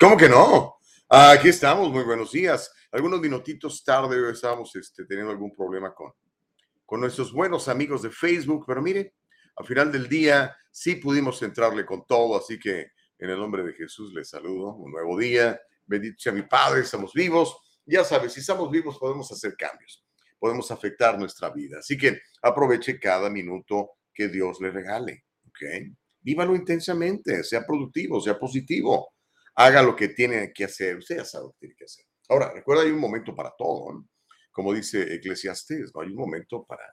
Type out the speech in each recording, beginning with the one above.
¿Cómo que no? Aquí estamos, muy buenos días. Algunos minutitos tarde estábamos este, teniendo algún problema con, con nuestros buenos amigos de Facebook, pero mire, al final del día sí pudimos entrarle con todo, así que en el nombre de Jesús les saludo, un nuevo día, bendito sea mi Padre, estamos vivos, ya sabes, si estamos vivos podemos hacer cambios, podemos afectar nuestra vida, así que aproveche cada minuto que Dios le regale, ¿ok? Vívalo intensamente, sea productivo, sea positivo, haga lo que tiene que hacer, usted ya sabe lo que tiene que hacer. Ahora, recuerda, hay un momento para todo, ¿no? como dice Eclesiastes, ¿no? hay un momento para,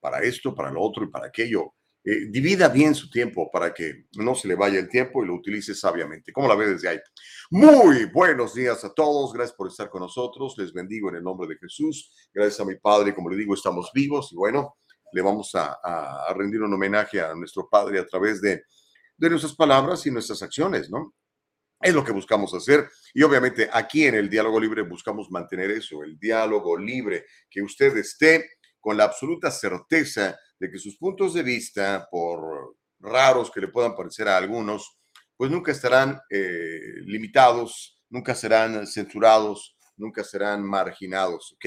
para esto, para lo otro y para aquello. Eh, divida bien su tiempo para que no se le vaya el tiempo y lo utilice sabiamente. ¿Cómo la ve desde ahí? Muy buenos días a todos. Gracias por estar con nosotros. Les bendigo en el nombre de Jesús. Gracias a mi Padre, como le digo, estamos vivos y bueno, le vamos a, a rendir un homenaje a nuestro Padre a través de, de nuestras palabras y nuestras acciones, ¿no? Es lo que buscamos hacer y obviamente aquí en el diálogo libre buscamos mantener eso, el diálogo libre, que usted esté con la absoluta certeza de que sus puntos de vista, por raros que le puedan parecer a algunos, pues nunca estarán eh, limitados, nunca serán censurados, nunca serán marginados, ¿ok?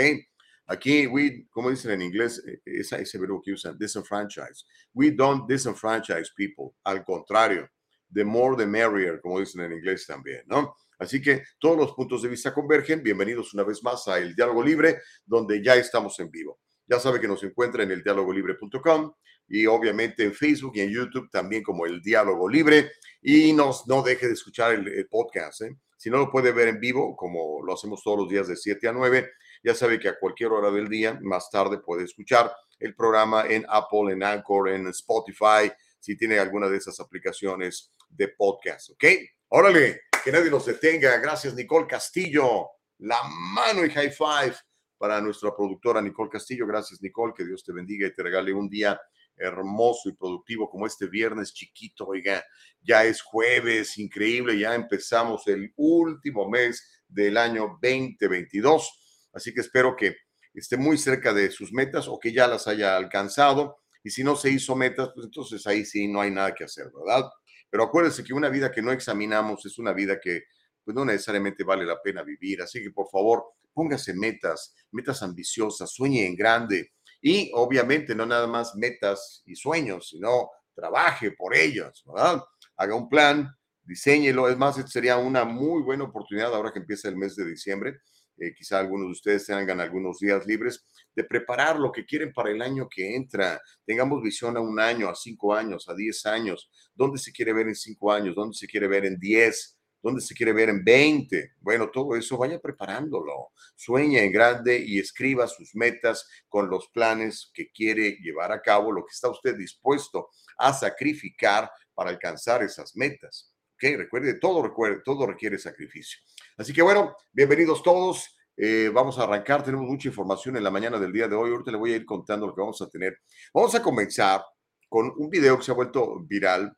Aquí, we, como dicen en inglés, eh, esa, ese verbo que usan, disenfranchise. We don't disenfranchise people. Al contrario, the more the merrier, como dicen en inglés también, ¿no? Así que todos los puntos de vista convergen. Bienvenidos una vez más a El Diálogo Libre, donde ya estamos en vivo. Ya sabe que nos encuentra en el dialogolibre.com y obviamente en Facebook y en YouTube también como El Diálogo Libre. Y nos, no deje de escuchar el, podcast. ¿eh? Si no lo puede ver en vivo, como lo hacemos todos los días de 7 a 9, ya sabe que a cualquier hora del día, más tarde puede escuchar el programa en Apple, en Anchor, en Spotify, si tiene alguna de esas aplicaciones de podcast, ¿ok? Órale, que nadie nos detenga. Gracias, Nicole Castillo. La mano y high five para nuestra productora Nicole Castillo. Gracias, Nicole. Que Dios te bendiga y te regale un día hermoso y productivo como este viernes chiquito. Oiga, ya es jueves, increíble. Ya empezamos el último mes del año 2022. Así que espero que esté muy cerca de sus metas o que ya las haya alcanzado. Y si no se hizo metas, pues entonces ahí sí no hay nada que hacer, ¿verdad? Pero acuérdense que una vida que no examinamos es una vida que pues, no necesariamente vale la pena vivir. Así que por favor, póngase metas, metas ambiciosas, sueñe en grande y obviamente no nada más metas y sueños, sino trabaje por ellos, ¿verdad? Haga un plan, diseñelo. Es más, sería una muy buena oportunidad ahora que empieza el mes de diciembre. Eh, quizá algunos de ustedes tengan algunos días libres de preparar lo que quieren para el año que entra. Tengamos visión a un año, a cinco años, a diez años. ¿Dónde se quiere ver en cinco años? ¿Dónde se quiere ver en diez? ¿Dónde se quiere ver en veinte? Bueno, todo eso vaya preparándolo. Sueña en grande y escriba sus metas con los planes que quiere llevar a cabo, lo que está usted dispuesto a sacrificar para alcanzar esas metas. Recuerde, todo, recuerde, todo requiere sacrificio. Así que bueno, bienvenidos todos. Eh, vamos a arrancar, tenemos mucha información en la mañana del día de hoy. Ahorita le voy a ir contando lo que vamos a tener. Vamos a comenzar con un video que se ha vuelto viral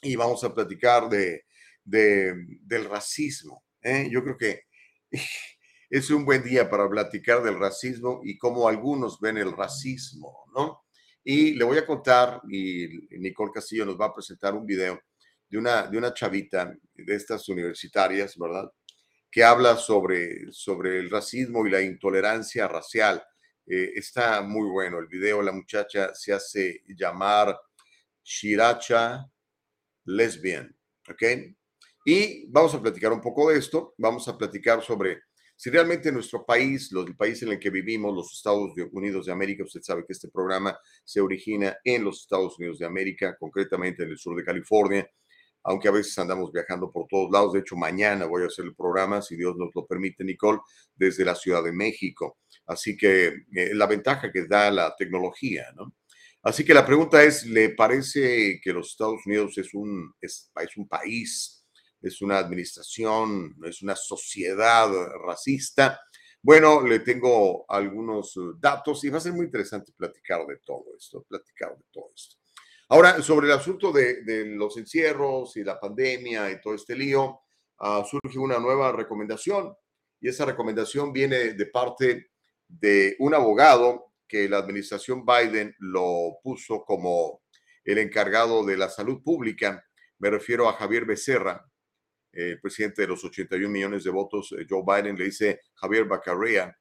y vamos a platicar de, del racismo. ¿eh? Yo creo que es un buen día para platicar del racismo y cómo algunos ven el racismo, ¿no? Y le voy a contar, y Nicole Castillo nos va a presentar un video de una, de una chavita de estas universitarias, ¿verdad? que habla sobre, sobre el racismo y la intolerancia racial. Eh, está muy bueno el video. La muchacha se hace llamar Shiracha Lesbian. ¿Ok? Y vamos a platicar un poco de esto. Vamos a platicar sobre si realmente nuestro país, el país en el que vivimos, los Estados Unidos de América, usted sabe que este programa se origina en los Estados Unidos de América, concretamente en el sur de California aunque a veces andamos viajando por todos lados. De hecho, mañana voy a hacer el programa, si Dios nos lo permite, Nicole, desde la Ciudad de México. Así que eh, la ventaja que da la tecnología, ¿no? Así que la pregunta es, ¿le parece que los Estados Unidos es un, es, es un país, es una administración, es una sociedad racista? Bueno, le tengo algunos datos y va a ser muy interesante platicar de todo esto, platicar de todo esto. Ahora, sobre el asunto de, de los encierros y la pandemia y todo este lío, uh, surge una nueva recomendación y esa recomendación viene de parte de un abogado que la administración Biden lo puso como el encargado de la salud pública. Me refiero a Javier Becerra, el presidente de los 81 millones de votos. Eh, Joe Biden le dice Javier Bacarrea.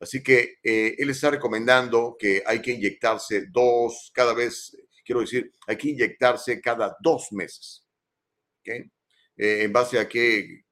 Así que eh, él está recomendando que hay que inyectarse dos, cada vez, quiero decir, hay que inyectarse cada dos meses. ¿okay? Eh, ¿En base a qué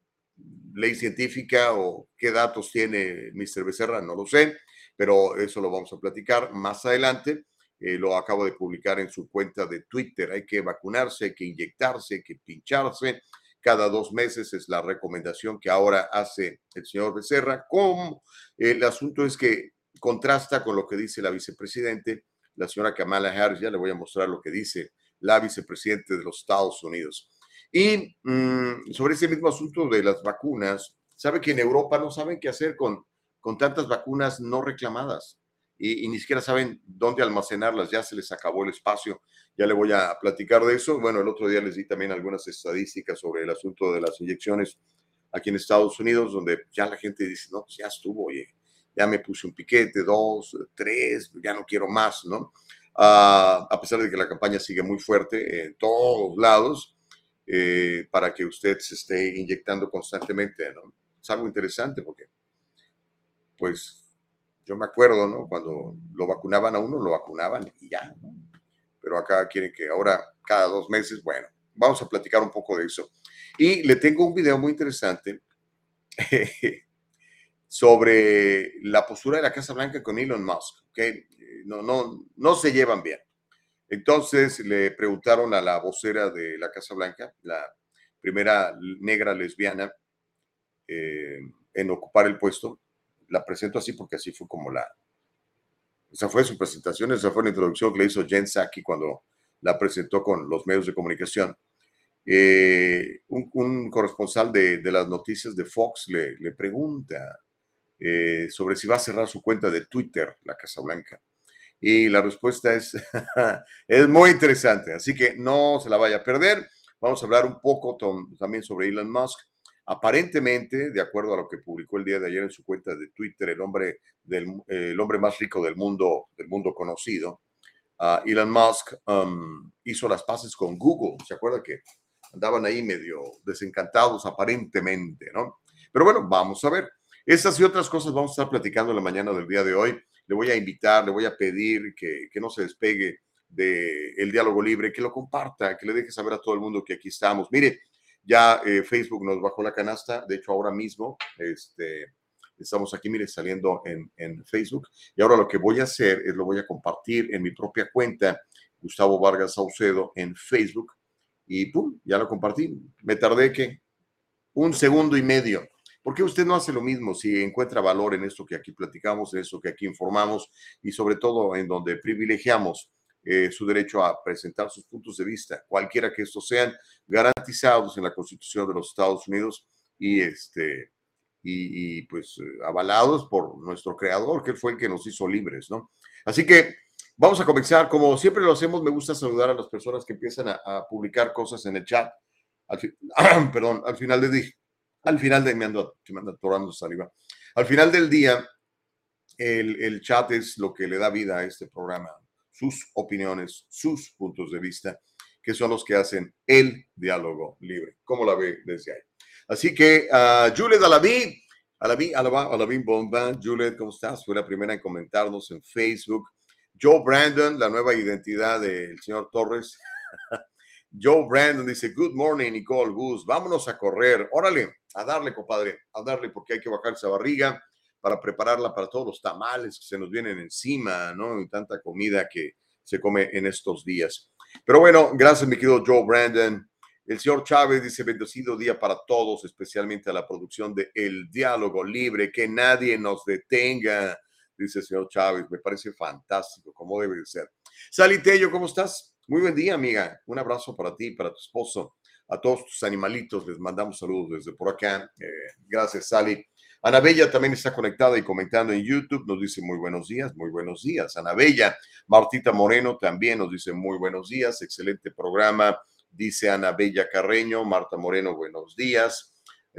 ley científica o qué datos tiene Mr. Becerra? No lo sé pero eso lo vamos a platicar más adelante. Eh, lo acabo de publicar en su cuenta de Twitter. Hay que vacunarse, hay que inyectarse, hay que pincharse. Cada dos meses es la recomendación que ahora hace el señor Becerra. Como el asunto es que contrasta con lo que dice la vicepresidente, la señora Kamala Harris. Ya le voy a mostrar lo que dice la vicepresidente de los Estados Unidos. Y mm, sobre ese mismo asunto de las vacunas, sabe que en Europa no saben qué hacer con con tantas vacunas no reclamadas y, ni siquiera saben dónde almacenarlas, ya se les acabó el espacio. Ya le voy a platicar de eso. Bueno, el otro día les di también algunas estadísticas sobre el asunto de las inyecciones aquí en Estados Unidos, donde ya la gente dice, no, pues ya estuvo, oye, ya me puse un piquete, dos, tres, ya no quiero más, ¿no? Uh, a pesar de que la campaña sigue muy fuerte en todos lados, eh, para que usted se esté inyectando constantemente, ¿no? Es algo interesante porque pues yo me acuerdo, ¿no? Cuando lo vacunaban a uno, lo vacunaban y ya, ¿no? Pero acá quieren que ahora cada dos meses, bueno, vamos a platicar un poco de eso. Y le tengo un video muy interesante sobre la postura de la Casa Blanca con Elon Musk, que no, no, no se llevan bien. Entonces le preguntaron a la vocera de la Casa Blanca, la primera negra lesbiana eh, en ocupar el puesto, la presento así porque así fue como la, esa fue su presentación, esa fue la introducción que le hizo Jen Psaki cuando la presentó con los medios de comunicación. Eh, un, corresponsal de, las noticias de Fox le, le pregunta eh, sobre si va a cerrar su cuenta de Twitter, la Casa Blanca. Y la respuesta es, es muy interesante, así que no se la vaya a perder. Vamos a hablar un poco también sobre Elon Musk Aparentemente, de acuerdo a lo que publicó el día de ayer en su cuenta de Twitter, el hombre, del, el hombre más rico del mundo, del mundo conocido, uh, Elon Musk um, hizo las paces con Google. ¿Se acuerda que andaban ahí medio desencantados aparentemente, ¿no? Pero bueno, vamos a ver. Estas y otras cosas vamos a estar platicando en la mañana del día de hoy. Le voy a invitar, le voy a pedir que, que no se despegue del el diálogo libre, que lo comparta, que le deje saber a todo el mundo que aquí estamos. Mire, ya eh, Facebook nos bajó la canasta, de hecho ahora mismo este, estamos aquí, mire, saliendo en, en, Facebook. Y ahora lo que voy a hacer es lo voy a compartir en mi propia cuenta, Gustavo Vargas Saucedo, en Facebook. Y pum, ya lo compartí. Me tardé que un segundo y medio. ¿Por qué usted no hace lo mismo si encuentra valor en esto que aquí platicamos, en esto que aquí informamos y sobre todo en donde privilegiamos eh, su derecho a presentar sus puntos de vista, cualquiera que estos sean, garantizados en la Constitución de los Estados Unidos y, este, y, pues eh, avalados por nuestro creador, que fue el que nos hizo libres, ¿no? Así que vamos a comenzar. Como siempre lo hacemos, me gusta saludar a las personas que empiezan a, publicar cosas en el chat. Al perdón, al final del día, al final de, me ando, atorando saliva. Al final del día, el, el chat es lo que le da vida a este programa sus opiniones, sus puntos de vista, que son los que hacen el diálogo libre. ¿Cómo la ve desde ahí? Así que, uh, Juliet Alaví, Alaví, Alaví Bomba, Juliet, ¿cómo estás? Fue la primera en comentarnos en Facebook. Joe Brandon, la nueva identidad del señor Torres. Joe Brandon dice, good morning, Nicole Gus, vámonos a correr. Órale, a darle, compadre, a darle porque hay que bajar esa barriga para prepararla para todos los tamales que se nos vienen encima, ¿no? Y tanta comida que se come en estos días. Pero bueno, gracias, mi querido Joe Brandon. El señor Chávez dice, bendecido día para todos, especialmente a la producción de El Diálogo Libre, que nadie nos detenga, dice el señor Chávez. Me parece fantástico, como debe de ser. Sally Tello, ¿cómo estás? Muy buen día, amiga. Un abrazo para ti, para tu esposo, a todos tus animalitos. Les mandamos saludos desde por acá. Eh, gracias, Sally. Ana Bella también está conectada y comentando en YouTube. Nos dice muy buenos días, muy buenos días. Ana Bella. Martita Moreno también nos dice muy buenos días. Excelente programa. Dice Ana Bella Carreño. Marta Moreno, buenos días.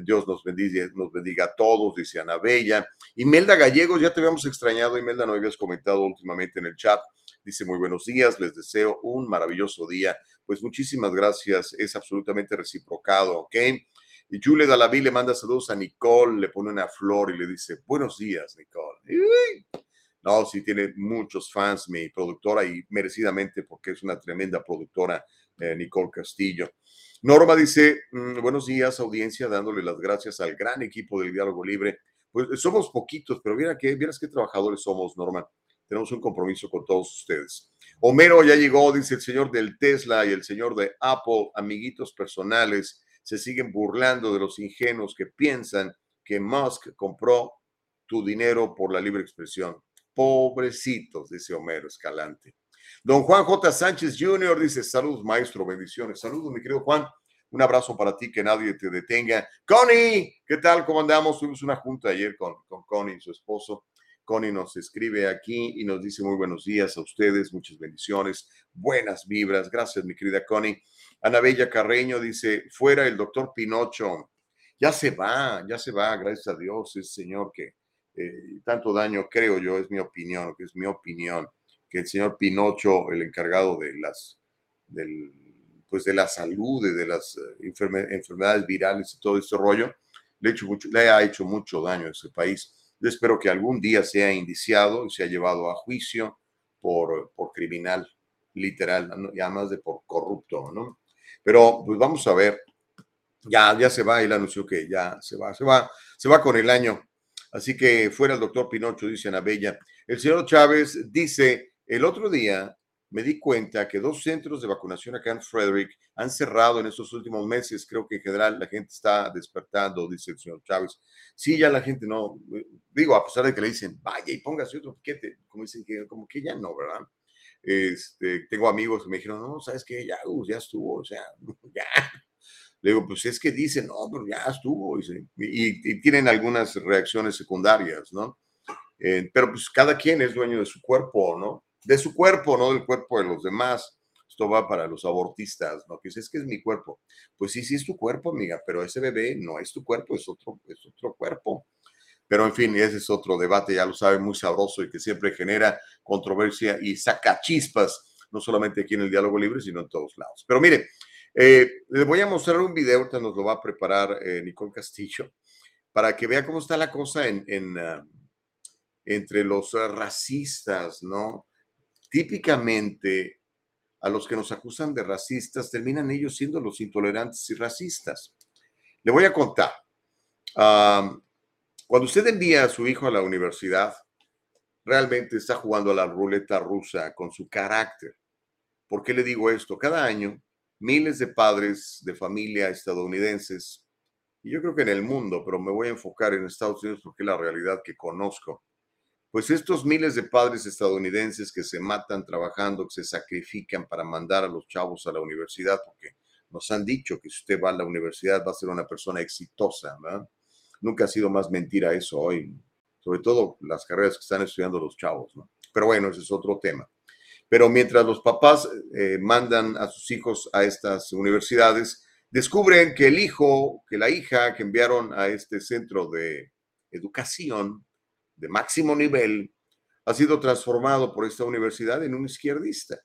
Dios nos bendiga, nos bendiga a todos, dice Ana Bella. Imelda Gallegos, ya te habíamos extrañado, Imelda, no habías comentado últimamente en el chat. Dice muy buenos días, les deseo un maravilloso día. Pues muchísimas gracias, es absolutamente reciprocado, ¿ok? Y Julie Dalaví le manda saludos a Nicole, le pone una flor y le dice, buenos días, Nicole. No, sí tiene muchos fans, mi productora, y merecidamente porque es una tremenda productora, eh, Nicole Castillo. Norma dice, mm, buenos días, audiencia, dándole las gracias al gran equipo del Diálogo Libre. Pues somos poquitos, pero mira qué, vieras qué trabajadores somos, Norma. Tenemos un compromiso con todos ustedes. Homero ya llegó, dice el señor del Tesla y el señor de Apple, amiguitos personales se siguen burlando de los ingenuos que piensan que Musk compró tu dinero por la libre expresión. Pobrecitos, dice Homero Escalante. Don Juan J. Sánchez Jr. dice, saludos maestro, bendiciones. Saludos, mi querido Juan. Un abrazo para ti, que nadie te detenga. Connie, ¿qué tal? ¿Cómo andamos? Tuvimos una junta ayer con, con Connie, su esposo. Connie nos escribe aquí y nos dice muy buenos días a ustedes, muchas bendiciones, buenas vibras. Gracias, mi querida Connie. Ana Bella Carreño dice, fuera el doctor Pinocho. Ya se va, ya se va, gracias a Dios, ese señor que eh, tanto daño, creo yo, es mi opinión, que es mi opinión, que el señor Pinocho, el encargado de las, del, pues de la salud, de las eh, enfermedades virales y todo este rollo, le, le ha hecho mucho daño a ese país. Yo espero que algún día sea indiciado y sea llevado a juicio por, por criminal, literal, y además de por corrupto, ¿no? Pero pues vamos a ver. Ya, ya se va, él anunció que ya se va, se va, se va con el año. Así que fuera el doctor Pinocho, dice Ana Bella. El señor Chávez dice, el otro día me di cuenta que dos centros de vacunación acá en Frederick han cerrado en estos últimos meses. Creo que en general la gente está despertando, dice el señor Chávez. Sí, ya la gente no, digo, a pesar de que le dicen, vaya y póngase otro piquete, como dicen que, como que ya no, ¿verdad? Este, tengo amigos que me dijeron, no, ¿sabes qué? Ya, ya estuvo, o sea, ya. Le digo, pues es que dicen, no, pero ya estuvo. Y, tienen algunas reacciones secundarias, ¿no? Eh, pero pues cada quien es dueño de su cuerpo, ¿no? De su cuerpo, no del cuerpo de los demás. Esto va para los abortistas, ¿no? Que es que es mi cuerpo. Pues sí, sí es tu cuerpo, amiga, pero ese bebé no es tu cuerpo, es otro, es otro cuerpo. Pero en fin, ese es otro debate, ya lo sabe, muy sabroso y que siempre genera controversia y saca chispas, no solamente aquí en el Diálogo Libre, sino en todos lados. Pero mire, eh, les voy a mostrar un video, ahorita nos lo va a preparar eh, Nicole Castillo, para que vea cómo está la cosa en, ah, entre los racistas, ¿no? Típicamente, a los que nos acusan de racistas, terminan ellos siendo los intolerantes y racistas. Le voy a contar. Cuando usted envía a su hijo a la universidad, realmente está jugando a la ruleta rusa con su carácter. ¿Por qué le digo esto? Cada año, miles de padres de familia estadounidenses, y yo creo que en el mundo, pero me voy a enfocar en Estados Unidos porque es la realidad que conozco, pues estos miles de padres estadounidenses que se matan trabajando, que se sacrifican para mandar a los chavos a la universidad, porque nos han dicho que si usted va a la universidad va a ser una persona exitosa, ¿verdad? nunca ha sido más mentira eso hoy, sobre todo las carreras que están estudiando los chavos, ¿no? Pero bueno, ese es otro tema. Pero mientras los papás eh, mandan a sus hijos a estas universidades, descubren que el hijo, que la hija que enviaron a este centro de educación de máximo nivel, ha sido transformado por esta universidad en un izquierdista.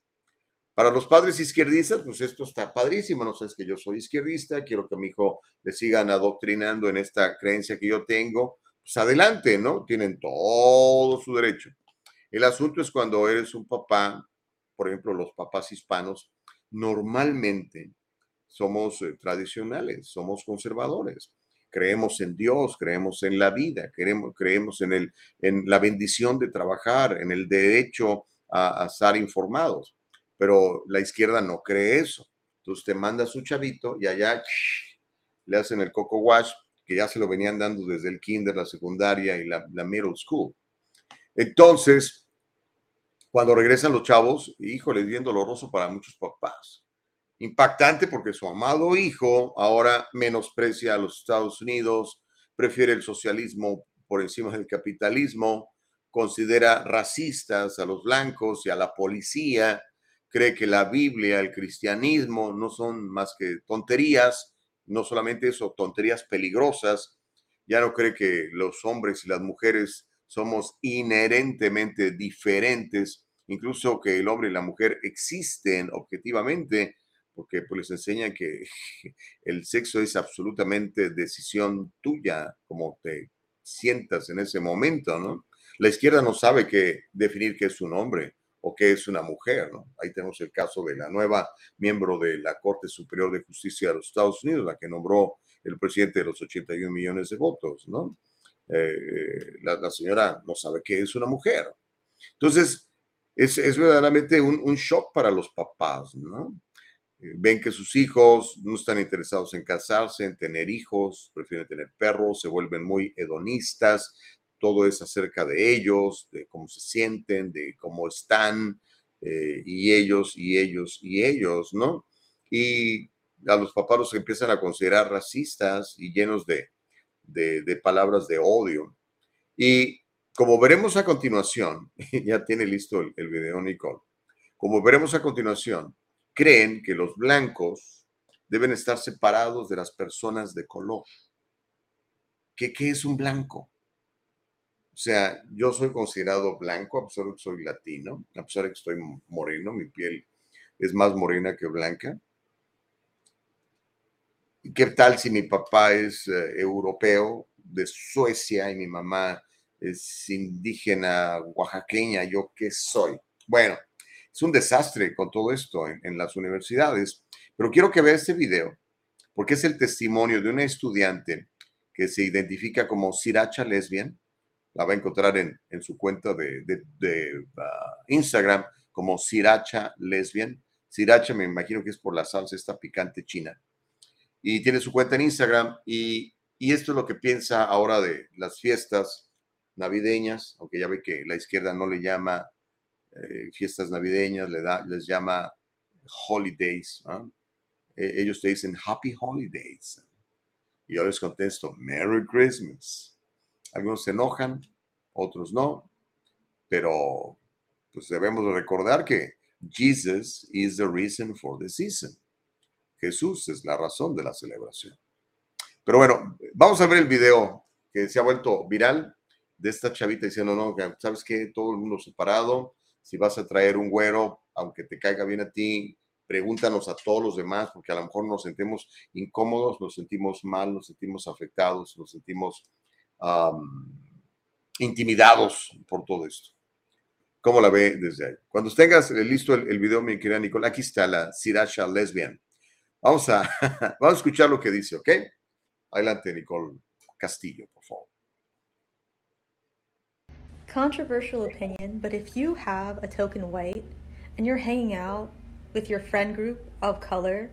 Para los padres izquierdistas, pues esto está padrísimo, no sabes que yo soy izquierdista, quiero que mi hijo le sigan adoctrinando en esta creencia que yo tengo, pues adelante, ¿no? Tienen todo su derecho. El asunto es cuando eres un papá, por ejemplo, los papás hispanos, normalmente somos eh, tradicionales, somos conservadores. Creemos en Dios, creemos en la vida, creemos, creemos en, el, en la bendición de trabajar, en el derecho a, a estar informados pero la izquierda no cree eso. Entonces te manda su chavito y allá le hacen el coco wash, que ya se lo venían dando desde el kinder, la secundaria y la, middle school. Entonces, cuando regresan los chavos, híjole, es bien doloroso para muchos papás. Impactante porque su amado hijo ahora menosprecia a los Estados Unidos, prefiere el socialismo por encima del capitalismo, considera racistas a los blancos y a la policía, cree que la Biblia, el cristianismo no son más que tonterías, no solamente eso, tonterías peligrosas, ya no cree que los hombres y las mujeres somos inherentemente diferentes, incluso que el hombre y la mujer existen objetivamente, porque pues, les enseñan que el sexo es absolutamente decisión tuya, como te sientas en ese momento, ¿no? La izquierda no sabe qué definir qué es un hombre o qué es una mujer, ¿no? Ahí tenemos el caso de la nueva miembro de la Corte Superior de Justicia de los Estados Unidos, la que nombró el presidente de los 81 millones de votos, ¿no? Eh, la, señora no sabe qué es una mujer. Entonces, es, verdaderamente un, shock para los papás, ¿no? Eh, ven que sus hijos no están interesados en casarse, en tener hijos, prefieren tener perros, se vuelven muy hedonistas, todo es acerca de ellos, de cómo se sienten, de cómo están, eh, y ellos, y ellos, y ellos, ¿no? Y a los papás los empiezan a considerar racistas y llenos de, de, palabras de odio. Y como veremos a continuación, ya tiene listo el, el, video Nicole, como veremos a continuación, creen que los blancos deben estar separados de las personas de color. ¿Qué, qué es un blanco? O sea, yo soy considerado blanco, a pesar de que soy latino, a pesar de que estoy moreno, mi piel es más morena que blanca. ¿Qué tal si mi papá es eh, europeo de Suecia y mi mamá es indígena oaxaqueña? ¿Yo qué soy? Bueno, es un desastre con todo esto en, las universidades, pero quiero que vea este video porque es el testimonio de una estudiante que se identifica como siracha lesbian. La va a encontrar en, su cuenta de, ah, Instagram como siracha lesbian. Siracha me imagino que es por la salsa esta picante china y tiene su cuenta en Instagram y, esto es lo que piensa ahora de las fiestas navideñas, aunque ya ve que la izquierda no le llama eh, fiestas navideñas, le da, les llama holidays. E, ellos te dicen Happy Holidays. Y yo les contesto Merry Christmas. Algunos se enojan, otros no, pero pues debemos recordar que Jesus is the reason for the season. Jesús es la razón de la celebración. Pero bueno, vamos a ver el video que se ha vuelto viral de esta chavita diciendo, no, sabes que todo el mundo separado, si vas a traer un güero, aunque te caiga bien a ti, pregúntanos a todos los demás, porque a lo mejor nos sentimos incómodos, nos sentimos mal, nos sentimos afectados, nos sentimos intimidados por todo esto. ¿Cómo la ve desde ahí? Cuando tengas listo el, video, mi querida Nicole, aquí está la Sirasha Lesbian. Vamos a, vamos a escuchar lo que dice, ¿ok? Adelante, Nicole Castillo, por favor. Controversial opinion, but if you have a token white and you're hanging out with your friend group of color,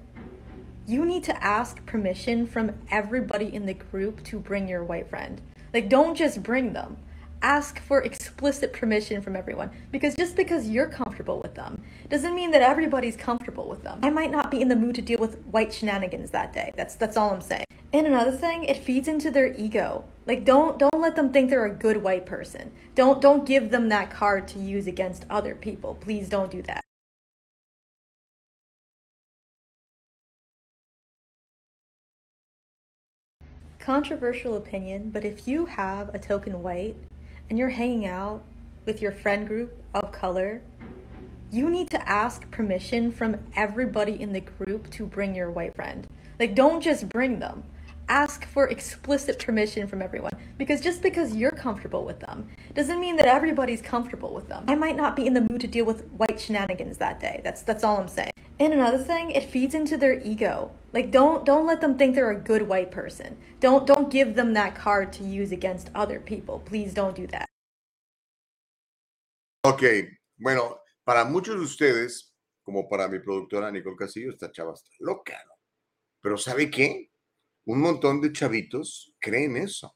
you need to ask permission from everybody in the group to bring your white friend. Like, don't just bring them ask for explicit permission from everyone because just because you're comfortable with them doesn't mean that everybody's comfortable with them. I might not be in the mood to deal with white shenanigans that day. That's that's all I'm saying. And another thing, it feeds into their ego. Like don't don't let them think they're a good white person. Don't don't give them that card to use against other people. Please don't do that. Controversial opinion, but if you have a token white and you're hanging out with your friend group of color, you need to ask permission from everybody in the group to bring your white friend. Like, don't just bring them. For explicit permission from everyone because just because you're comfortable with them doesn't mean that everybody's comfortable with them. I might not be in the mood to deal with white shenanigans that day. That's that's all I'm saying. And another thing, it feeds into their ego. Like don't don't let them think they're a good white person. Don't don't give them that card to use against other people. Please don't do that. Ok, bueno, para muchos de ustedes, como para mi productora Nicole Castillo, esta chava está loca, ¿no? Pero ¿sabe qué? Un montón de chavitos creen eso.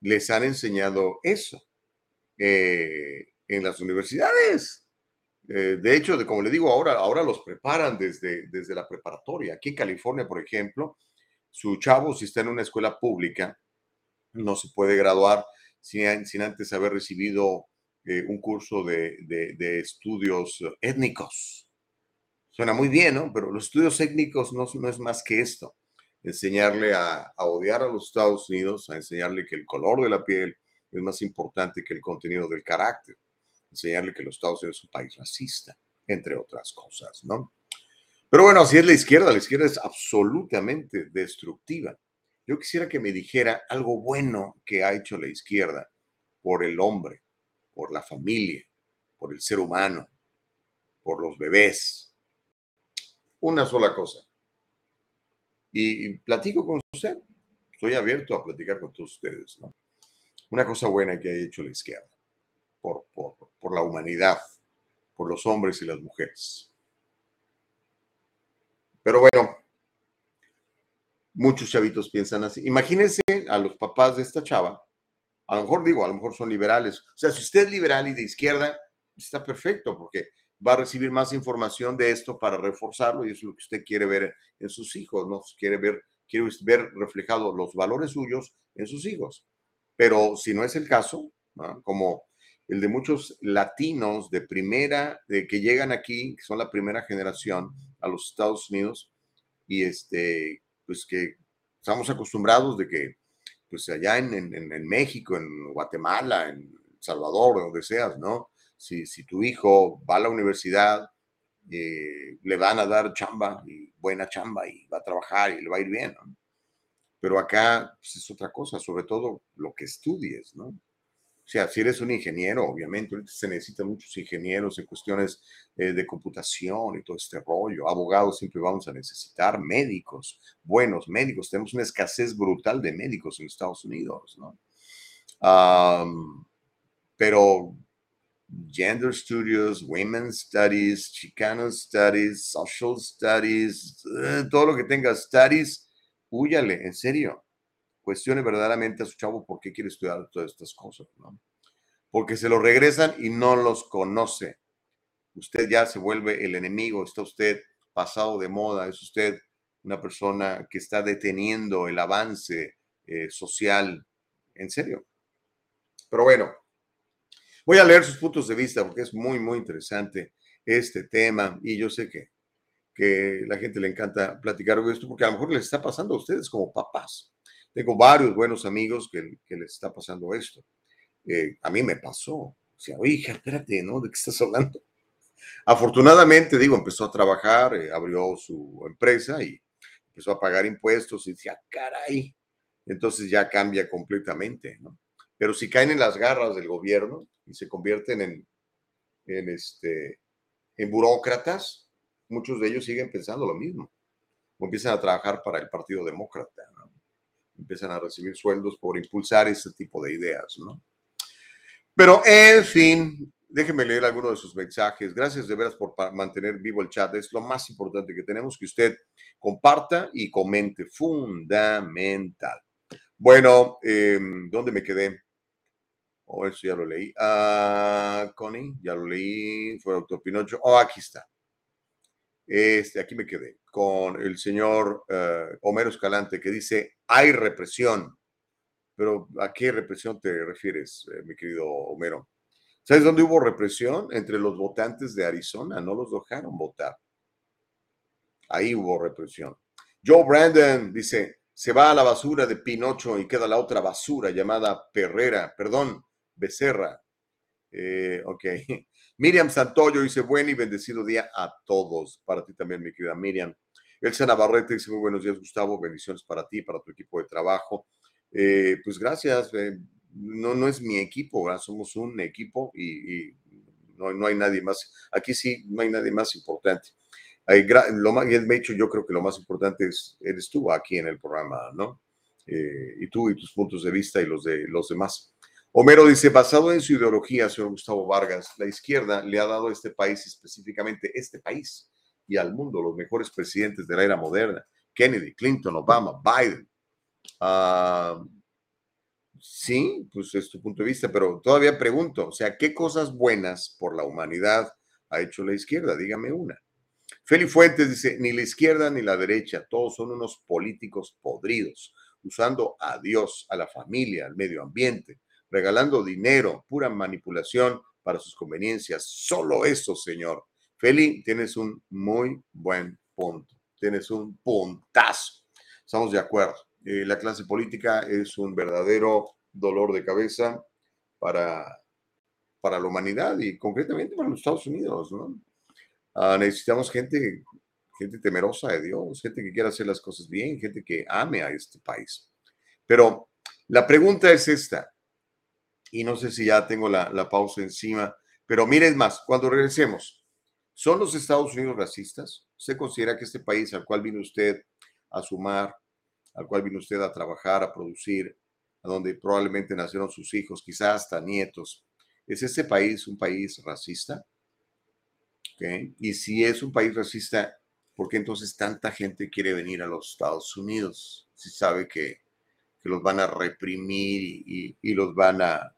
Les han enseñado eso eh, en las universidades. Eh, de hecho, de, como le digo, ahora, ahora los preparan desde, desde la preparatoria. Aquí en California, por ejemplo, su chavo, si está en una escuela pública, no se puede graduar sin, antes haber recibido eh, un curso de, de, estudios étnicos. Suena muy bien, ¿no? Pero los estudios étnicos no, no es más que esto. Enseñarle a, odiar a los Estados Unidos, a enseñarle que el color de la piel es más importante que el contenido del carácter enseñarle que los Estados Unidos es un país racista, entre otras cosas, ¿no? Pero bueno, así es la izquierda, la izquierda es absolutamente destructiva. Yo quisiera que me dijera algo bueno que ha hecho la izquierda por el hombre, por la familia, por el ser humano, por los bebés. Una sola cosa. Y, platico con usted. Estoy abierto a platicar con todos ustedes. Una cosa buena que ha hecho la izquierda por, por, la humanidad, por los hombres y las mujeres. Pero bueno, muchos chavitos piensan así. Imagínense a los papás de esta chava, a lo mejor digo, a lo mejor son liberales. O sea, si usted es liberal y de izquierda, está perfecto porque va a recibir más información de esto para reforzarlo y eso es lo que usted quiere ver en sus hijos, ¿no? Quiere ver, quiere ver reflejados los valores suyos en sus hijos. Pero si no es el caso, como el de muchos latinos de primera, de que llegan aquí, que son la primera generación a los Estados Unidos, y este, pues que estamos acostumbrados de que, pues allá en, en, México, en Guatemala, en Salvador, donde seas, ¿no? Si, si tu hijo va a la universidad, eh, le van a dar chamba, y buena chamba, y va a trabajar y le va a ir bien, ¿no? Pero acá pues, es otra cosa, sobre todo lo que estudies, ¿no? O sea, si eres un ingeniero, obviamente, se necesitan muchos ingenieros en cuestiones eh, de computación y todo este rollo. Abogados siempre vamos a necesitar, médicos, buenos médicos. Tenemos una escasez brutal de médicos en Estados Unidos, ¿no? pero gender studies, women's studies, Chicano studies, social studies, eh, todo lo que tenga studies, húyale, en serio cuestione verdaderamente a su chavo por qué quiere estudiar todas estas cosas, ¿no? Porque se lo regresan y no los conoce. Usted ya se vuelve el enemigo, está usted pasado de moda, es usted una persona que está deteniendo el avance eh, social, en serio. Pero bueno, voy a leer sus puntos de vista porque es muy, muy interesante este tema y yo sé que, que la gente le encanta platicar de esto porque a lo mejor les está pasando a ustedes como papás. Tengo varios buenos amigos que, que les está pasando esto. Eh, a mí me pasó. O sea, oye, espérate, ¿no? ¿De qué estás hablando? Afortunadamente, digo, empezó a trabajar, eh, abrió su empresa y empezó a pagar impuestos y decía, caray, entonces ya cambia completamente, ¿no? Pero si caen en las garras del gobierno y se convierten en, este, en burócratas, muchos de ellos siguen pensando lo mismo. O empiezan a trabajar para el Partido Demócrata, ¿no? empiezan a recibir sueldos por impulsar ese tipo de ideas, ¿no? Pero, en fin, déjeme leer algunos de sus mensajes. Gracias de veras por mantener vivo el chat. Es lo más importante que tenemos que usted comparta y comente. Fundamental. Bueno, em, ¿dónde me quedé? Oh, eso ya lo leí. Ah, Connie, ya lo leí. Fue Doctor Pinocho. Oh, aquí está. Este, aquí me quedé con el señor uh, Homero Escalante que dice, hay represión. Pero ¿a qué represión te refieres, eh, mi querido Homero? ¿Sabes dónde hubo represión? Entre los votantes de Arizona, no los dejaron votar. Ahí hubo represión. Joe Brandon dice, se va a la basura de Pinocho y queda la otra basura llamada Perrera, perdón, Becerra. Eh, ok. Miriam Santoyo dice, buen y bendecido día a todos. Para ti también, mi querida Miriam. Elsa Navarrete dice, muy buenos días, Gustavo. Bendiciones para ti, para tu equipo de trabajo. Eh, pues gracias. Eh, no, no es mi equipo, somos un equipo y, no, no, hay nadie más. Aquí sí, no hay nadie más importante. Lo más, de hecho, yo creo que lo más importante es, eres tú aquí en el programa, ¿no? Eh, y tú y tus puntos de vista y los de los demás. Homero dice, basado en su ideología, señor Gustavo Vargas, la izquierda le ha dado a este país, específicamente este país y al mundo, los mejores presidentes de la era moderna. Kennedy, Clinton, Obama, Biden. Ah, sí, pues es tu punto de vista, pero todavía pregunto, o sea, ¿qué cosas buenas por la humanidad ha hecho la izquierda? Dígame una. Feli Fuentes dice, ni la izquierda ni la derecha, todos son unos políticos podridos, usando a Dios, a la familia, al medio ambiente, regalando dinero, pura manipulación para sus conveniencias. Solo eso, señor. Feli, tienes un muy buen punto. Tienes un puntazo. Estamos de acuerdo. Eh, la clase política es un verdadero dolor de cabeza para, para la humanidad y concretamente para los Estados Unidos. ¿no? Ah, necesitamos gente, gente temerosa de Dios, gente que quiera hacer las cosas bien, gente que ame a este país. Pero la pregunta es esta, y no sé si ya tengo la, la pausa encima, pero miren más, cuando regresemos, ¿son los Estados Unidos racistas? ¿Usted considera que este país al cual vino usted a sumar, al cual vino usted a trabajar, a producir, a donde probablemente nacieron sus hijos, quizás hasta nietos, ¿es este país un país racista? Y si es un país racista, ¿por qué entonces tanta gente quiere venir a los Estados Unidos? Si sabe que, los van a reprimir y, los van a,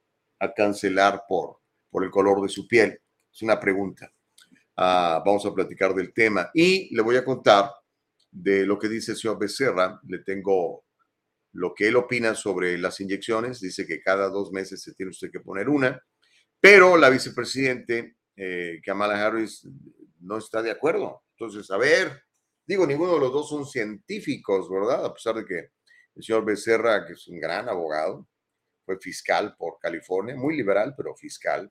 cancelar por, por el color de su piel. Es una pregunta. Ah, vamos a platicar del tema y le voy a contar de lo que dice el señor Becerra. Le tengo lo que él opina sobre las inyecciones. Dice que cada dos meses se tiene usted que poner una, pero la vicepresidente eh, Kamala Harris no está de acuerdo. Entonces, a ver, digo, ninguno de los dos son científicos, ¿verdad? A pesar de que el señor Becerra, que es un gran abogado, fue fiscal por California, muy liberal, pero fiscal,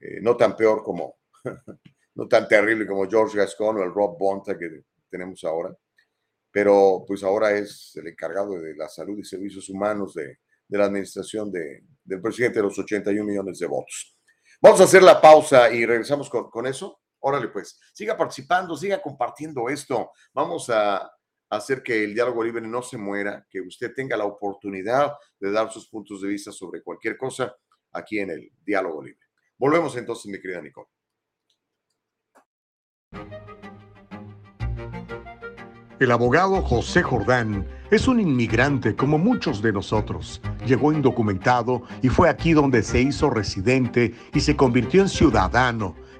eh, no tan peor como, no tan terrible como George Gascon o el Rob Bonta que tenemos ahora, pero pues ahora es el encargado de la salud y servicios humanos de, de la administración de, del presidente de los 81 millones de votos. Vamos a hacer la pausa y regresamos con, eso. Órale, pues, siga participando, siga compartiendo esto. Vamos a hacer que el diálogo libre no se muera, que usted tenga la oportunidad de dar sus puntos de vista sobre cualquier cosa aquí en el diálogo libre. Volvemos entonces, mi querida Nicole. El abogado José Jordán es un inmigrante como muchos de nosotros. Llegó indocumentado y fue aquí donde se hizo residente y se convirtió en ciudadano.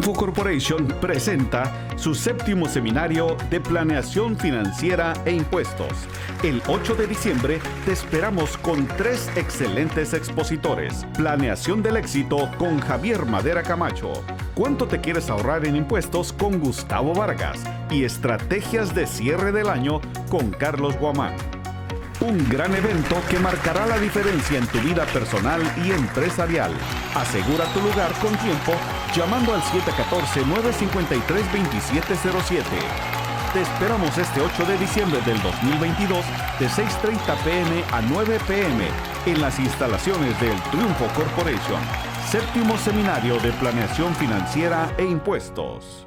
Triunfo Corporation presenta su séptimo seminario de planeación financiera e impuestos. El 8 de diciembre te esperamos con tres excelentes expositores. Planeación del éxito con Javier Madera Camacho. ¿Cuánto te quieres ahorrar en impuestos con Gustavo Vargas? Y estrategias de cierre del año con Carlos Guamán. Un gran evento que marcará la diferencia en tu vida personal y empresarial. Asegura tu lugar con tiempo llamando al 714-953-2707. Te esperamos este 8 de diciembre del 2022 de 6.30 pm a 9 pm en las instalaciones del Triunfo Corporation. Séptimo Seminario de Planeación Financiera e Impuestos.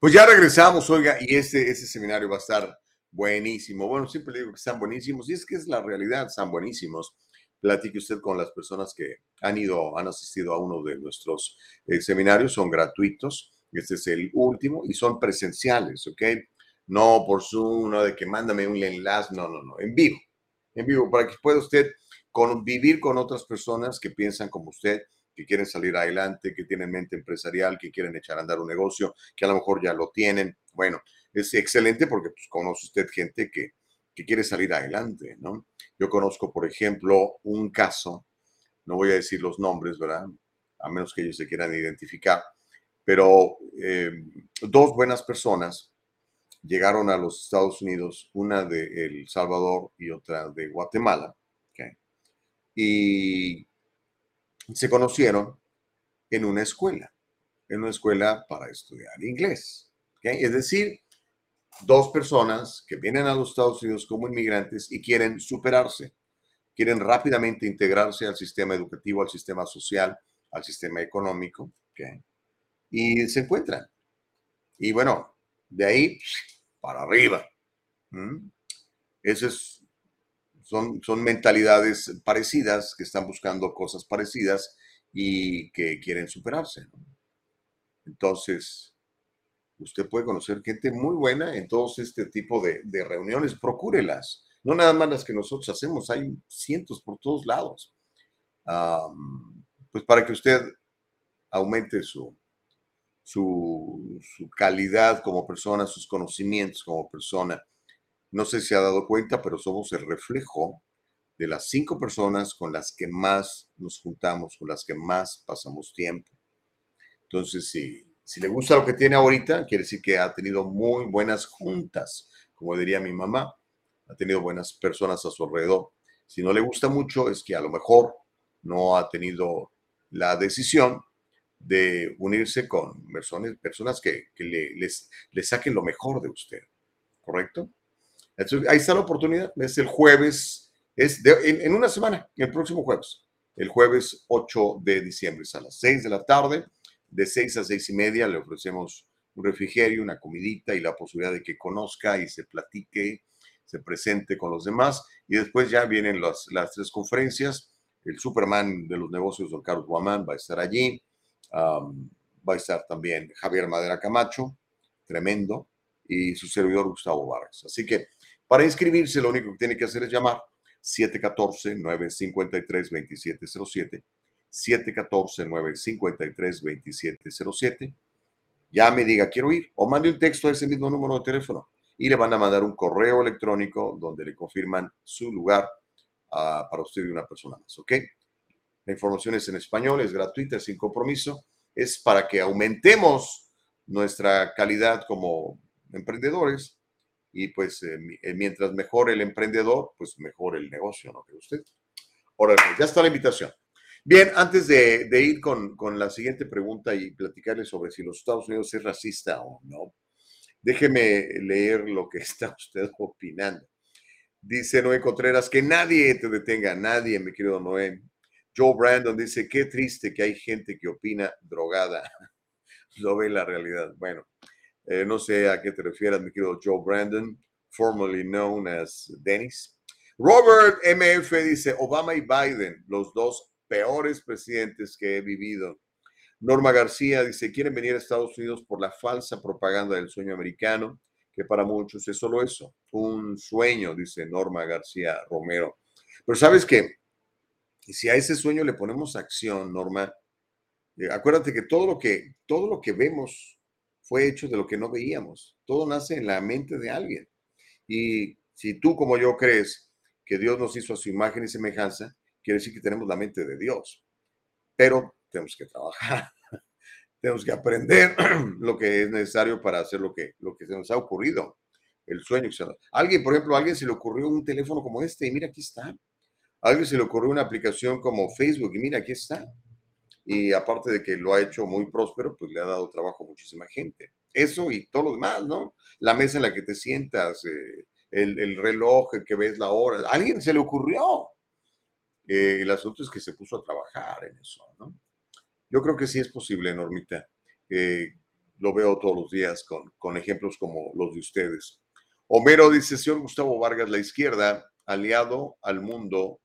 Pues ya regresamos, oiga, y este, ese seminario va a estar buenísimo. Bueno, siempre digo que están buenísimos y es que es la realidad, están buenísimos. Platique usted con las personas que han ido, han asistido a uno de nuestros eh, seminarios, son gratuitos. Este es el último y son presenciales, ¿ok? No por Zoom, no de que mándame un enlace, no, no, no, en vivo, en vivo, para que pueda usted convivir con otras personas que piensan como usted, que quieren salir adelante, que tienen mente empresarial, que quieren echar a andar un negocio, que a lo mejor ya lo tienen. Bueno, es excelente porque pues, conoce usted gente que, quiere salir adelante, ¿no? Yo conozco, por ejemplo, un caso, no voy a decir los nombres, ¿verdad? A menos que ellos se quieran identificar, pero eh, dos buenas personas llegaron a los Estados Unidos, una de El Salvador y otra de Guatemala, y se conocieron en una escuela, en una escuela para estudiar inglés. Es decir, dos personas que vienen a los Estados Unidos como inmigrantes y quieren superarse, quieren rápidamente integrarse al sistema educativo, al sistema social, al sistema económico, y se encuentran. Y bueno, de ahí para arriba. Esos son, son mentalidades parecidas, que están buscando cosas parecidas y que quieren superarse. Entonces, usted puede conocer gente muy buena en todos este tipo de, de reuniones, procúrelas. No nada más las que nosotros hacemos, hay cientos por todos lados. pues para que usted aumente su, su, su, calidad como persona, sus conocimientos como persona. No sé si ha dado cuenta, pero somos el reflejo de las cinco personas con las que más nos juntamos, con las que más pasamos tiempo. Entonces, si, si le gusta lo que tiene ahorita, quiere decir que ha tenido muy buenas juntas, como diría mi mamá, ha tenido buenas personas a su alrededor. Si no le gusta mucho, es que a lo mejor no ha tenido la decisión de unirse con personas, personas que, le, les, saquen lo mejor de usted, ¿correcto? ahí está la oportunidad, es el jueves, es en, una semana, el próximo jueves, el jueves 8 de diciembre, es a las 6 de la tarde, de 6 a 6 y media le ofrecemos un refrigerio, una comidita y la posibilidad de que conozca y se platique, se presente con los demás. Y después ya vienen las, las tres conferencias. El Superman de los negocios, don Carlos Guamán, va a estar allí. va a estar también Javier Madera Camacho, tremendo, y su servidor Gustavo Vargas. Así que para inscribirse, lo único que tiene que hacer es llamar 714-953-2707. 714-953-2707. Ya me diga, quiero ir, o mande un texto a ese mismo número de teléfono y le van a mandar un correo electrónico donde le confirman su lugar uh, para usted y una persona más, ¿ok? La información es en español, es gratuita, sin compromiso, es para que aumentemos nuestra calidad como emprendedores y pues eh, eh, mientras mejor el emprendedor, pues mejor el negocio, ¿no cree usted? Ahora, ya está la invitación. Bien, antes de, ir con, la siguiente pregunta y platicarle sobre si los Estados Unidos es racista o no, déjeme leer lo que está usted opinando. Dice Noé Contreras, que nadie te detenga, nadie, mi querido Noé. Joe Brandon dice, qué triste que hay gente que opina drogada. Lo ve la realidad. Bueno, eh, no sé a qué te refieras, mi querido Joe Brandon, formerly known as Dennis. Robert MF dice, Obama y Biden, los dos peores presidentes que he vivido. Norma García dice, quieren venir a Estados Unidos por la falsa propaganda del sueño americano, que para muchos es solo eso, un sueño, dice Norma García Romero. Pero sabes que si a ese sueño le ponemos acción, Norma, eh, acuérdate que todo lo que todo lo que vemos fue hecho de lo que no veíamos. Todo nace en la mente de alguien. Y si tú como yo crees que Dios nos hizo a su imagen y semejanza, quiere decir que tenemos la mente de Dios. Pero tenemos que trabajar, tenemos que aprender lo que es necesario para hacer lo que, lo que se nos ha ocurrido, el sueño. Alguien, por ejemplo, a alguien se le ocurrió un teléfono como este y mira, aquí está. A alguien se le ocurrió una aplicación como Facebook y mira, aquí está. Y aparte de que lo ha hecho muy próspero, pues le ha dado trabajo a muchísima gente. Eso y todo lo demás, ¿no? La mesa en la que te sientas, eh, el, el, reloj, el que ves la hora. A alguien se le ocurrió. Eh, el asunto es que se puso a trabajar en eso, ¿no? Yo creo que sí es posible, Normita. lo veo todos los días con, con ejemplos como los de ustedes. Homero dice, señor Gustavo Vargas, la izquierda, aliado al mundo,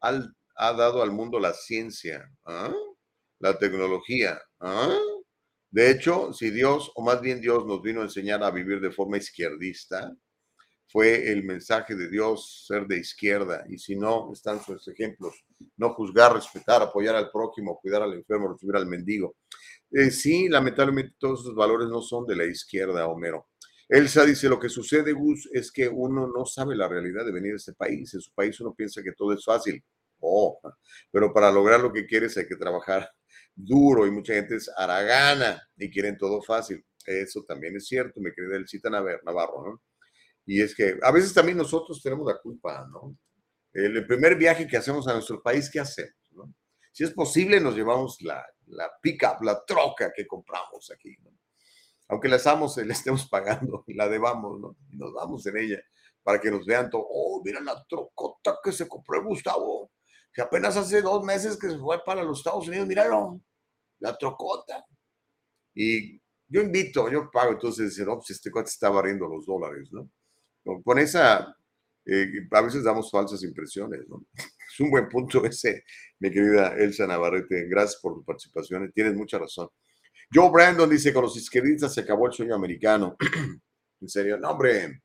ha dado al mundo la ciencia, ¿ah? la tecnología. ¿ah? De hecho, si Dios, o más bien Dios, nos vino a enseñar a vivir de forma izquierdista, fue el mensaje de Dios ser de izquierda. Y si no, están sus ejemplos. No juzgar, respetar, apoyar al prójimo, cuidar al enfermo, recibir al mendigo. Eh, sí, lamentablemente todos esos valores no son de la izquierda, Homero. Elsa dice, lo que sucede, Gus, es que uno no sabe la realidad de venir a este país. En su país uno piensa que todo es fácil. Oh, pero para lograr lo que quieres hay que trabajar duro y mucha gente es aragana y quieren todo fácil. Eso también es cierto, me querida Elcita Navarro, ¿no? Y es que a veces también nosotros tenemos la culpa, ¿no? El primer viaje que hacemos a nuestro país, ¿qué hacemos? Si es posible, nos llevamos la, la pick-up, la troca que compramos aquí, ¿no? Aunque la estamos, le estemos pagando, la debamos, ¿no? Y nos vamos en ella para que nos vean todo. Oh, mira la trocota que se compró Gustavo, que apenas hace dos meses que se fue para los Estados Unidos, míralo, la trocota. Y yo invito, yo pago, entonces dicen, no, pues este cuate está barriendo los dólares, ¿no? Con esa, Eh, a veces damos falsas impresiones. Es un buen punto ese, mi querida Elsa Navarrete. Gracias por tu participación. Tienes mucha razón. Joe Brandon dice, con los izquierdistas se acabó el sueño americano. en serio, no, hombre,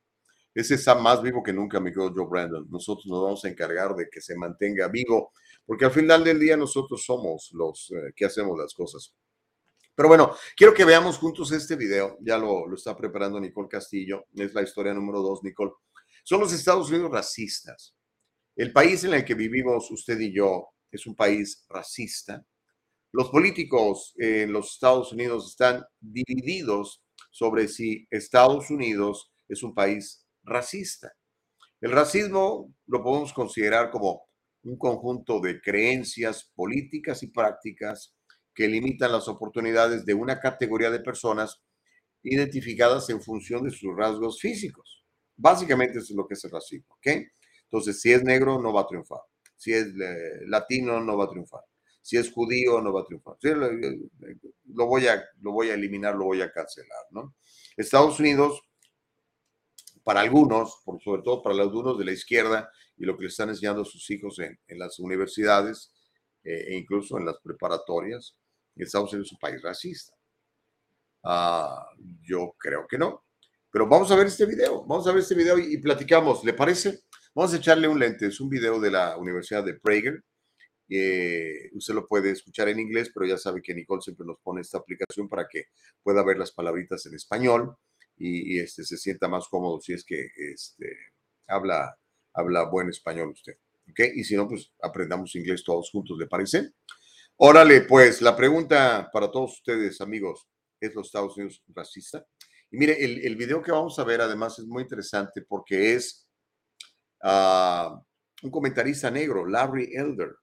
ese está más vivo que nunca, mi querido Joe Brandon. Nosotros nos vamos a encargar de que se mantenga vivo, porque al final del día nosotros somos los eh, que hacemos las cosas. Pero bueno, quiero que veamos juntos este video. Ya lo, está preparando Nicole Castillo. Es la historia número dos, Nicole. Son los Estados Unidos racistas. El país en el que vivimos usted y yo es un país racista. Los políticos en los Estados Unidos están divididos sobre si Estados Unidos es un país racista. El racismo lo podemos considerar como un conjunto de creencias políticas y prácticas que limitan las oportunidades de una categoría de personas identificadas en función de sus rasgos físicos. Básicamente eso es lo que es el racismo, ¿ok? Entonces, si es negro, no va a triunfar. Si es eh, latino, no va a triunfar. Si es judío, no va a triunfar. lo, voy a, lo voy a eliminar, lo voy a cancelar, ¿no? Estados Unidos, para algunos, por, sobre todo para algunos de la izquierda y lo que le están enseñando a sus hijos en, las universidades eh, e incluso en las preparatorias, Estados Unidos es un país racista. Ah, yo creo que no. Pero vamos a ver este video, vamos a ver este video y, y platicamos, ¿le parece? Vamos a echarle un lente, es un video de la Universidad de Prager. Eh, usted lo puede escuchar en inglés, pero ya sabe que Nicole siempre nos pone esta aplicación para que pueda ver las palabritas en español y, este, se sienta más cómodo si es que este, habla, habla buen español usted. Y si no, pues aprendamos inglés todos juntos, ¿le parece? Órale, pues la pregunta para todos ustedes, amigos, ¿es los Estados Unidos racista? Y mire, el, el video que vamos a ver además es muy interesante porque es un comentarista negro, Larry Elder.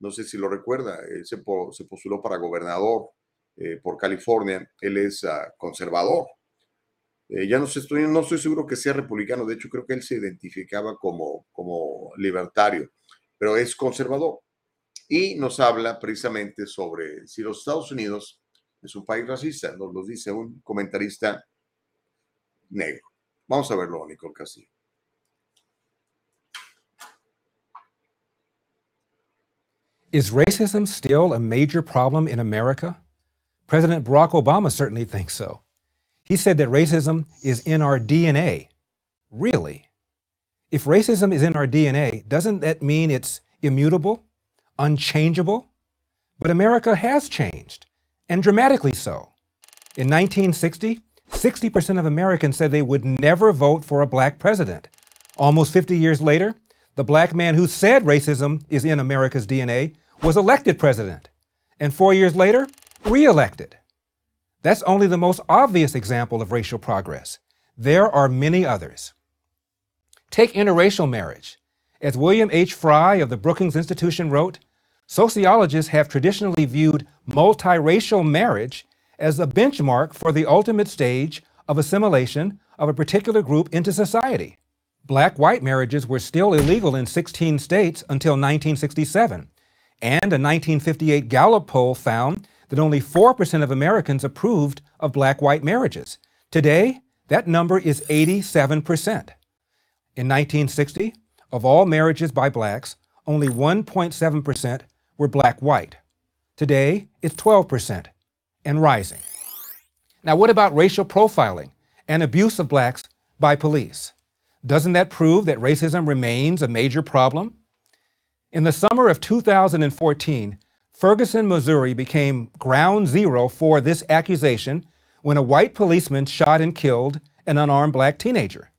No sé si lo recuerda, él se, postuló para gobernador eh, por California. Él es ah, conservador. Eh, ya no, estoy, no estoy seguro que sea republicano, de hecho creo que él se identificaba como, como libertario, pero es conservador. Y nos habla precisamente sobre si los Estados Unidos es un país racista, nos lo dice un comentarista negro. Vamos a verlo, Nicole Castillo. Is racism still a major problem in America? President Barack Obama certainly thinks so. He said that racism is in our DNA. Really? If racism is in our DNA, doesn't that mean it's immutable, unchangeable? But America has changed, and dramatically so. In 1960, 60% of Americans said they would never vote for a black president. Almost 50 years later, the black man who said racism is in America's DNA, was elected president, and four years later, reelected. That's only the most obvious example of racial progress. There are many others. Take interracial marriage. As William H. Fry of the Brookings Institution wrote, sociologists have traditionally viewed multiracial marriage as a benchmark for the ultimate stage of assimilation of a particular group into society. Black white marriages were still illegal in 16 states until 1967, and a 1958 Gallup poll found that only 4% of Americans approved of black white marriages. Today, that number is 87%. In 1960, of all marriages by blacks, only 1.7% were black white. Today, it's 12% and rising. Now, what about racial profiling and abuse of blacks by police? Doesn't that prove that racism remains a major problem? In the summer of 2014, Ferguson, Missouri became ground zero for this accusation when a white policeman shot and killed an unarmed black teenager.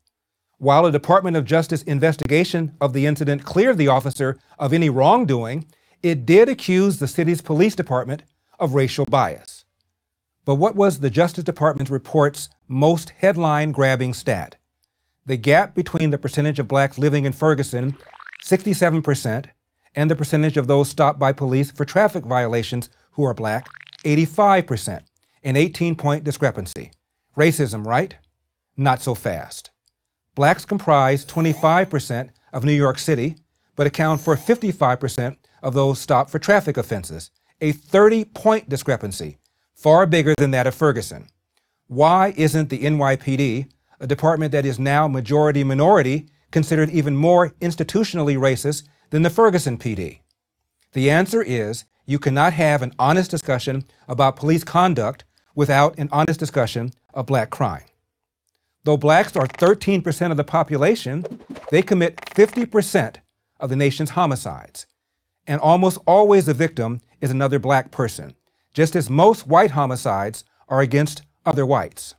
While a Department of Justice investigation of the incident cleared the officer of any wrongdoing, it did accuse the city's police department of racial bias. But what was the Justice Department's report's most headline grabbing stat? the gap between the percentage of blacks living in Ferguson, 67%, and the percentage of those stopped by police for traffic violations who are black, 85%, an 18 point discrepancy. Racism, right? Not so fast. Blacks comprise 25% of New York City, but account for 55% of those stopped for traffic offenses, a 30 point discrepancy, far bigger than that of Ferguson. Why isn't the NYPD a department that is now majority minority, considered even more institutionally racist than the Ferguson PD? The answer is you cannot have an honest discussion about police conduct without an honest discussion of black crime. Though blacks are 13% of the population, they commit 50% of the nation's homicides. And almost always the victim is another black person, just as most white homicides are against other whites.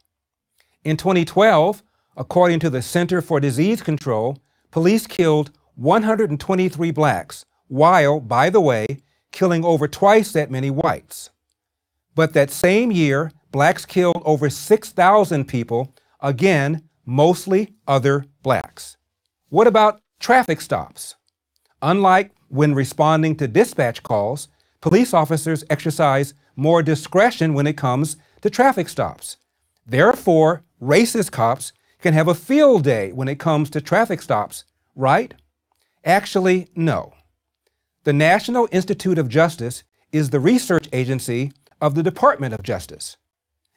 In 2012, according to the Center for Disease Control, police killed 123 blacks, while, by the way, killing over twice that many whites. But that same year, blacks killed over 6,000 people, again, mostly other blacks. What about traffic stops? Unlike when responding to dispatch calls, police officers exercise more discretion when it comes to traffic stops. Therefore, racist cops can have a field day when it comes to traffic stops, right? Actually, no. The National Institute of Justice is the research agency of the Department of Justice.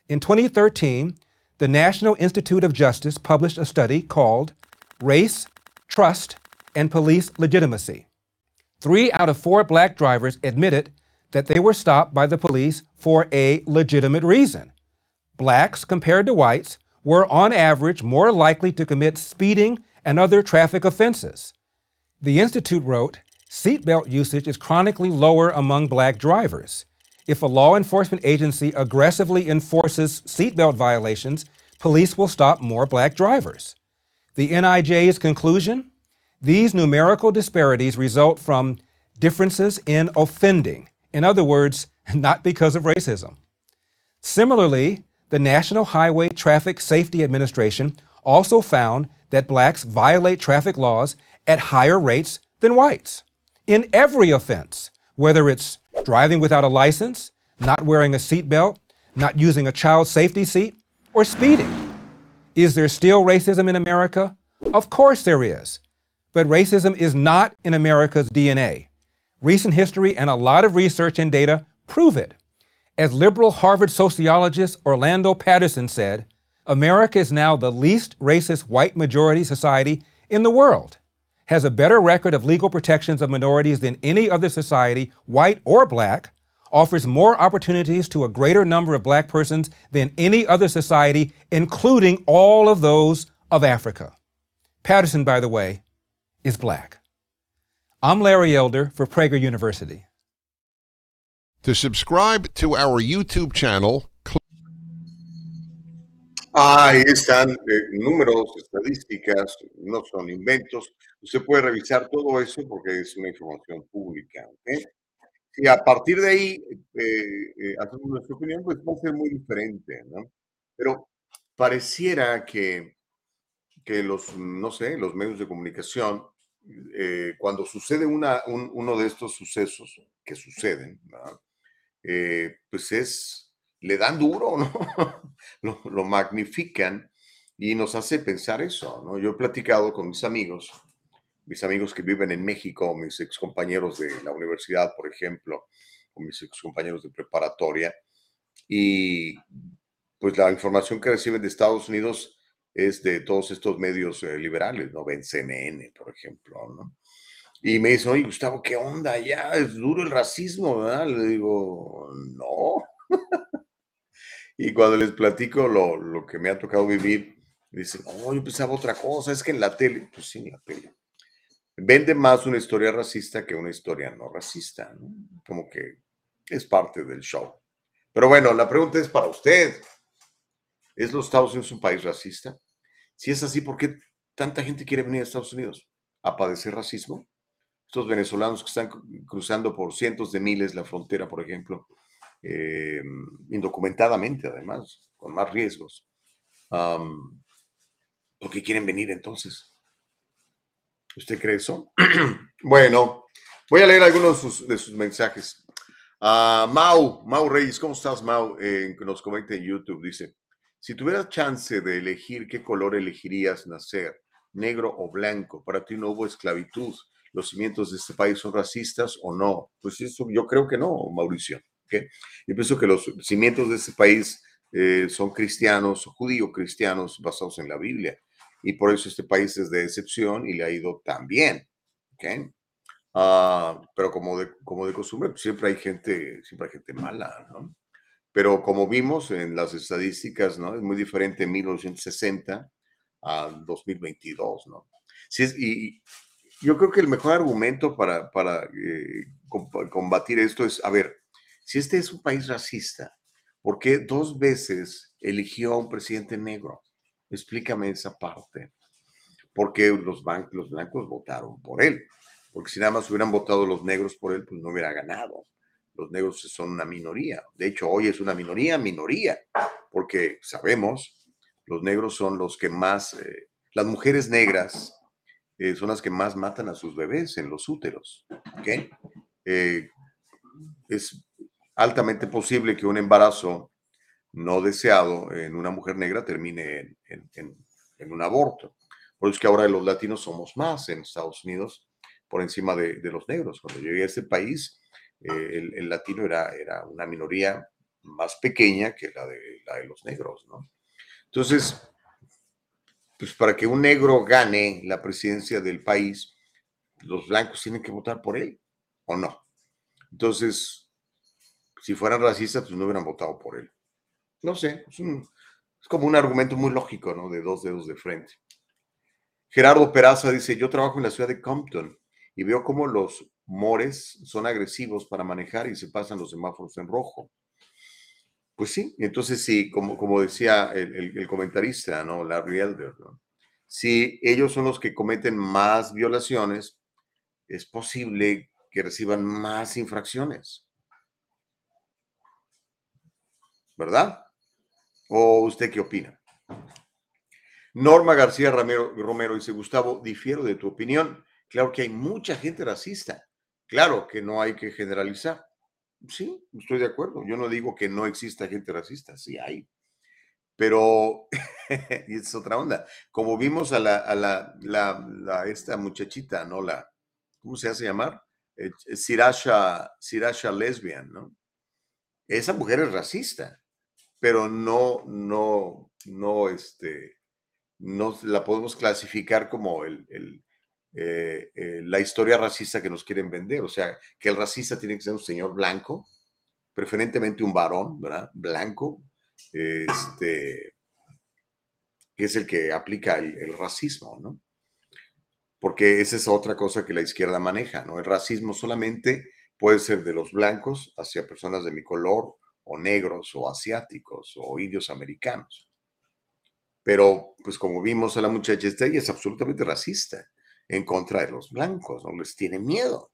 In 2013, the National Institute of Justice published a study called Race, Trust, and Police Legitimacy. Three out of four black drivers admitted that they were stopped by the police for a legitimate reason. Blacks, compared to whites, were on average more likely to commit speeding and other traffic offenses. The Institute wrote seatbelt usage is chronically lower among black drivers. If a law enforcement agency aggressively enforces seatbelt violations, police will stop more black drivers. The NIJ's conclusion? These numerical disparities result from differences in offending. In other words, not because of racism. Similarly, the National Highway Traffic Safety Administration also found that blacks violate traffic laws at higher rates than whites in every offense, whether it's driving without a license, not wearing a seatbelt, not using a child safety seat, or speeding. Is there still racism in America? Of course there is. But racism is not in America's DNA. Recent history and a lot of research and data prove it. As liberal Harvard sociologist Orlando Patterson said, America is now the least racist white majority society in the world, has a better record of legal protections of minorities than any other society, white or black, offers more opportunities to a greater number of black persons than any other society, including all of those of Africa. Patterson, by the way, is black. I'm Larry Elder for Prager University. To subscribe to our YouTube channel, Ahí están eh, números, estadísticas, no son inventos. Usted puede revisar todo eso porque es una información pública. ¿ok? Y a partir de ahí eh, eh, hacemos nuestra opinión, pues va a ser muy diferente, ¿no? Pero pareciera que, que los, no sé, los medios de comunicación, eh, cuando sucede una, un- uno de estos sucesos que suceden. Eh, pues es, le dan duro, ¿no? lo, lo magnifican y nos hace pensar eso, ¿no? Yo he platicado con mis amigos, mis amigos que viven en México, mis excompañeros de la universidad, por ejemplo, o mis excompañeros de preparatoria, y pues la información que reciben de Estados Unidos es de todos estos medios eh, liberales, ¿no? Ven CNN, por ejemplo, ¿no? Y me dicen, oye, Gustavo, ¿qué onda? Ya es duro el racismo, ¿verdad? Le digo, no. y cuando les platico lo, lo que me ha tocado vivir, dicen, oh, yo pensaba otra cosa, es que en la tele, pues sí, en la tele. Vende más una historia racista que una historia no racista, ¿no? Como que es parte del show. Pero bueno, la pregunta es para usted. ¿Es los Estados Unidos un país racista? Si es así, ¿por qué tanta gente quiere venir a Estados Unidos? ¿A padecer racismo? Estos venezolanos que están cru- cruzando por cientos de miles la frontera, por ejemplo, eh, indocumentadamente además, con más riesgos. ¿Por qué quieren venir entonces? ¿Usted cree eso? bueno, voy a leer algunos de sus, mensajes. Ah, Mau, Mau Reyes, ¿cómo estás, Mau? Nos comenta en YouTube, dice, si tuvieras chance de elegir qué color elegirías nacer, negro o blanco, para ti no hubo esclavitud, los cimientos de este país son racistas o no? Pues eso yo creo que no, Mauricio. ¿ok? Yo pienso que los cimientos de este país eh, son cristianos, judío-cristianos basados en la Biblia. y por eso este país es de excepción y le ha ido tan bien. ¿ok? Ah, pero como de, como de costumbre, pues, siempre hay gente, siempre hay gente mala, ¿no? Pero como vimos en las estadísticas, ¿no? Es muy diferente en 1960 a 2022, ¿no? Sí y yo creo que el mejor argumento para, para eh, combatir esto es, a ver, si este es un país racista, ¿por qué dos veces eligió a un presidente negro? Explícame esa parte. Porque los, los blancos votaron por él. Porque si nada más hubieran votado los negros por él, pues no hubiera ganado. Los negros son una minoría. De hecho, hoy es una minoría, minoría, porque sabemos, los negros son los que más, eh, las mujeres negras eh, son las que más matan a sus bebés en los úteros. ¿okay? Eh, es altamente posible que un embarazo no deseado en una mujer negra termine en, un aborto. Por eso es que ahora los latinos somos más en Estados Unidos por encima de, los negros. Cuando llegué a este país, eh, el, latino era, era una minoría más pequeña que la de, la de los negros, ¿no? Entonces, pues para que un negro gane la presidencia del país, los blancos tienen que votar por él, ¿o no? Entonces, si fueran racistas, pues no hubieran votado por él. No sé, es, es como un argumento muy lógico, ¿no? De dos dedos de frente. Gerardo Peraza dice, yo trabajo en la ciudad de Compton y veo cómo los mores son agresivos para manejar y se pasan los semáforos en rojo. Pues sí, entonces sí, como, como decía el, comentarista, ¿no? Larry Elder, ¿no? Si ellos son los que cometen más violaciones, es posible que reciban más infracciones. ¿Verdad? ¿O usted qué opina? Norma García Romero, Romero dice, Gustavo, difiero de tu opinión. Claro que hay mucha gente racista. Claro que no hay que generalizar. Sí, estoy de acuerdo. Yo no digo que no exista gente racista, sí hay. Pero, y es otra onda. Como vimos a la, esta muchachita, ¿no? La, ¿cómo se hace llamar? Eh, Sirasha, Sirasha lesbian, ¿no? Esa mujer es racista, pero no, no, no, este, no la podemos clasificar como el, eh, eh, la historia racista que nos quieren vender. O sea, que el racista tiene que ser un señor blanco, preferentemente un varón, ¿verdad? Blanco, este, que es el que aplica el, racismo, ¿no? Porque esa es otra cosa que la izquierda maneja, ¿no? El racismo solamente puede ser de los blancos hacia personas de mi color, o negros, o asiáticos, o indios americanos. Pero, pues como vimos a la muchacha esta, ella es absolutamente racista en contra de los blancos, no les tiene miedo.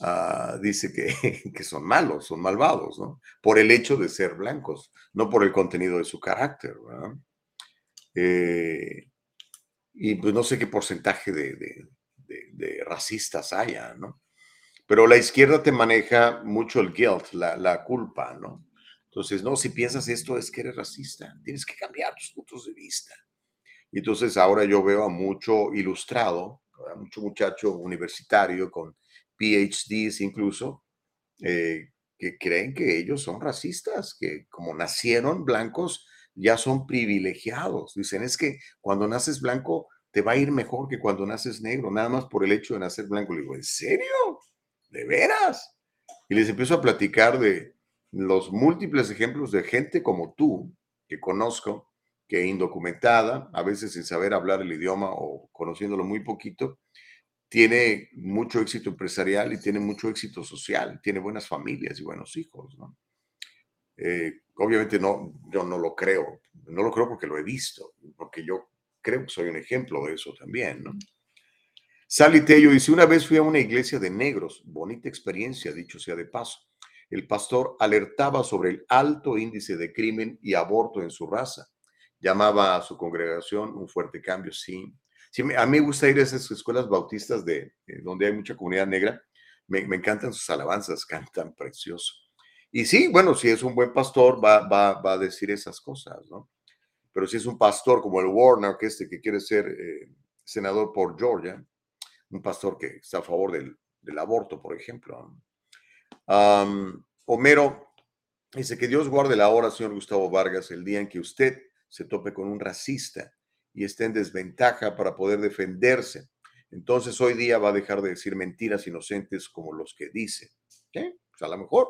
Ah, dice que, que, son malos, son malvados, ¿no? Por el hecho de ser blancos, no por el contenido de su carácter, ¿verdad? Eh, y pues no sé qué porcentaje de, de, de, racistas haya, ¿no? Pero la izquierda te maneja mucho el guilt, la, la culpa, ¿no? Entonces, no, si piensas esto es que eres racista, tienes que cambiar tus puntos de vista. Entonces ahora yo veo a mucho ilustrado, a mucho muchacho universitario con PhDs incluso, eh, que creen que ellos son racistas, que como nacieron blancos ya son privilegiados. Dicen, es que cuando naces blanco te va a ir mejor que cuando naces negro, nada más por el hecho de nacer blanco. Le digo, ¿en serio? ¿De veras? Y les empiezo a platicar de los múltiples ejemplos de gente como tú, que conozco, que indocumentada, a veces sin saber hablar el idioma o conociéndolo muy poquito, tiene mucho éxito empresarial y tiene mucho éxito social, tiene buenas familias y buenos hijos, ¿no? Eh, obviamente no, yo no lo creo, no lo creo porque lo he visto, porque yo creo que soy un ejemplo de eso también, ¿no? Sally Tello dice, una vez fui a una iglesia de negros, bonita experiencia, dicho sea de paso. El pastor alertaba sobre el alto índice de crimen y aborto en su raza llamaba a su congregación un fuerte cambio, sí. sí a mí me gusta ir a esas escuelas bautistas de, donde hay mucha comunidad negra. Me, encantan sus alabanzas, cantan precioso. Y sí, bueno, si es un buen pastor, va, va, va a decir esas cosas, ¿no? Pero si es un pastor como el Warner, que este que quiere ser eh, senador por Georgia, un pastor que está a favor del, del aborto, por ejemplo. Homero dice que Dios guarde la hora, señor Gustavo Vargas, el día en que usted se tope con un racista y está en desventaja para poder defenderse. Entonces hoy día va a dejar de decir mentiras inocentes como los que dice. ¿Okay? Pues a lo mejor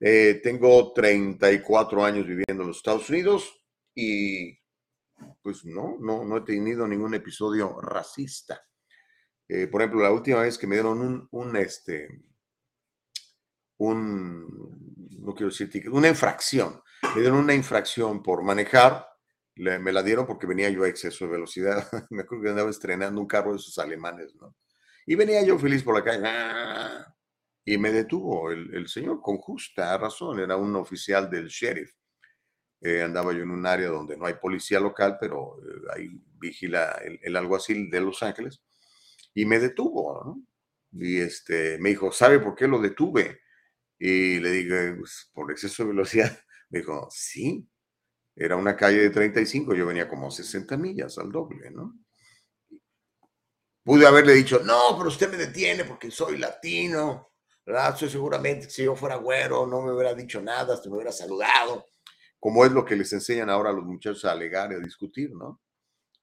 eh, tengo 34 años viviendo en los Estados Unidos y pues no, no, no he tenido ningún episodio racista. Eh, por ejemplo, la última vez que me dieron un, este, un, no quiero decir una infracción. Me dieron una infracción por manejar, me la dieron porque venía yo a exceso de velocidad. me acuerdo que andaba estrenando un carro de esos alemanes, ¿no? Y venía yo feliz por la calle. ¡ah! Y me detuvo el, señor con justa razón, era un oficial del sheriff. Eh, andaba yo en un área donde no hay policía local, pero eh, ahí vigila el, el, alguacil de Los Ángeles. Y me detuvo, ¿no? Y este, me dijo, ¿sabe por qué lo detuve? Y le dije, pues, por exceso de velocidad. Me dijo, sí, era una calle de 35, yo venía como 60 millas al doble, ¿no? Pude haberle dicho, no, pero usted me detiene porque soy latino, ¿verdad? Soy seguramente, si yo fuera güero, no me hubiera dicho nada, hasta me hubiera saludado, como es lo que les enseñan ahora a los muchachos a alegar y a discutir, ¿no?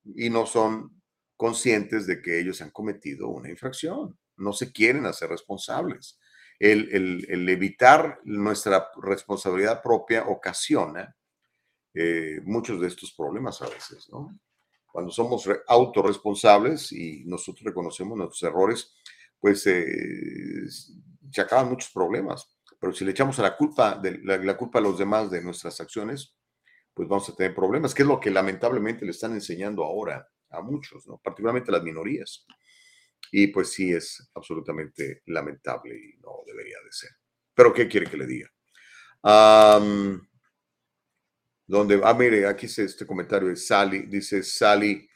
Y no son conscientes de que ellos han cometido una infracción, no se quieren hacer responsables el, evitar nuestra responsabilidad propia ocasiona eh, muchos de estos problemas a veces, ¿no? Cuando somos autorresponsables y nosotros reconocemos nuestros errores, pues eh, se acaban muchos problemas. Pero si le echamos a la culpa, de, la, culpa a los demás de nuestras acciones, pues vamos a tener problemas, que es lo que lamentablemente le están enseñando ahora a muchos, ¿no? particularmente a las minorías. Y pues sí es absolutamente lamentable y no debería de ser. Pero ¿qué quiere que le diga? Donde, ah, mire, aquí dice este comentario de Sally, dice Sally,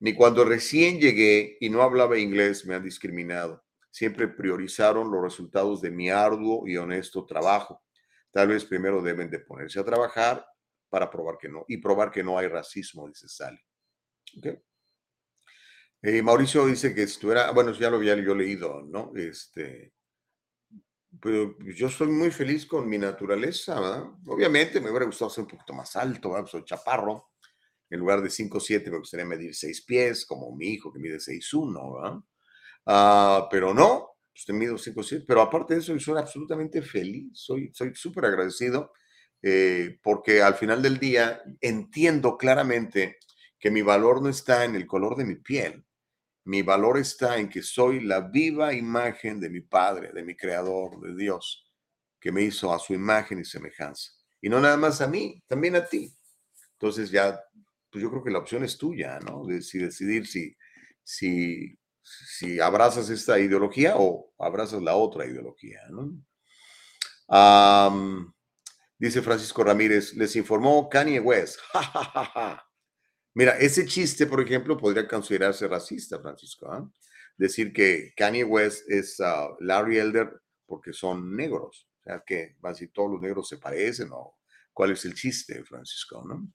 ni cuando recién llegué y no hablaba inglés me han discriminado. Siempre priorizaron los resultados de mi arduo y honesto trabajo. Tal vez primero deben de ponerse a trabajar para probar que no, y probar que no hay racismo, dice Sally. Okay. Eh, Mauricio dice que esto era, bueno, ya lo había yo leído, ¿no? Este, pero yo soy muy feliz con mi naturaleza, ¿verdad? Obviamente me hubiera gustado ser un poquito más alto, ¿verdad? Soy chaparro. En lugar de 5'7 me gustaría medir 6 pies, como mi hijo que mide 6'1, ¿verdad? Ah, pero no, pues te mido 5'7. Pero aparte de eso, yo soy absolutamente feliz, soy súper agradecido, eh, porque al final del día entiendo claramente que mi valor no está en el color de mi piel, mi valor está en que soy la viva imagen de mi Padre, de mi Creador, de Dios, que me hizo a su imagen y semejanza. Y no nada más a mí, también a ti. Entonces ya, pues yo creo que la opción es tuya, ¿no? Si decidir si, si, si abrazas esta ideología o abrazas la otra ideología, ¿no? dice Francisco Ramírez, les informó Kanye West. Ja, Mira, ese chiste, por ejemplo, podría considerarse racista, Francisco. ¿ah? Decir que Kanye West es ah, Larry Elder porque son negros. O sea, que si todos los negros se parecen o cuál es el chiste, Francisco, ¿no?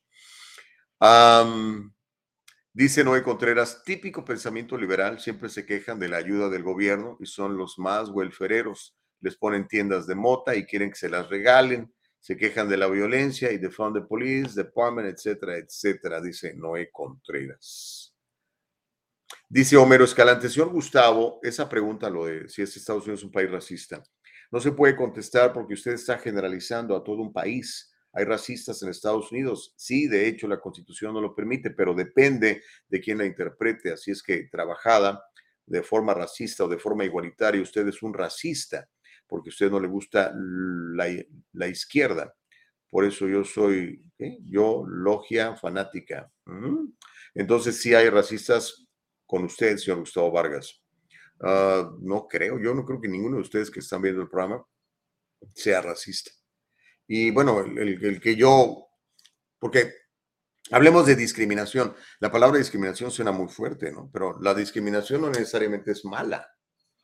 dice Noé Contreras, típico pensamiento liberal, siempre se quejan de la ayuda del gobierno y son los más welfereros. Les ponen tiendas de mota y quieren que se las regalen se quejan de la violencia y de Fund the Police Department, etcétera, etcétera, dice Noé Contreras. Dice Homero Escalante, señor Gustavo, esa pregunta, lo de si es Estados Unidos un país racista, no se puede contestar porque usted está generalizando a todo un país. Hay racistas en Estados Unidos. Sí, de hecho, la constitución no lo permite, pero depende de quién la interprete. Así es que trabajada de forma racista o de forma igualitaria, usted es un racista porque a usted no le gusta la, izquierda. Por eso yo soy, yo, logia fanática. Entonces, sí hay racistas con usted, señor Gustavo Vargas. Ah, no creo, yo no creo que ninguno de ustedes que están viendo el programa sea racista. Y bueno, el, el que yo, porque hablemos de discriminación. La palabra discriminación suena muy fuerte, ¿no? Pero la discriminación no necesariamente es mala.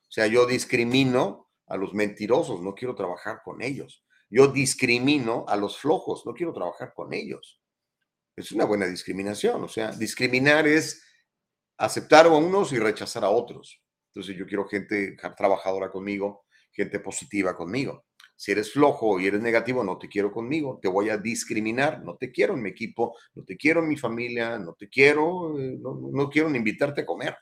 O sea, yo discrimino a los mentirosos, no quiero trabajar con ellos. Yo discrimino a los flojos, no quiero trabajar con ellos. Es una buena discriminación, o sea, discriminar es aceptar a unos y rechazar a otros. Entonces yo quiero gente trabajadora conmigo, gente positiva conmigo. Si eres flojo y eres negativo, no te quiero conmigo, te voy a discriminar, no te quiero en mi equipo, no te quiero en mi familia, no te quiero, eh, no, quiero ni invitarte a comer.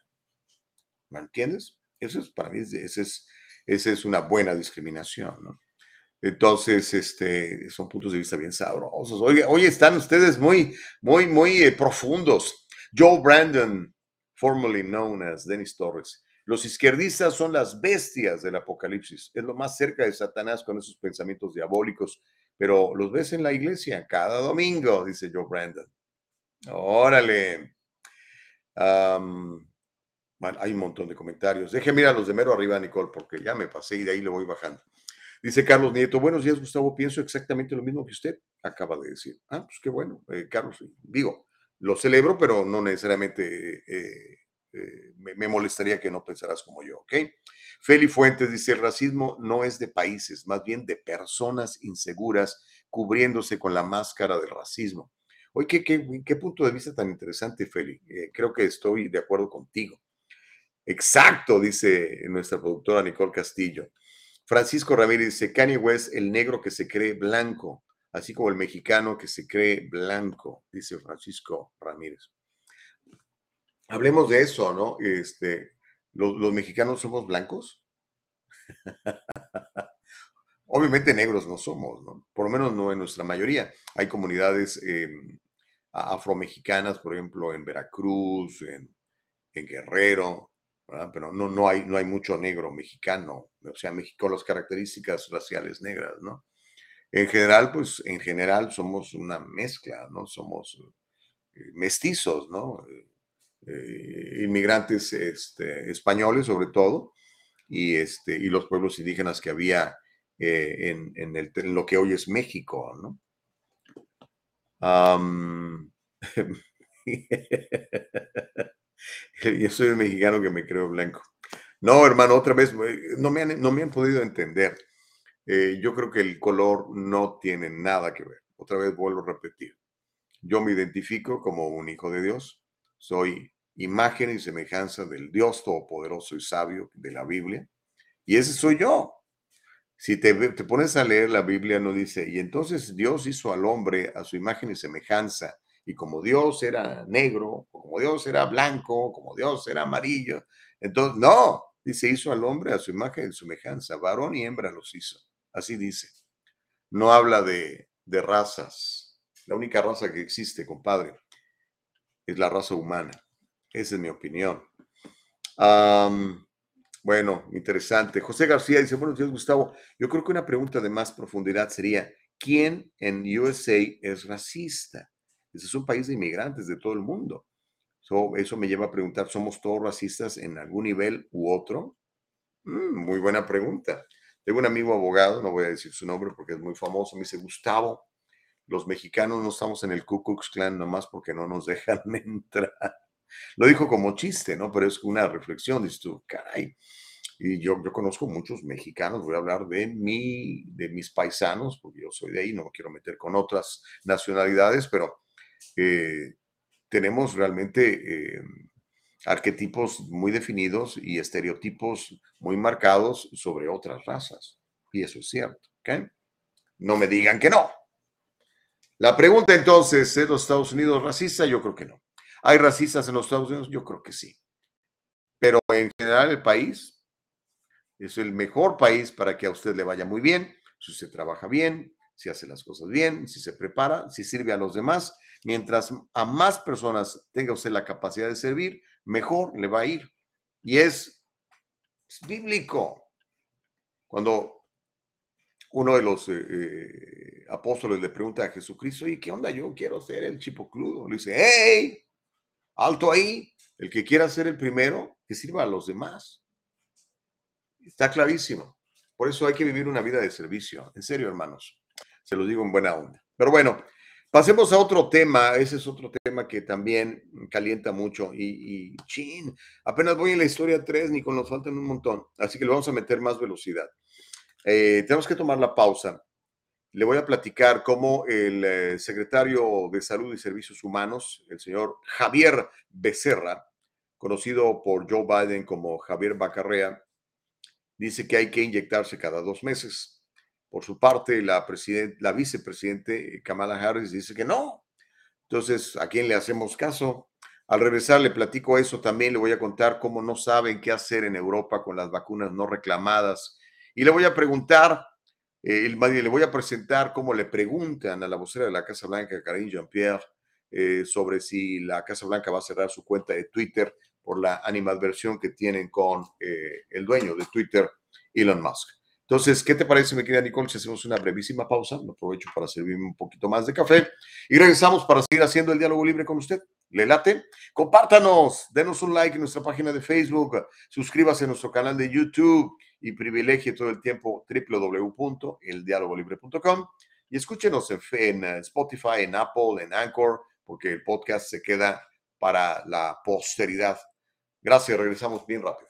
¿Me entiendes? Eso es para mí, ese es, esa es una buena discriminación. Entonces, este, son puntos de vista bien sabrosos. Hoy, hoy están ustedes muy, muy, muy eh, profundos. Joe Brandon, formerly known as Dennis Torres. Los izquierdistas son las bestias del apocalipsis. Es lo más cerca de Satanás con esos pensamientos diabólicos. Pero los ves en la iglesia cada domingo, dice Joe Brandon. Órale. Hay un montón de comentarios. Deje mirar los de mero arriba, Nicole, porque ya me pasé y de ahí le voy bajando. Dice Carlos Nieto, buenos días, Gustavo. Pienso exactamente lo mismo que usted acaba de decir. Ah, pues qué bueno, eh, Carlos. Digo, lo celebro, pero no necesariamente eh, eh, me, molestaría que no pensaras como yo, ¿ok? Feli Fuentes dice, el racismo no es de países, más bien de personas inseguras cubriéndose con la máscara del racismo. Oye, ¿qué, qué, qué punto de vista tan interesante, Feli? creo que estoy de acuerdo contigo. Exacto, dice nuestra productora Nicole Castillo. Francisco Ramírez dice, Kanye West, el negro que se cree blanco, así como el mexicano que se cree blanco, dice Francisco Ramírez. Hablemos de eso, ¿no? Este, ¿los, mexicanos somos blancos? Obviamente negros no somos, ¿no? Por lo menos no en nuestra mayoría. Hay comunidades em, afromexicanas, por ejemplo, en Veracruz, en Guerrero, pero no, no, hay, no hay mucho negro mexicano, o sea, México las características raciales negras, ¿no? En general, pues en general somos una mezcla, ¿no? Somos eh, mestizos, ¿no? Eh, inmigrantes este, españoles sobre todo, y, este, y los pueblos indígenas que había eh, en, en, el, lo que hoy es México, ¿no? Yo soy un mexicano que me creo blanco. No, hermano, otra vez, eh, no me han, no me han podido entender. Eh, yo creo que el color no tiene nada que ver. Otra vez vuelvo a repetir. Yo me identifico como un hijo de Dios. Soy imagen y semejanza del Dios todopoderoso y sabio de la Biblia. Y ese soy yo. Si te, te pones a leer la Biblia, no dice, y entonces Dios hizo al hombre a su imagen y semejanza y como Dios era negro, como Dios era blanco, como Dios era amarillo, entonces, no, dice, hizo al hombre a su imagen y semejanza, varón y hembra los hizo. Así dice. No habla de, razas. La única raza que existe, compadre, es la raza humana. Esa es mi opinión. bueno, interesante. José García dice, buenos días, Gustavo. Yo creo que una pregunta de más profundidad sería, ¿quién en USA es racista? Es un país de inmigrantes de todo el mundo. eso me lleva a preguntar, ¿somos todos racistas en algún nivel u otro? Mm, muy buena pregunta. Tengo un amigo abogado, no voy a decir su nombre porque es muy famoso, me dice, Gustavo, los mexicanos no estamos en el Ku Klux Klan nomás porque no nos dejan entrar. Lo dijo como chiste, ¿no? Pero es una reflexión, dices tú, caray. Y yo, yo conozco muchos mexicanos, voy a hablar de, mi, de mis paisanos, porque yo soy de ahí, no me quiero meter con otras nacionalidades, pero eh, tenemos realmente eh, arquetipos muy definidos y estereotipos muy marcados sobre otras razas. Y eso es cierto. No me digan que no. La pregunta entonces, ¿es los Estados Unidos racista? Yo creo que no. ¿Hay racistas en los Estados Unidos? Yo creo que sí. Pero en general el país es el mejor país para que a usted le vaya muy bien, si usted trabaja bien, si hace las cosas bien, si se prepara, si sirve a los demás Mientras a más personas tenga usted la capacidad de servir, mejor le va a ir. Y es, bíblico. Cuando uno de los eh, eh, apóstoles le pregunta a Jesucristo, ¿y qué onda? Yo quiero ser el chipocludo. Le dice, ¡hey! Alto ahí. El que quiera ser el primero, que sirva a los demás. Está clarísimo. Por eso hay que vivir una vida de servicio. En serio, hermanos. Se los digo en buena onda. Pero bueno, Pasemos a otro tema, ese es otro tema que también calienta mucho y, chin, apenas voy en la historia 3, Nico, nos faltan un montón, así que le vamos a meter más velocidad. Eh, tenemos que tomar la pausa. Le voy a platicar cómo el eh, secretario de Salud y Servicios Humanos, el señor Javier Becerra, conocido por Joe Biden como Javier Bacarrea, dice que hay que inyectarse cada dos meses. Por su parte, la, la vicepresidente Kamala Harris dice que no. Entonces, ¿a quién le hacemos caso? Al regresar le platico eso también, le voy a contar cómo no saben qué hacer en Europa con las vacunas no reclamadas. Y le voy a preguntar, eh, le voy a presentar cómo le preguntan a la vocera de la Casa Blanca, Karine Jean-Pierre, eh, sobre si la Casa Blanca va a cerrar su cuenta de Twitter por la animadversión que tienen con eh, el dueño de Twitter, Elon Musk. Entonces, ¿qué te parece, mi querida Nicole, si hacemos una brevísima pausa? Me aprovecho para servirme un poquito más de café y regresamos para seguir haciendo el diálogo libre con usted. ¿Le late? Compártanos, denos un like en nuestra página de Facebook, suscríbase a nuestro canal de YouTube y privilegie todo el tiempo www.eldialogolibre.com y escúchenos en, en Spotify, en Apple, en Anchor, porque el podcast se queda para la posteridad. Gracias, regresamos bien rápido.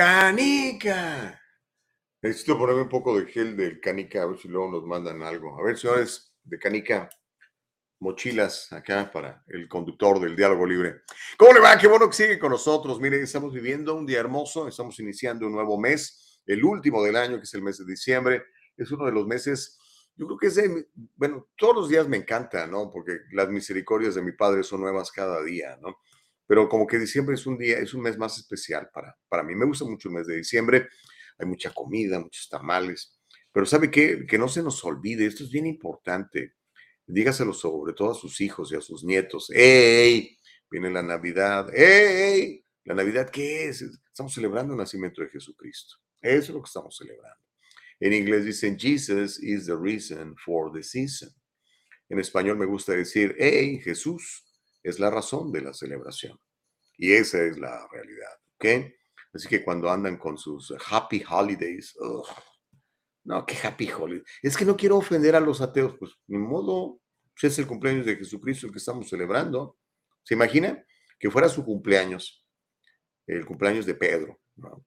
¡Canica! Necesito ponerme un poco de gel del canica, a ver si luego nos mandan algo. A ver, señores de canica, mochilas acá para el conductor del diálogo libre. ¿Cómo le va? Qué bueno que sigue con nosotros. Miren, estamos viviendo un día hermoso, estamos iniciando un nuevo mes, el último del año, que es el mes de diciembre. Es uno de los meses yo creo que es de, bueno, todos los días me encanta, ¿no? Porque las misericordias de mi padre son nuevas cada día, ¿no? Pero como que diciembre es un día, es un mes más especial para, para mí. Me gusta mucho el mes de diciembre. Hay mucha comida, muchos tamales. Pero ¿sabe qué? Que no se nos olvide, esto es bien importante. Dígaselo sobre todo a sus hijos y a sus nietos. ¡Ey! Viene la Navidad. ¡Ey! ¿La Navidad qué es? Estamos celebrando el nacimiento de Jesucristo. Eso es lo que estamos celebrando. En inglés dicen Jesus is the reason for the season. En español me gusta decir, hey, Jesús es la razón de la celebración. Y esa es la realidad, ¿ok? Así que cuando andan con sus happy holidays, no, qué happy holidays. Es que no quiero ofender a los ateos, pues ni modo, pues, es el cumpleaños de Jesucristo el que estamos celebrando. ¿Se imagina? Que fuera su cumpleaños, el cumpleaños de Pedro, ¿no?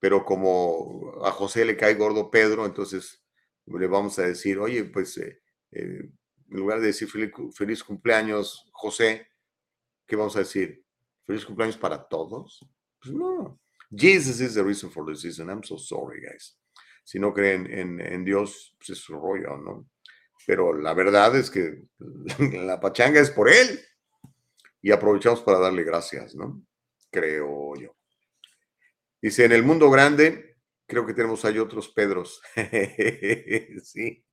pero como a José le cae gordo Pedro, entonces le vamos a decir, oye, pues eh, eh, en lugar de decir feliz, cumpleaños, José, ¿qué vamos a decir? ¿Feliz cumpleaños para todos? Pues no. Jesus is the reason for the season. I'm so sorry, guys. Si no creen en, en Dios, pues es su rollo, ¿no? Pero la verdad es que la pachanga es por Él. Y aprovechamos para darle gracias, ¿no? Creo yo. Dice, en el mundo grande, creo que tenemos hay otros Pedros. sí.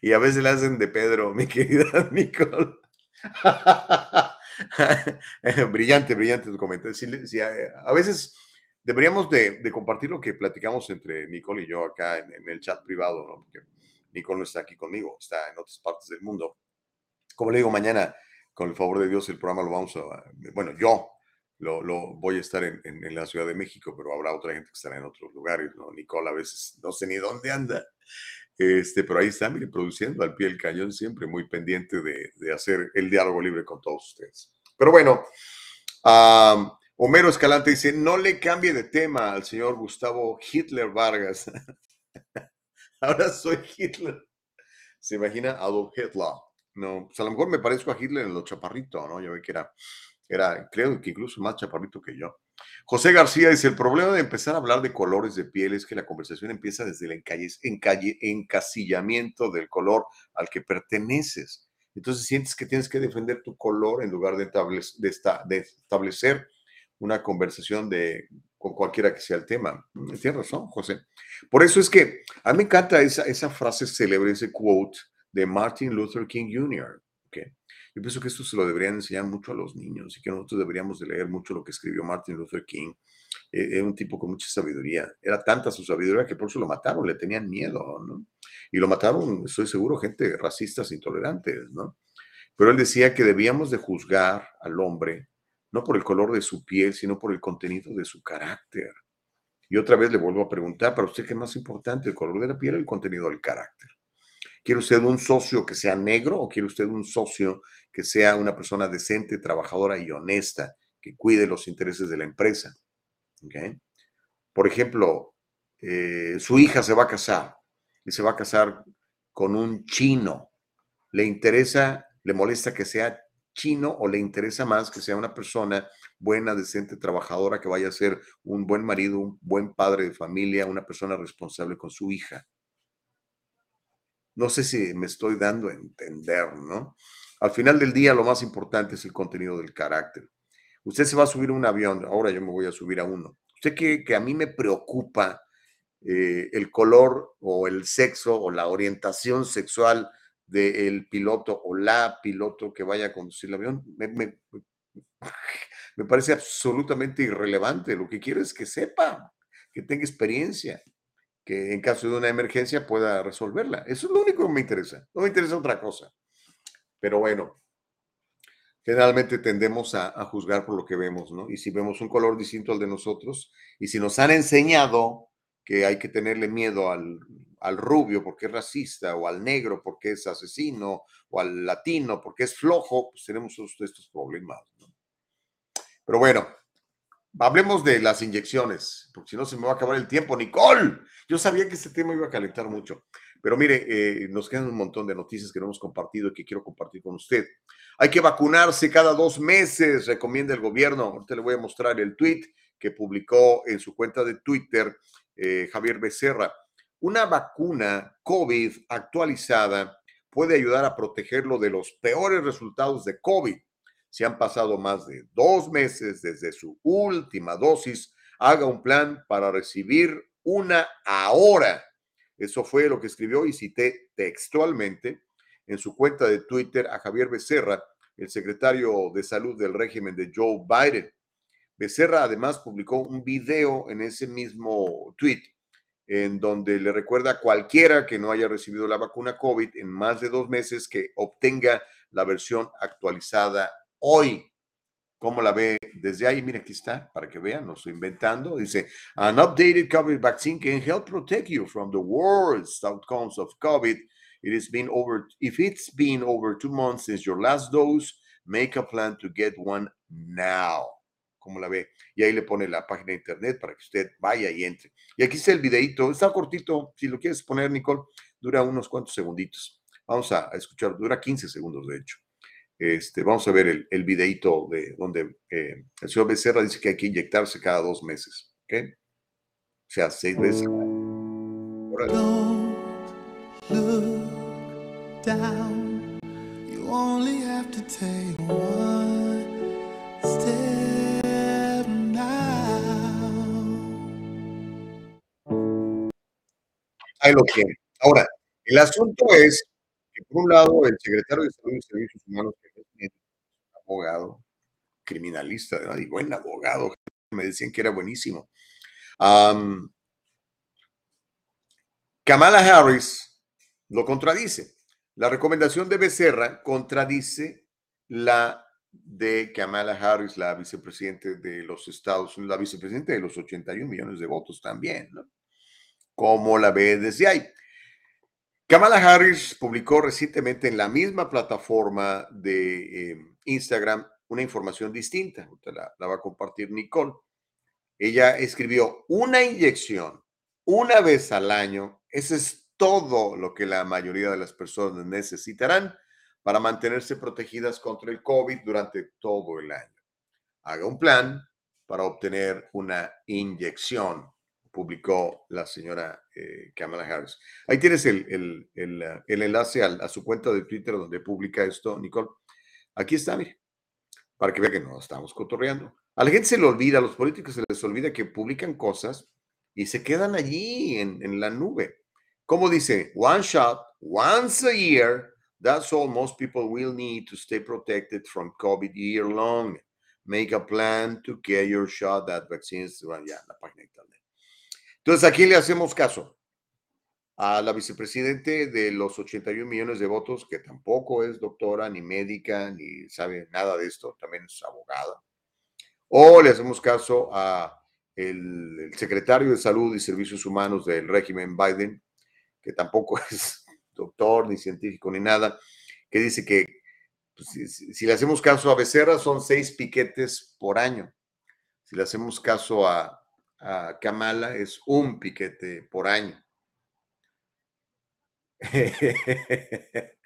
Y a veces le hacen de Pedro, mi querida Nicole. brillante, brillante tu comentario. a veces deberíamos de, compartir lo que platicamos entre Nicole y yo acá en, en, el chat privado, ¿no? Porque Nicole no está aquí conmigo, está en otras partes del mundo. Como le digo, mañana, con el favor de Dios, el programa lo vamos a, bueno, yo lo, voy a estar en, la Ciudad de México, pero habrá otra gente que estará en otros lugares, ¿no? Nicole a veces no sé ni dónde anda. Este, pero ahí está, mire, produciendo al pie del cañón, siempre muy pendiente de, de hacer el diálogo libre con todos ustedes. Pero bueno, Homero Escalante dice, no le cambie de tema al señor Gustavo Hitler Vargas. Ahora soy Hitler. ¿Se imagina Adolf Hitler? No, pues a lo mejor me parezco a Hitler en lo chaparrito, ¿no? Yo ve que era, era, creo que incluso más chaparrito que yo. José García dice, el problema de empezar a hablar de colores de piel es que la conversación empieza desde el encasillamiento del color al que perteneces. Entonces sientes que tienes que defender tu color en lugar de, establecer una conversación de, con cualquiera que sea el tema. Mm, tienes razón, José. Por eso es que a mí me encanta esa, esa frase célebre, ese quote de Martin Luther King Jr. Yo pienso que esto se lo deberían enseñar mucho a los niños y que nosotros deberíamos de leer mucho lo que escribió Martin Luther King. Eh, era un tipo con mucha sabiduría. Era tanta su sabiduría que por eso lo mataron, le tenían miedo, ¿no? Y lo mataron, estoy seguro, gente racistas intolerantes, ¿no? Pero él decía que debíamos de juzgar al hombre no por el color de su piel, sino por el contenido de su carácter. Y otra vez le vuelvo a preguntar, para usted, ¿qué es más importante, el color de la piel o el contenido del carácter? ¿Quiere usted un socio que sea negro o quiere usted un socio que sea una persona decente, trabajadora y honesta, que cuide los intereses de la empresa? Por ejemplo, eh, su hija se va a casar y se va a casar con un chino. ¿Le interesa, le molesta que sea chino o le interesa más que sea una persona buena, decente, trabajadora, que vaya a ser un buen marido, un buen padre de familia, una persona responsable con su hija? No sé si me estoy dando a entender, ¿no? Al final del día lo más importante es el contenido del carácter. Usted se va a subir a un avión, ahora yo me voy a subir a uno. Usted que, que a mí me preocupa eh, el color o el sexo o la orientación sexual del piloto o la piloto que vaya a conducir el avión, me, me, parece absolutamente irrelevante. Lo que quiero es que sepa, que tenga experiencia, que en caso de una emergencia pueda resolverla. Eso es lo único que me interesa. No me interesa otra cosa. Pero bueno, generalmente tendemos a, juzgar por lo que vemos, ¿no? Y si vemos un color distinto al de nosotros, y si nos han enseñado que hay que tenerle miedo al, rubio porque es racista, o al negro porque es asesino, o al latino porque es flojo, pues tenemos estos problemas. Pero bueno, hablemos de las inyecciones, porque si no se me va a acabar el tiempo. Nicole, yo sabía que este tema iba a calentar mucho. Pero mire, eh, nos quedan un montón de noticias que no hemos compartido y que quiero compartir con usted. Hay que vacunarse cada dos meses, recomienda el gobierno. Ahorita le voy a mostrar el tweet que publicó en su cuenta de Twitter eh, Javier Becerra. Una vacuna COVID actualizada puede ayudar a protegerlo de los peores resultados de COVID. Si han pasado más de dos meses desde su última dosis, haga un plan para recibir una ahora. Eso fue lo que escribió y cité textualmente en su cuenta de Twitter a Javier Becerra, el secretario de salud del régimen de Joe Biden. Becerra además publicó un video en ese mismo tweet en donde le recuerda a cualquiera que no haya recibido la vacuna COVID en más de dos meses que obtenga la versión actualizada hoy. ¿Cómo la ve desde ahí? Mira, aquí está, para que vean, no estoy inventando. Dice, an updated COVID vaccine can help protect you from the worst outcomes of COVID. It has been over, if it's been over two months since your last dose, make a plan to get one now como la ve. Y ahí le pone la página de internet para que usted vaya y entre. Y aquí está el videito, está cortito, si lo quieres poner, Nicole, dura unos cuantos segunditos. Vamos a, escuchar, dura 15 segundos, de hecho. Este, vamos a ver el, el videito de donde eh, el señor Becerra dice que hay que inyectarse cada dos meses. ¿Ok? O sea, seis veces. step. Ahí lo tiene. Ahora, el asunto es que, por un lado, el secretario de Salud y Servicios Humanos, abogado, criminalista, y buen abogado, me decían que era buenísimo. Kamala Harris lo contradice. La recomendación de Becerra contradice la de Kamala Harris, la vicepresidente de los Estados Unidos, la vicepresidenta de los 81 millones de votos también, ¿no? ¿Cómo la ve desde ahí? Kamala Harris publicó recientemente en la misma plataforma de eh, Instagram una información distinta. La, la va a compartir Nicole. Ella escribió una inyección una vez al año. Ese es todo lo que la mayoría de las personas necesitarán para mantenerse protegidas contra el COVID durante todo el año. Haga un plan para obtener una inyección, publicó la señora eh, Kamala Harris. Ahí tienes el, enlace a, su cuenta de Twitter donde publica esto, Nicole. Aquí está, mire, para que vea que no estamos cotorreando. A la gente se le olvida, a los políticos se les olvida que publican cosas y se quedan allí en, en la nube. Como dice, one shot, once a year, that's all most people will need to stay protected from COVID year long. Make a plan to get your shot at vaccines. ya, la página de internet. Entonces, ¿a quién le hacemos caso? A la vicepresidente de los 81 millones de votos, que tampoco es doctora, ni médica, ni sabe nada de esto, también es abogada. O le hacemos caso a el secretario de Salud y Servicios Humanos del régimen Biden, que tampoco es doctor, ni científico, ni nada, que dice que pues, si, le hacemos caso a Becerra son seis piquetes por año. Si le hacemos caso a, a Kamala es un piquete por año.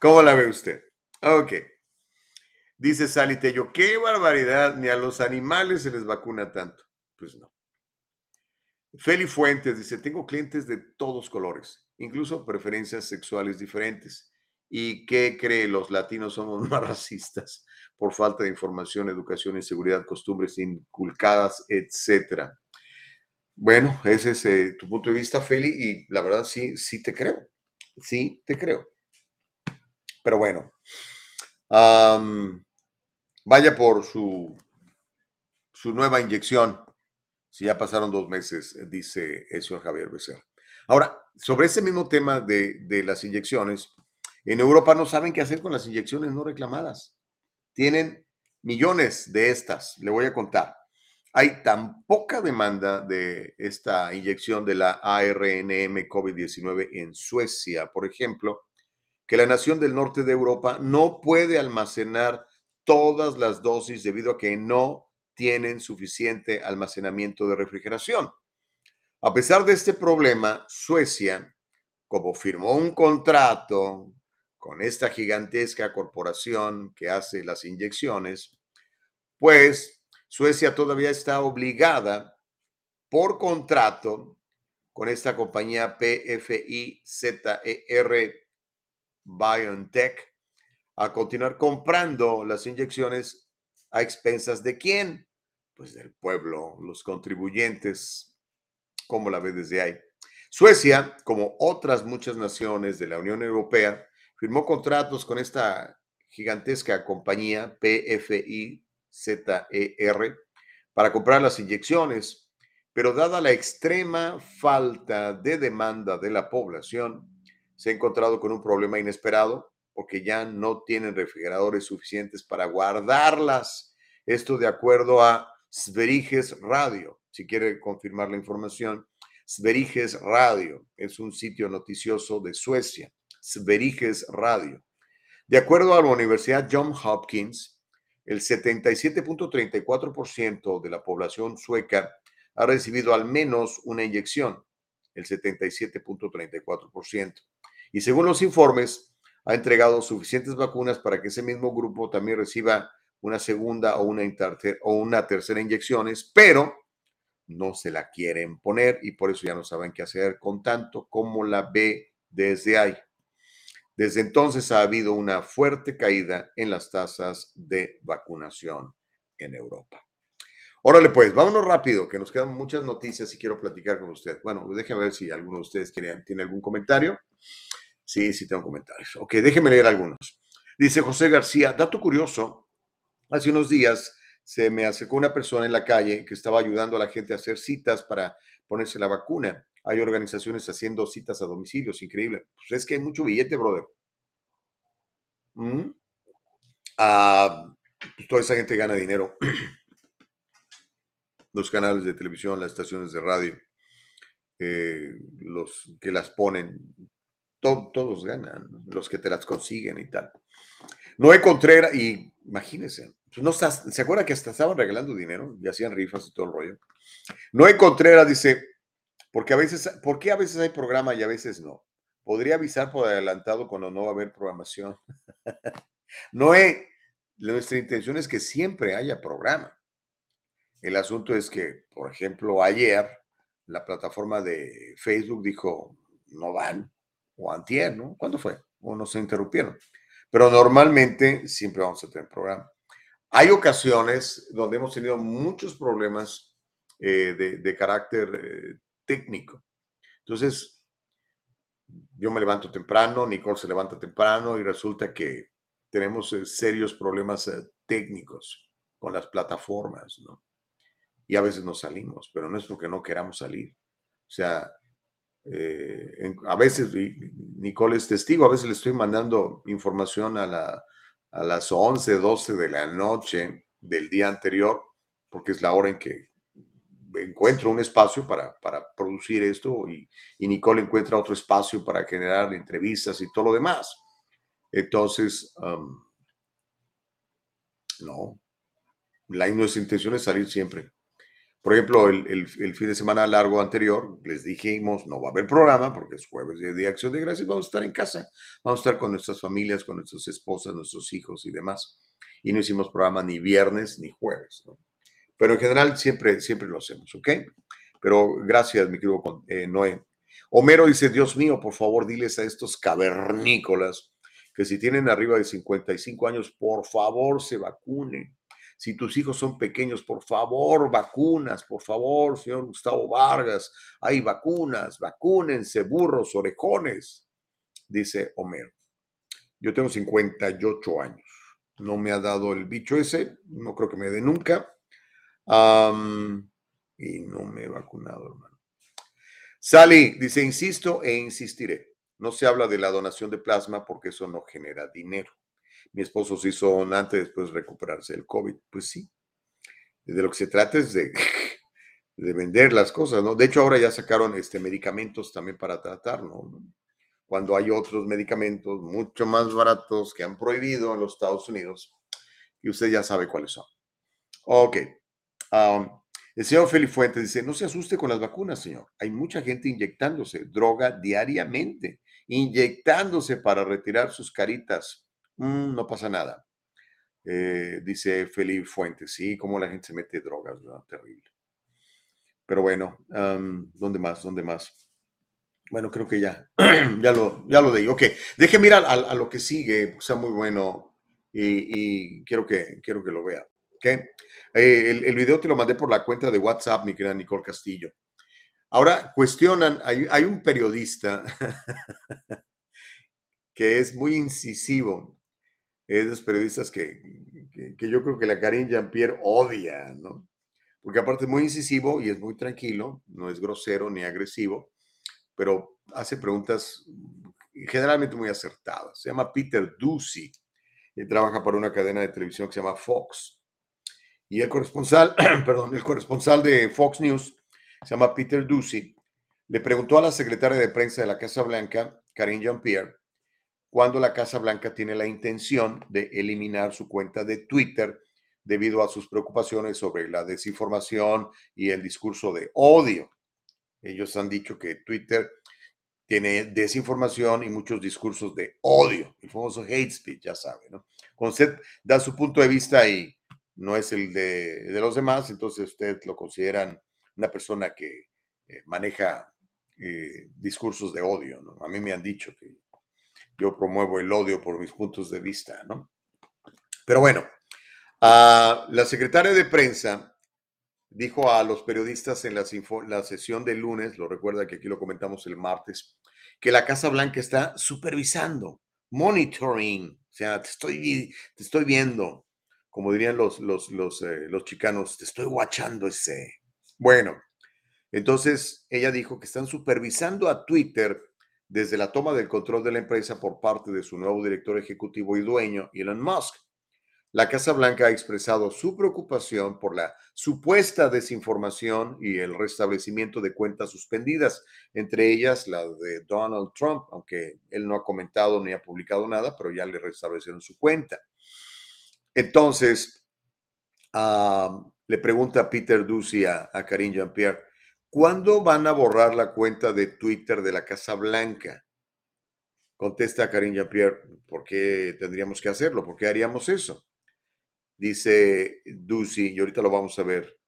¿Cómo la ve usted? Ok. Dice Sally Tello, qué barbaridad, ni a los animales se les vacuna tanto. Pues no. Feli Fuentes dice, tengo clientes de todos colores, incluso preferencias sexuales diferentes. ¿Y qué cree? Los latinos somos más racistas por falta de información, educación y seguridad, costumbres inculcadas, etcétera. Bueno, ese es eh, tu punto de vista, Feli, y la verdad sí, sí te creo. Sí, te creo. Pero bueno, vaya por su, su nueva inyección si ya pasaron dos meses, dice el señor Javier Becerra. Ahora, sobre ese mismo tema de, de las inyecciones, en Europa no saben qué hacer con las inyecciones no reclamadas. Tienen millones de estas, le voy a contar. Hay tan poca demanda de esta inyección de la ARNM COVID-19 en Suecia, por ejemplo, que la nación del norte de Europa no puede almacenar todas las dosis debido a que no tienen suficiente almacenamiento de refrigeración. A pesar de este problema, Suecia, como firmó un contrato con esta gigantesca corporación que hace las inyecciones, pues Suecia todavía está obligada por contrato con esta compañía PFI ZER BioNTech a continuar comprando las inyecciones a expensas de quién? Pues del pueblo, los contribuyentes. ¿Cómo la ve desde ahí? Suecia, como otras muchas naciones de la Unión Europea, firmó contratos con esta gigantesca compañía PFIZER para comprar las inyecciones, pero dada la extrema falta de demanda de la población, se ha encontrado con un problema inesperado porque ya no tienen refrigeradores suficientes para guardarlas. Esto de acuerdo a Sveriges Radio. Si quiere confirmar la información, Sveriges Radio es un sitio noticioso de Suecia. Sveriges Radio. De acuerdo a la Universidad John Hopkins, el 77.34% de la población sueca ha recibido al menos una inyección, el 77.34%. Y según los informes, ha entregado suficientes vacunas para que ese mismo grupo también reciba una segunda o una, o una tercera inyecciones, pero no se la quieren poner y por eso ya no saben qué hacer con tanto como la ve desde ahí. Desde entonces ha habido una fuerte caída en las tasas de vacunación en Europa. Órale, pues, vámonos rápido, que nos quedan muchas noticias y quiero platicar con usted. Bueno, déjeme ver si alguno de ustedes tiene, algún comentario. Sí, sí tengo comentarios. Ok, déjenme leer algunos. Dice José García, dato curioso, hace unos días se me acercó una persona en la calle que estaba ayudando a la gente a hacer citas para ponerse la vacuna. Hay organizaciones haciendo citas a domicilios, increíble. Pues es que hay mucho billete, brother. Ah, pues toda esa gente gana dinero. Los canales de televisión, las estaciones de radio, eh, los que las ponen, todos ganan, los que te las consiguen y tal. Noé Contreras, y imagínense, pues no ¿se acuerda que hasta estaban regalando dinero y hacían rifas y todo el rollo? Noé Contreras dice, porque a veces, ¿por qué a veces hay programa y a veces no? Podría avisar por adelantado cuando no va a haber programación. Noé, nuestra intención es que siempre haya programa. El asunto es que, por ejemplo, ayer la plataforma de Facebook dijo, no van, o antier, ¿no? ¿Cuándo fue? O no se interrumpieron. Pero normalmente siempre vamos a tener programa. Hay ocasiones donde hemos tenido muchos problemas eh, de, carácter eh, técnico. Entonces, yo me levanto temprano, Nicole se levanta temprano y resulta que tenemos eh, serios problemas técnicos con las plataformas, ¿no? Y a veces no salimos, pero no es porque no queramos salir. O sea, eh, a veces, Nicole es testigo, a veces le estoy mandando información a, la, a las 11, 12 de la noche del día anterior, porque es la hora en que encuentro un espacio para, para producir esto y, Nicole encuentra otro espacio para generar entrevistas y todo lo demás. Entonces, no, la nuestra intención es salir siempre. Por ejemplo, el, fin de semana largo anterior les dijimos, no va a haber programa porque es jueves de, acción de gracias, vamos a estar en casa, vamos a estar con nuestras familias, con nuestras esposas, nuestros hijos y demás. Y no hicimos programa ni viernes ni jueves, Pero en general siempre, siempre lo hacemos, ¿ok? Pero gracias, mi querido eh, Noé. Homero dice, Dios mío, por favor, diles a estos cavernícolas que si tienen arriba de 55 años, por favor, se vacunen si tus hijos son pequeños, por favor, vacunas, por favor, señor Gustavo Vargas, hay vacunas, vacúnense, burros, orejones, dice Homero. Yo tengo 58 años, no me ha dado el bicho ese, no creo que me dé nunca, y no me he vacunado, hermano. Sally dice, insisto e insistiré. No se habla de la donación de plasma porque eso no genera dinero mi esposo se hizo donante después de recuperarse del COVID. Pues sí, de lo que se trata es de, de vender las cosas, ¿no? De hecho, ahora ya sacaron este, medicamentos también para tratar, ¿no? Cuando hay otros medicamentos mucho más baratos que han prohibido en los Estados Unidos, y usted ya sabe cuáles son. Ok. El señor Felipe Fuentes dice, no se asuste con las vacunas, señor. Hay mucha gente inyectándose droga diariamente, inyectándose para retirar sus caritas Mm, no pasa nada. Eh, dice Felipe Fuentes, sí, como la gente se mete drogas, Terrible. Pero bueno, ¿dónde más? ¿Dónde más? Bueno, creo que ya, ya lo, ya lo. Ok, deje mirar a, lo que sigue, sea muy bueno y, quiero, que, quiero que lo vea. ¿Ok? Eh, el, el, video te lo mandé por la cuenta de WhatsApp, mi querida Nicole Castillo. Ahora cuestionan, hay, hay un periodista que es muy incisivo es de los periodistas que, que, yo creo que la Karine Jean-Pierre odia, ¿no? Porque aparte es muy incisivo y es muy tranquilo, no es grosero ni agresivo, pero hace preguntas generalmente muy acertadas. Se llama Peter Ducey y trabaja para una cadena de televisión que se llama Fox. Y el corresponsal, perdón, el corresponsal de Fox News, se llama Peter Ducey, le preguntó a la secretaria de prensa de la Casa Blanca, Karine Jean-Pierre, cuando la Casa Blanca tiene la intención de eliminar su cuenta de Twitter debido a sus preocupaciones sobre la desinformación y el discurso de odio. Ellos han dicho que Twitter tiene desinformación y muchos discursos de odio, el famoso hate speech, ya sabe, ¿no? Usted da su punto de vista y no es el de, los demás, entonces usted lo consideran una persona que eh, maneja eh, discursos de odio, ¿no? A mí me han dicho que yo promuevo el odio por mis puntos de vista, ¿no? Pero bueno, ah, la secretaria de prensa dijo a los periodistas en la, sesión del lunes, lo recuerda que aquí lo comentamos el martes, que la Casa Blanca está supervisando, monitoring, o sea, te estoy, te estoy viendo, como dirían los, los, los, eh, los chicanos, te estoy watchando ese. Bueno, entonces ella dijo que están supervisando a Twitter desde la toma del control de la empresa por parte de su nuevo director ejecutivo y dueño, Elon Musk. la Casa Blanca ha expresado su preocupación por la supuesta desinformación y el restablecimiento de cuentas suspendidas, entre ellas la de Donald Trump, aunque él no ha comentado ni ha publicado nada, pero ya le restablecieron su cuenta. Entonces, le pregunta Peter Ducey a, a Karine Jean-Pierre, ¿cuándo van a borrar la cuenta de Twitter de la Casa Blanca? Contesta Karine Jean-Pierre, ¿por qué tendríamos que hacerlo? ¿Por qué haríamos eso? Dice Ducey, y ahorita lo vamos a ver.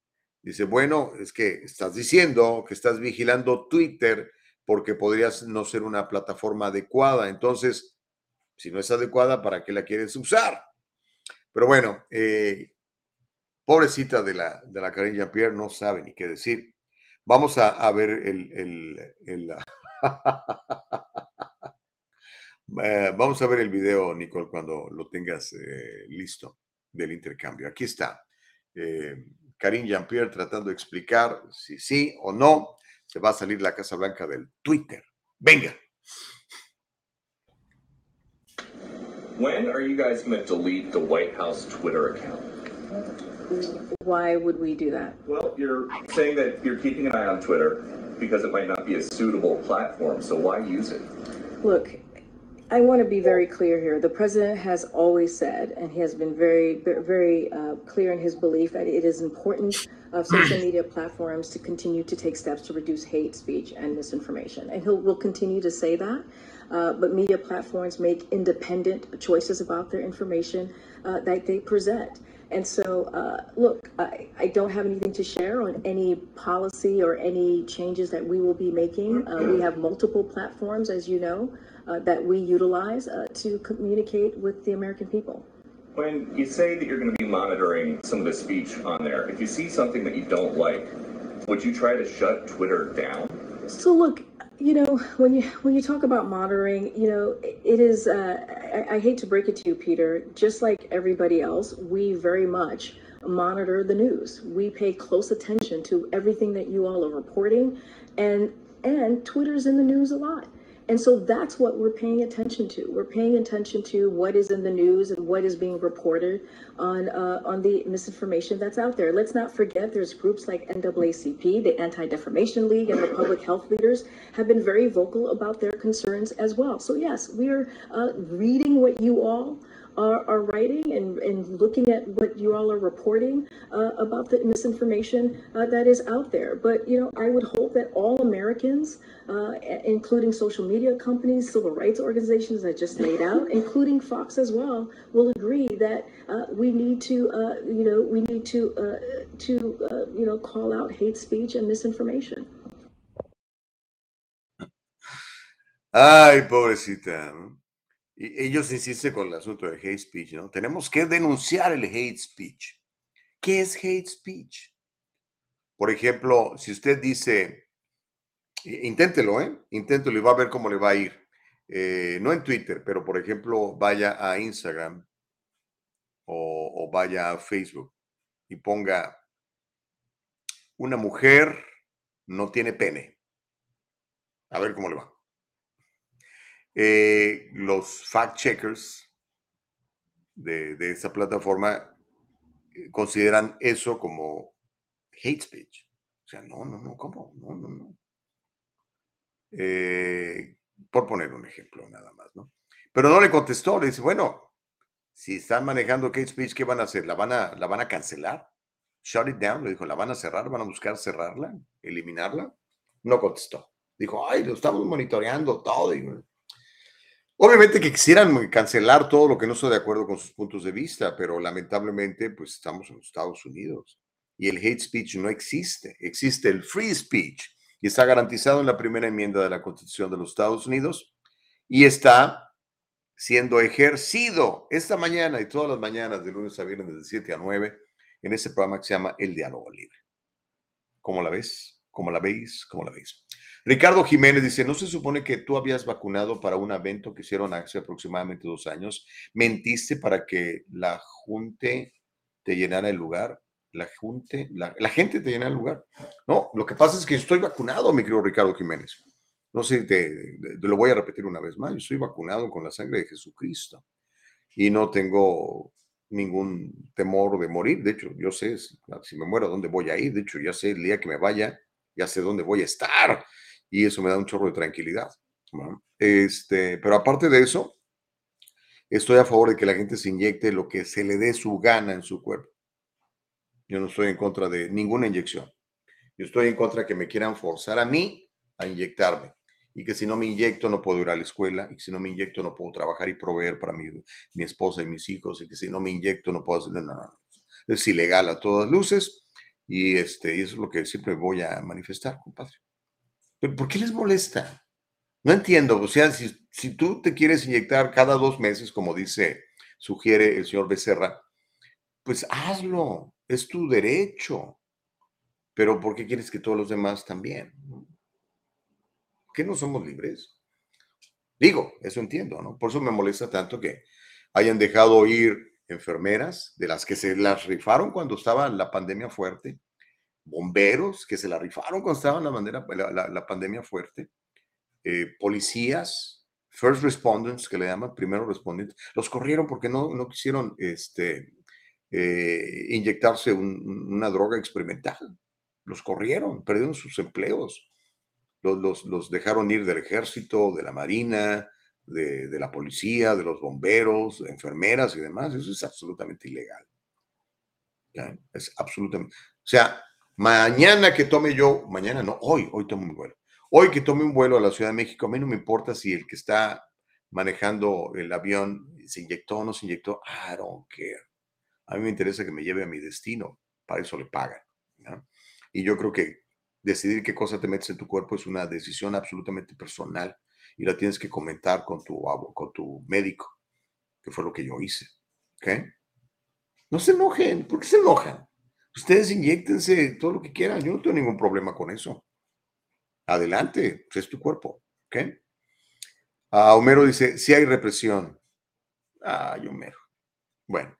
Dice, bueno, es que estás diciendo que estás vigilando Twitter porque podrías no ser una plataforma adecuada. Entonces, si no es adecuada, ¿para qué la quieres usar? Pero bueno, eh, pobrecita de la, de la Karen Jean-Pierre, no sabe ni qué decir. Vamos a, ver el... Eh, vamos a ver el video, Nicole, cuando lo tengas eh, listo del intercambio. Aquí está. Eh, Karine Jean-Pierre tratando de explicar si sí o no se va a salir la Casa Blanca del Twitter. Venga. When are you guys going to delete the White House Twitter account? Why would we do that? Well, you're saying that you're keeping an eye on Twitter because it might not be a suitable platform. So why use it? Look, I want to be very clear here. The president has always said, and he has been very, very uh, clear in his belief that it is important of social media platforms to continue to take steps to reduce hate speech and misinformation. And he will continue to say that. Uh, but media platforms make independent choices about their information uh, that they present. And so, uh, look, I, I, don't have anything to share on any policy or any changes that we will be making. Uh, we have multiple platforms, as you know uh, that we utilize uh, to communicate with the American people. When you say that you're going to be monitoring some of the speech on there, if you see something that you don't like, would you try to shut Twitter down? So look, you know, when you when you talk about monitoring, you know, it is. Uh, I, I hate to break it to you, Peter. Just like everybody else, we very much monitor the news. We pay close attention to everything that you all are reporting, and and Twitter's in the news a lot. And so that's what we're paying attention to. We're paying attention to what is in the news and what is being reported on uh, on the misinformation that's out there. Let's not forget there's groups like NAACP, the Anti-Defamation League, and the public health leaders have been very vocal about their concerns as well. So yes, we are uh, reading what you all are, are writing and, and looking at what you all are reporting uh, about the misinformation uh, that is out there. But, you know, I would hope that all Americans, uh, including social media companies, civil rights organizations I just laid out, including Fox as well, will agree that uh, we need to, uh, you know, we need to, uh, to you know, call out hate speech and misinformation. Ay, pobrecita. Ellos insisten con el asunto de hate speech, ¿no? Tenemos que denunciar el hate speech. ¿Qué es hate speech? Por ejemplo, si usted dice, inténtelo, ¿eh? Inténtelo y va a ver cómo le va a ir. Eh, no en Twitter, pero por ejemplo, vaya a Instagram o, o vaya a Facebook y ponga, una mujer no tiene pene. A ver cómo le va. Eh, los fact checkers de, de esa plataforma eh, consideran eso como hate speech. O sea, no, no, no, ¿cómo? No, no, no. Eh, por poner un ejemplo nada más, ¿no? Pero no le contestó, le dice, bueno, si están manejando hate speech, ¿qué van a hacer? ¿La van a, la van a cancelar? Shut it down, le dijo, ¿la van a cerrar? ¿Van a buscar cerrarla? ¿Eliminarla? No contestó. Dijo, ay, lo estamos monitoreando todo. Y, Obviamente que quisieran cancelar todo lo que no estoy de acuerdo con sus puntos de vista, pero lamentablemente pues estamos en los Estados Unidos y el hate speech no existe. Existe el free speech y está garantizado en la primera enmienda de la Constitución de los Estados Unidos y está siendo ejercido esta mañana y todas las mañanas de lunes a viernes de 7 a 9 en ese programa que se llama El Diálogo Libre. ¿Cómo la ves? ¿Cómo la veis? ¿Cómo la veis? Ricardo Jiménez dice, ¿no se supone que tú habías vacunado para un evento que hicieron hace aproximadamente dos años? ¿Mentiste para que la gente te llenara el lugar? La, junte, la, gente te llenara el lugar. No, lo que pasa es que estoy vacunado, mi querido Ricardo Jiménez. No sé, te, te lo voy a repetir una vez más. Yo estoy vacunado con la sangre de Jesucristo y no tengo ningún temor de morir. De hecho, yo sé si me muero dónde voy a ir. De hecho, ya sé el día que me vaya, ya sé dónde voy a estar. Y eso me da un chorro de tranquilidad. Este, pero aparte de eso, estoy a favor de que la gente se inyecte lo que se le dé su gana en su cuerpo. Yo no estoy en contra de ninguna inyección. Yo estoy en contra de que me quieran forzar a mí a inyectarme y que si no me inyecto no puedo ir a la escuela, y que si no me inyecto no puedo trabajar y proveer para mi, mi esposa y mis hijos, y que si no me inyecto no puedo hacer nada. Es ilegal a todas luces y, este, eso es lo que siempre voy a manifestar, compadre. ¿Pero por qué les molesta? No entiendo, o sea, si, si tú te quieres inyectar cada dos meses, como dice, sugiere el señor Becerra, pues hazlo, es tu derecho. Pero ¿por qué quieres que todos los demás también? qué no somos libres? Digo, eso entiendo, ¿no? Por eso me molesta tanto que hayan dejado ir enfermeras, de las que se las rifaron cuando estaba la pandemia fuerte, bomberos que se la rifaron cuando estaba la, pandemia fuerte, eh, policías, first responders, que le llaman primeros respondientes, los corrieron porque no, no quisieron este, eh, inyectarse una droga experimental. Los corrieron, perdieron sus empleos los, dejaron ir del ejército, de la marina, de, la policía, de los bomberos, de enfermeras y demás. Eso es absolutamente ilegal. Es absolutamente. O sea, mañana que tome yo, mañana no, hoy, hoy tomo un vuelo. Hoy que tome un vuelo a la Ciudad de México, a mí no me importa si el que está manejando el avión se inyectó o no se inyectó. I don't care. A mí me interesa que me lleve a mi destino. Para eso le pagan. Y yo creo que decidir qué cosa te metes en tu cuerpo es una decisión absolutamente personal y la tienes que comentar con tu, con tu médico, que fue lo que yo hice. ¿Ok? No se enojen. ¿Por qué se enojan? Ustedes inyectense todo lo que quieran. Yo no tengo ningún problema con eso. Adelante, es tu cuerpo. ¿Ok? Ah, Homero dice, si hay represión. Ay, Homero. Bueno,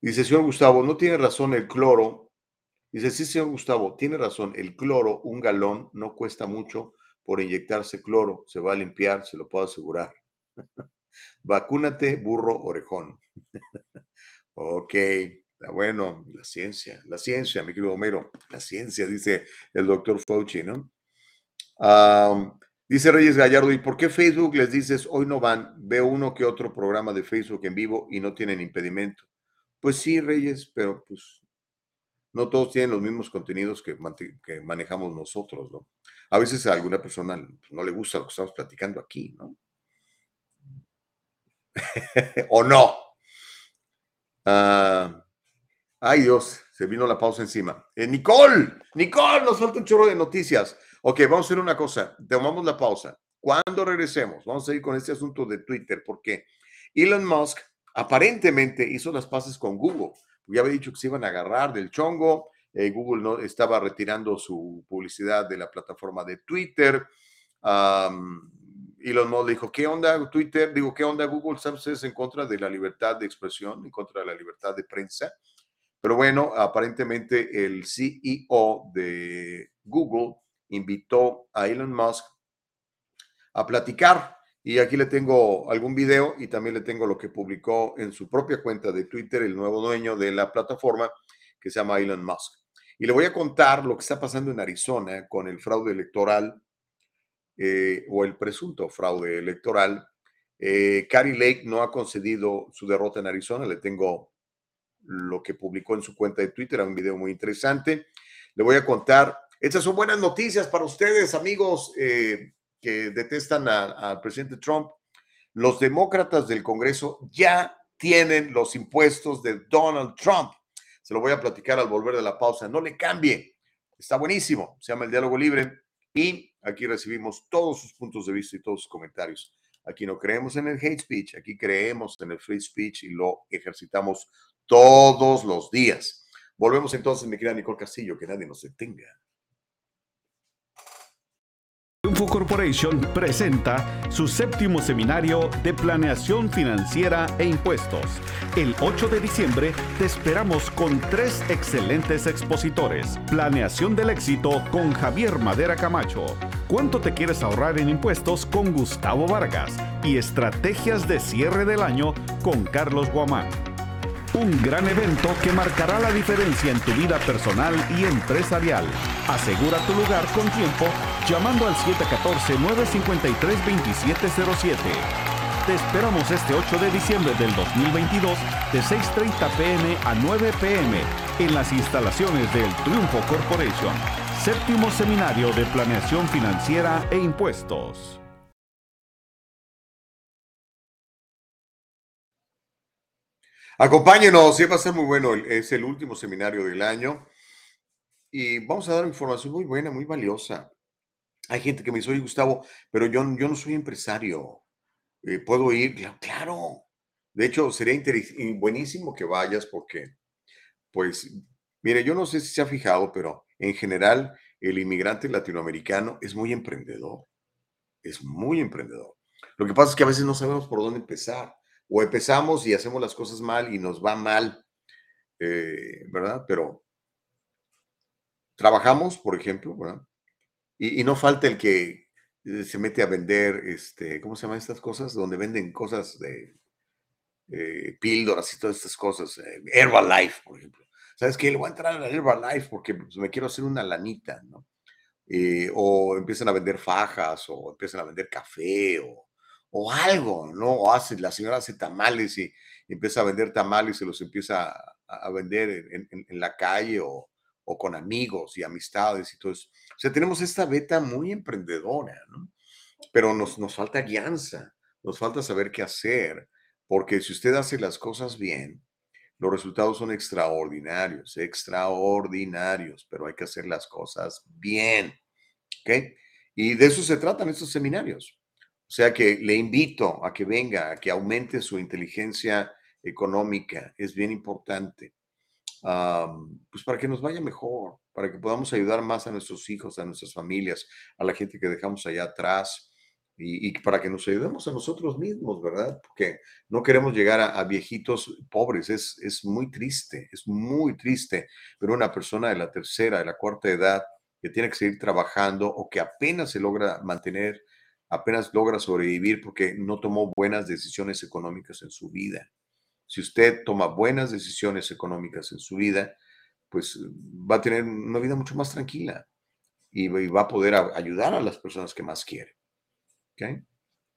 dice, señor Gustavo, no tiene razón el cloro Dice, sí, señor Gustavo, tiene razón, el cloro, un galón, no cuesta mucho por inyectarse cloro, se va a limpiar, se lo puedo asegurar. Vacúnate, burro orejón. ok, bueno, la ciencia, la ciencia, mi querido Homero, la ciencia, dice el doctor Fauci, ¿no? dice Reyes Gallardo, ¿y por qué Facebook les dices hoy no van? Veo uno que otro programa de Facebook en vivo y no tienen impedimento. Pues sí, Reyes, pero pues no todos tienen los mismos contenidos que, manejamos nosotros, ¿no? A veces a alguna persona no le gusta lo que estamos platicando aquí, ¿no? o no. Ah, ay Dios, se vino la pausa encima. Eh, Nicole, Nicole, nos falta un chorro de noticias. Ok, vamos a hacer una cosa, tomamos la pausa. Cuando regresemos, vamos a ir con este asunto de Twitter, porque Elon Musk aparentemente hizo las paces con Google ya había dicho que se iban a agarrar del chongo. Eh, Google no, estaba retirando su publicidad de la plataforma de Twitter. Elon Musk dijo, ¿qué onda Twitter? Digo, ¿qué onda Google? ¿Están ustedes en contra de la libertad de expresión, en contra de la libertad de prensa? Pero bueno, aparentemente el CEO de Google invitó a Elon Musk a platicar y aquí le tengo algún video y también le tengo lo que publicó en su propia cuenta de Twitter el nuevo dueño de la plataforma que se llama Elon Musk. Y le voy a contar lo que está pasando en Arizona con el fraude electoral eh, o el presunto fraude electoral. Eh, Carrie Lake no ha concedido su derrota en Arizona. Le tengo lo que publicó en su cuenta de Twitter, un video muy interesante. Le voy a contar. Estas son buenas noticias para ustedes, amigos. Eh, que detestan al presidente Trump, los demócratas del Congreso ya tienen los impuestos de Donald Trump. Se lo voy a platicar al volver de la pausa. No le cambie. Está buenísimo. Se llama el diálogo libre y aquí recibimos todos sus puntos de vista y todos sus comentarios. Aquí no creemos en el hate speech, aquí creemos en el free speech y lo ejercitamos todos los días. Volvemos entonces, mi querida Nicole Castillo, que nadie nos detenga. Triunfo Corporation presenta su séptimo seminario de planeación financiera e impuestos. El 8 de diciembre te esperamos con tres excelentes expositores. Planeación del éxito con Javier Madera Camacho. ¿Cuánto te quieres ahorrar en impuestos con Gustavo Vargas? Y estrategias de cierre del año con Carlos Guamán. Un gran evento que marcará la diferencia en tu vida personal y empresarial. Asegura tu lugar con tiempo llamando al 714-953-2707. Te esperamos este 8 de diciembre del 2022 de 6.30 pm a 9 pm en las instalaciones del Triunfo Corporation, séptimo seminario de planeación financiera e impuestos. Acompáñenos, va a ser muy bueno. Es el último seminario del año y vamos a dar información muy buena, muy valiosa. Hay gente que me dice, oye, Gustavo, pero yo, yo no soy empresario. Eh, ¿Puedo ir? Claro. De hecho, sería buenísimo que vayas porque, pues, mire, yo no sé si se ha fijado, pero en general el inmigrante latinoamericano es muy emprendedor. Es muy emprendedor. Lo que pasa es que a veces no sabemos por dónde empezar o empezamos y hacemos las cosas mal y nos va mal, eh, ¿verdad? Pero trabajamos, por ejemplo, ¿verdad? Y, no falta el que eh, se mete a vender, este, ¿cómo se llaman estas cosas? Donde venden cosas de eh, píldoras y todas estas cosas. Herbalife, por ejemplo. ¿Sabes qué? Le voy a entrar a la Herbalife porque pues, me quiero hacer una lanita, ¿no? o empiezan a vender fajas, o empiezan a vender café, o o algo, ¿no? O hace, la señora hace tamales y, empieza a vender tamales y los empieza a, vender en, la calle o, con amigos y amistades y todo eso. O sea, tenemos esta beta muy emprendedora, ¿no? Pero nos, nos falta guianza, nos falta saber qué hacer, porque si usted hace las cosas bien, los resultados son extraordinarios, extraordinarios, pero hay que hacer las cosas bien, ¿ok? Y de eso se tratan estos seminarios. O sea que le invito a que venga, a que aumente su inteligencia económica. Es bien importante. pues para que nos vaya mejor, para que podamos ayudar más a nuestros hijos, a nuestras familias, a la gente que dejamos allá atrás y, para que nos ayudemos a nosotros mismos, ¿verdad? Porque no queremos llegar a, viejitos pobres. Es, es muy triste, es muy triste pero una persona de la tercera, de la cuarta edad que tiene que seguir trabajando o que apenas se logra mantener apenas logra sobrevivir porque no tomó buenas decisiones económicas en su vida. Si usted toma buenas decisiones económicas en su vida, pues va a tener una vida mucho más tranquila y va a poder ayudar a las personas que más quiere.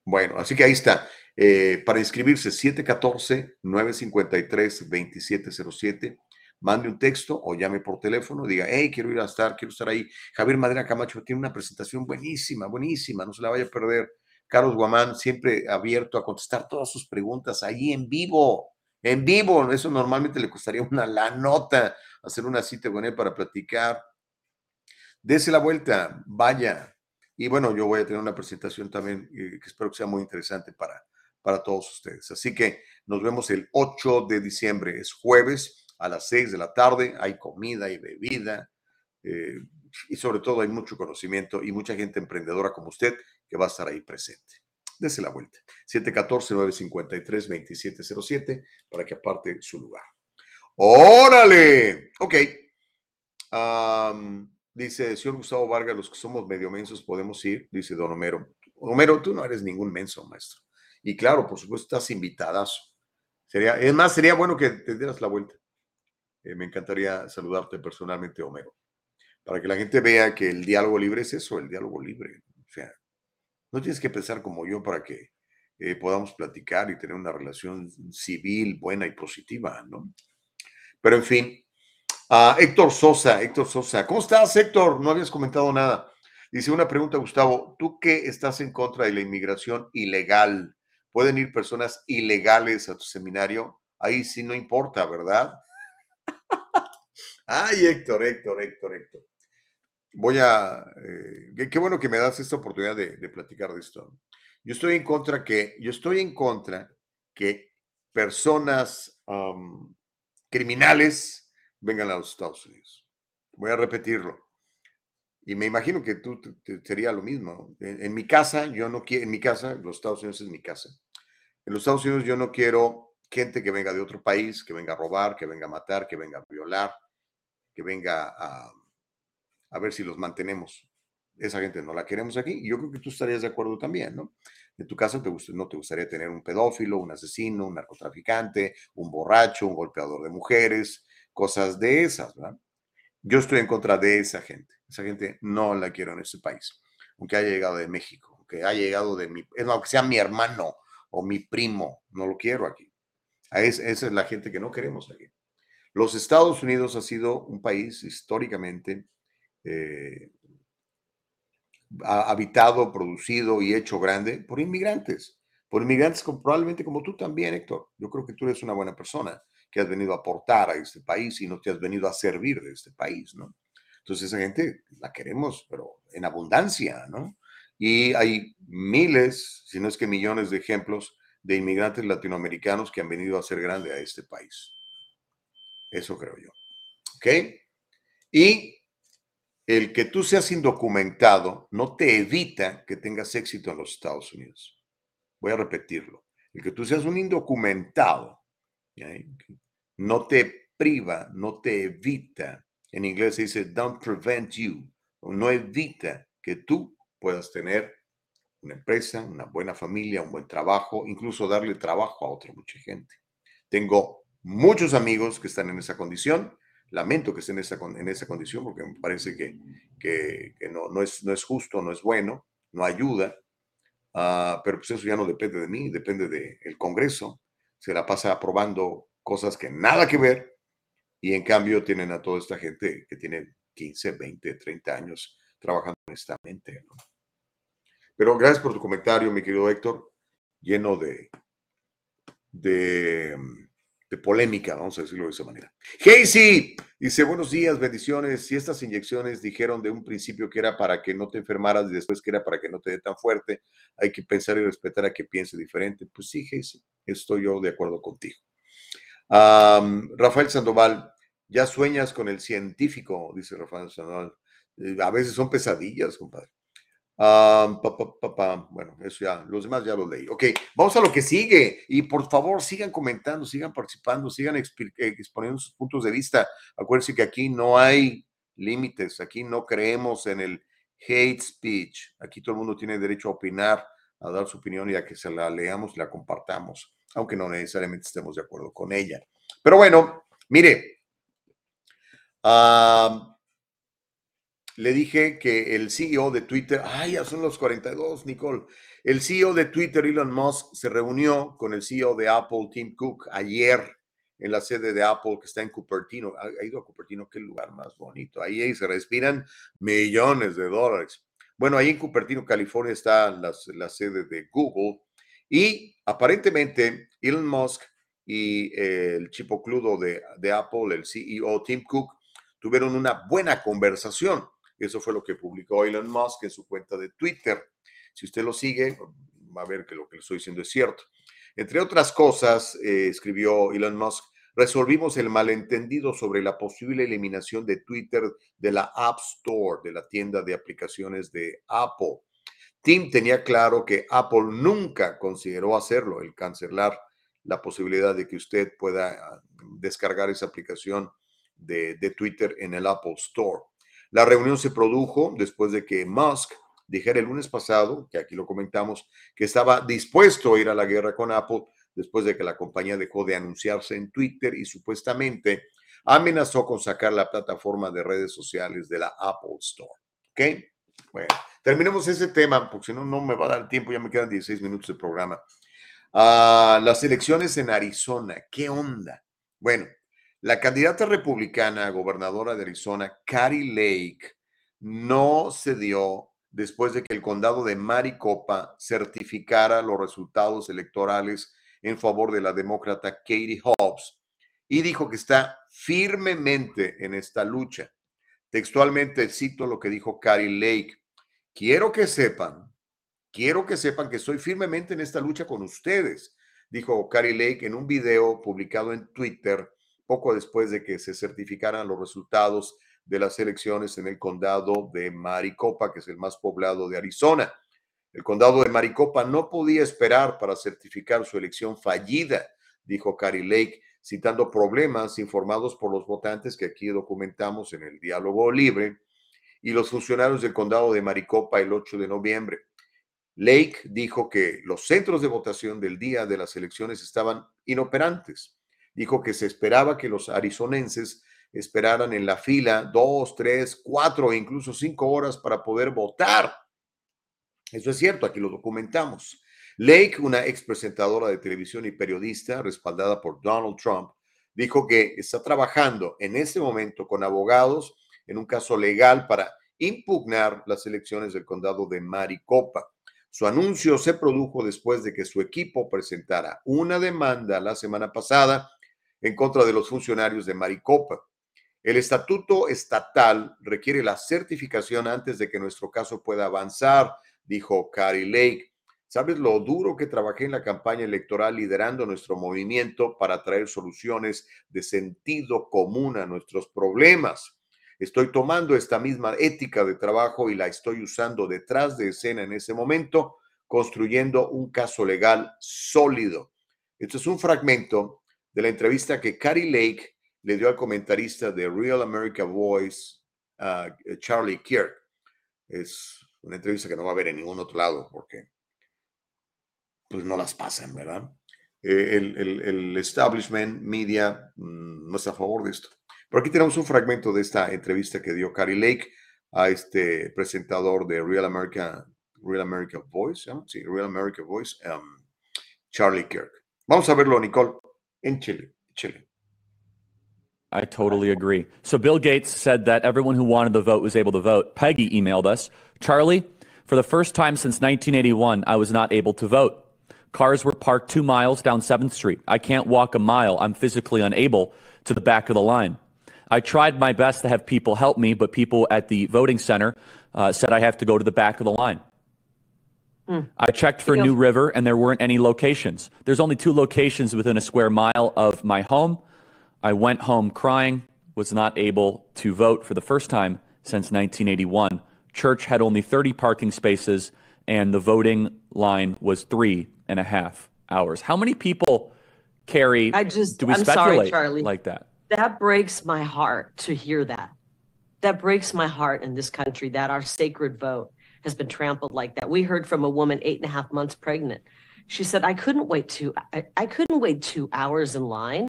Bueno, así que ahí está. Eh, para inscribirse, 714-953-2707 mande un texto o llame por teléfono, diga, hey, quiero ir a estar, quiero estar ahí. Javier Madera Camacho tiene una presentación buenísima, buenísima, no se la vaya a perder. Carlos Guamán siempre abierto a contestar todas sus preguntas ahí en vivo, en vivo. Eso normalmente le costaría una la nota hacer una cita con él para platicar. Dese la vuelta, vaya. Y bueno, yo voy a tener una presentación también eh, que espero que sea muy interesante para, para todos ustedes. Así que nos vemos el 8 de diciembre, es jueves a las 6 de la tarde, hay comida y bebida, eh, y sobre todo hay mucho conocimiento y mucha gente emprendedora como usted que va a estar ahí presente. Dese la vuelta. 714-953-2707 para que aparte su lugar. ¡Órale! Ok. dice, señor Gustavo Vargas, los que somos medio mensos podemos ir, dice don Homero. Homero, tú no eres ningún menso, maestro. Y claro, por supuesto, estás invitadazo. Sería, es más, sería bueno que te dieras la vuelta. Eh, me encantaría saludarte personalmente, Homero, para que la gente vea que el diálogo libre es eso, el diálogo libre. O sea, no tienes que pensar como yo para que eh, podamos platicar y tener una relación civil buena y positiva, ¿no? Pero en fin, uh, Héctor Sosa, Héctor Sosa, ¿cómo estás, Héctor? No habías comentado nada. Dice una pregunta, Gustavo, ¿tú qué estás en contra de la inmigración ilegal? ¿Pueden ir personas ilegales a tu seminario? Ahí sí no importa, ¿verdad? Ay, Héctor, Héctor, Héctor, Héctor. Voy a... Eh, qué, bueno que me das esta oportunidad de, platicar de esto. Yo estoy en contra que... Yo estoy en contra que personas criminales vengan a los Estados Unidos. Voy a repetirlo. Y me imagino que tú sería lo mismo. En, en, mi casa, yo no quiero, en mi casa, los Estados Unidos es mi casa. En los Estados Unidos yo no quiero gente que venga de otro país, que venga a robar, que venga a matar, que venga a violar, que venga a, a ver si los mantenemos. Esa gente no la queremos aquí y yo creo que tú estarías de acuerdo también, ¿no? En tu caso, te no te gustaría tener un pedófilo, un asesino, un narcotraficante, un borracho, un golpeador de mujeres, cosas de esas, ¿verdad? Yo estoy en contra de esa gente. Esa gente no la quiero en este país, aunque haya llegado de México, aunque haya llegado de mi, aunque sea mi hermano o mi primo, no lo quiero aquí. esa es la gente que no queremos aquí. Los Estados Unidos ha sido un país históricamente eh, habitado, producido y hecho grande por inmigrantes, por inmigrantes probablemente como tú también, Héctor. Yo creo que tú eres una buena persona que has venido a aportar a este país y no te has venido a servir de este país, ¿no? Entonces esa gente la queremos, pero en abundancia, ¿no? Y hay miles, si no es que millones de ejemplos de inmigrantes latinoamericanos que han venido a ser grande a este país. Eso creo yo. ¿Ok? Y el que tú seas indocumentado no te evita que tengas éxito en los Estados Unidos. Voy a repetirlo. El que tú seas un indocumentado no te priva, no te evita. En inglés se dice don't prevent you. No evita que tú puedas tener una empresa, una buena familia, un buen trabajo, incluso darle trabajo a otra mucha gente. Tengo muchos amigos que están en esa condición lamento que esté en esa, en esa condición porque me parece que, que, no, no, es, no es justo, no es bueno, no ayuda, uh, pero pues eso ya no depende de mí, depende del Congreso, se la pasa aprobando cosas que nada que ver y en cambio tienen a toda esta gente que tiene 15, 20, 30 años trabajando honestamente. ¿no? Pero gracias por tu comentario, mi querido Héctor, lleno de, de de polémica, vamos a decirlo de esa manera. Casey dice, buenos días, bendiciones. Si estas inyecciones dijeron de un principio que era para que no te enfermaras y después que era para que no te dé tan fuerte, hay que pensar y respetar a que piense diferente. Pues sí, Casey, estoy yo de acuerdo contigo. Rafael Sandoval, ya sueñas con el científico, dice Rafael Sandoval. Eh, a veces son pesadillas, compadre bueno, eso ya, los demás ya los leí. Ok, vamos a lo que sigue. Y por favor, sigan comentando, sigan participando, sigan eh, exponiendo sus puntos de vista. Acuérdense que aquí no hay límites, aquí no creemos en el hate speech. Aquí todo el mundo tiene derecho a opinar, a dar su opinión y a que se la leamos y la compartamos, aunque no necesariamente estemos de acuerdo con ella. Pero bueno, mire, le dije que el CEO de Twitter, ay, ya son los 42, Nicole. El CEO de Twitter, Elon Musk, se reunió con el CEO de Apple, Tim Cook, ayer en la sede de Apple que está en Cupertino. Ha, ido a Cupertino, qué lugar más bonito. Ahí, se respiran millones de dólares. Bueno, ahí en Cupertino, California, está la, sede de Google y aparentemente Elon Musk y el chipocludo de, de Apple, el CEO Tim Cook, tuvieron una buena conversación. Eso fue lo que publicó Elon Musk en su cuenta de Twitter. Si usted lo sigue, va a ver que lo que le estoy diciendo es cierto. Entre otras cosas, eh, escribió Elon Musk, resolvimos el malentendido sobre la posible eliminación de Twitter de la App Store, de la tienda de aplicaciones de Apple. Tim tenía claro que Apple nunca consideró hacerlo, el cancelar la posibilidad de que usted pueda ah, descargar esa aplicación de, de Twitter en el Apple Store. La reunión se produjo después de que Musk dijera el lunes pasado, que aquí lo comentamos, que estaba dispuesto a ir a la guerra con Apple después de que la compañía dejó de anunciarse en Twitter y supuestamente amenazó con sacar la plataforma de redes sociales de la Apple Store. ¿Ok? Bueno, terminemos ese tema, porque si no, no me va a dar tiempo, ya me quedan 16 minutos de programa. Ah, las elecciones en Arizona, ¿qué onda? Bueno, la candidata republicana a gobernadora de Arizona, Carrie Lake, no se dio después de que el condado de Maricopa certificara los resultados electorales en favor de la demócrata Katie Hobbs y dijo que está firmemente en esta lucha. Textualmente cito lo que dijo Carrie Lake. Quiero que sepan, quiero que sepan que estoy firmemente en esta lucha con ustedes, dijo Carrie Lake en un video publicado en Twitter poco después de que se certificaran los resultados de las elecciones en el condado de Maricopa, que es el más poblado de Arizona. El condado de Maricopa no podía esperar para certificar su elección fallida, dijo Carrie Lake, citando problemas informados por los votantes que aquí documentamos en el diálogo libre y los funcionarios del condado de Maricopa el 8 de noviembre. Lake dijo que los centros de votación del día de las elecciones estaban inoperantes. Dijo que se esperaba que los arizonenses esperaran en la fila dos, tres, cuatro e incluso cinco horas para poder votar. Eso es cierto, aquí lo documentamos. Lake, una ex presentadora de televisión y periodista respaldada por Donald Trump, dijo que está trabajando en este momento con abogados en un caso legal para impugnar las elecciones del condado de Maricopa. Su anuncio se produjo después de que su equipo presentara una demanda la semana pasada en contra de los funcionarios de Maricopa. El estatuto estatal requiere la certificación antes de que nuestro caso pueda avanzar, dijo Carrie Lake. ¿Sabes lo duro que trabajé en la campaña electoral liderando nuestro movimiento para traer soluciones de sentido común a nuestros problemas? Estoy tomando esta misma ética de trabajo y la estoy usando detrás de escena en ese momento, construyendo un caso legal sólido. Esto es un fragmento de la entrevista que Carrie Lake le dio al comentarista de Real America Voice, uh, Charlie Kirk. Es una entrevista que no va a haber en ningún otro lado porque pues no las pasan, ¿verdad? Eh, el, el, el, establishment media mm, no está a favor de esto. Pero aquí tenemos un fragmento de esta entrevista que dio Carrie Lake a este presentador de Real America, Real America Voice, ¿no? sí, Real America Voice, um, Charlie Kirk. Vamos a verlo, Nicole, en Chile. Chile. I totally agree. So Bill Gates said that everyone who wanted the vote was able to vote. Peggy emailed us, Charlie, for the first time since 1981, I was not able to vote. Cars were parked two miles down 7th Street. I can't walk a mile. I'm physically unable to the back of the line. I tried my best to have people help me, but people at the voting center uh, said I have to go to the back of the line. Mm. I checked for New River and there weren't any locations. There's only two locations within a square mile of my home. I went home crying, was not able to vote for the first time since 1981. Church had only 30 parking spaces, and the voting line was three and a half hours. How many people carry? I just, do we I'm speculate sorry, Charlie. like that? That breaks my heart to hear that. That breaks my heart in this country that our sacred vote has been trampled like that. We heard from a woman eight and a half months pregnant. She said, I couldn't wait two, I, I couldn't wait two hours in line.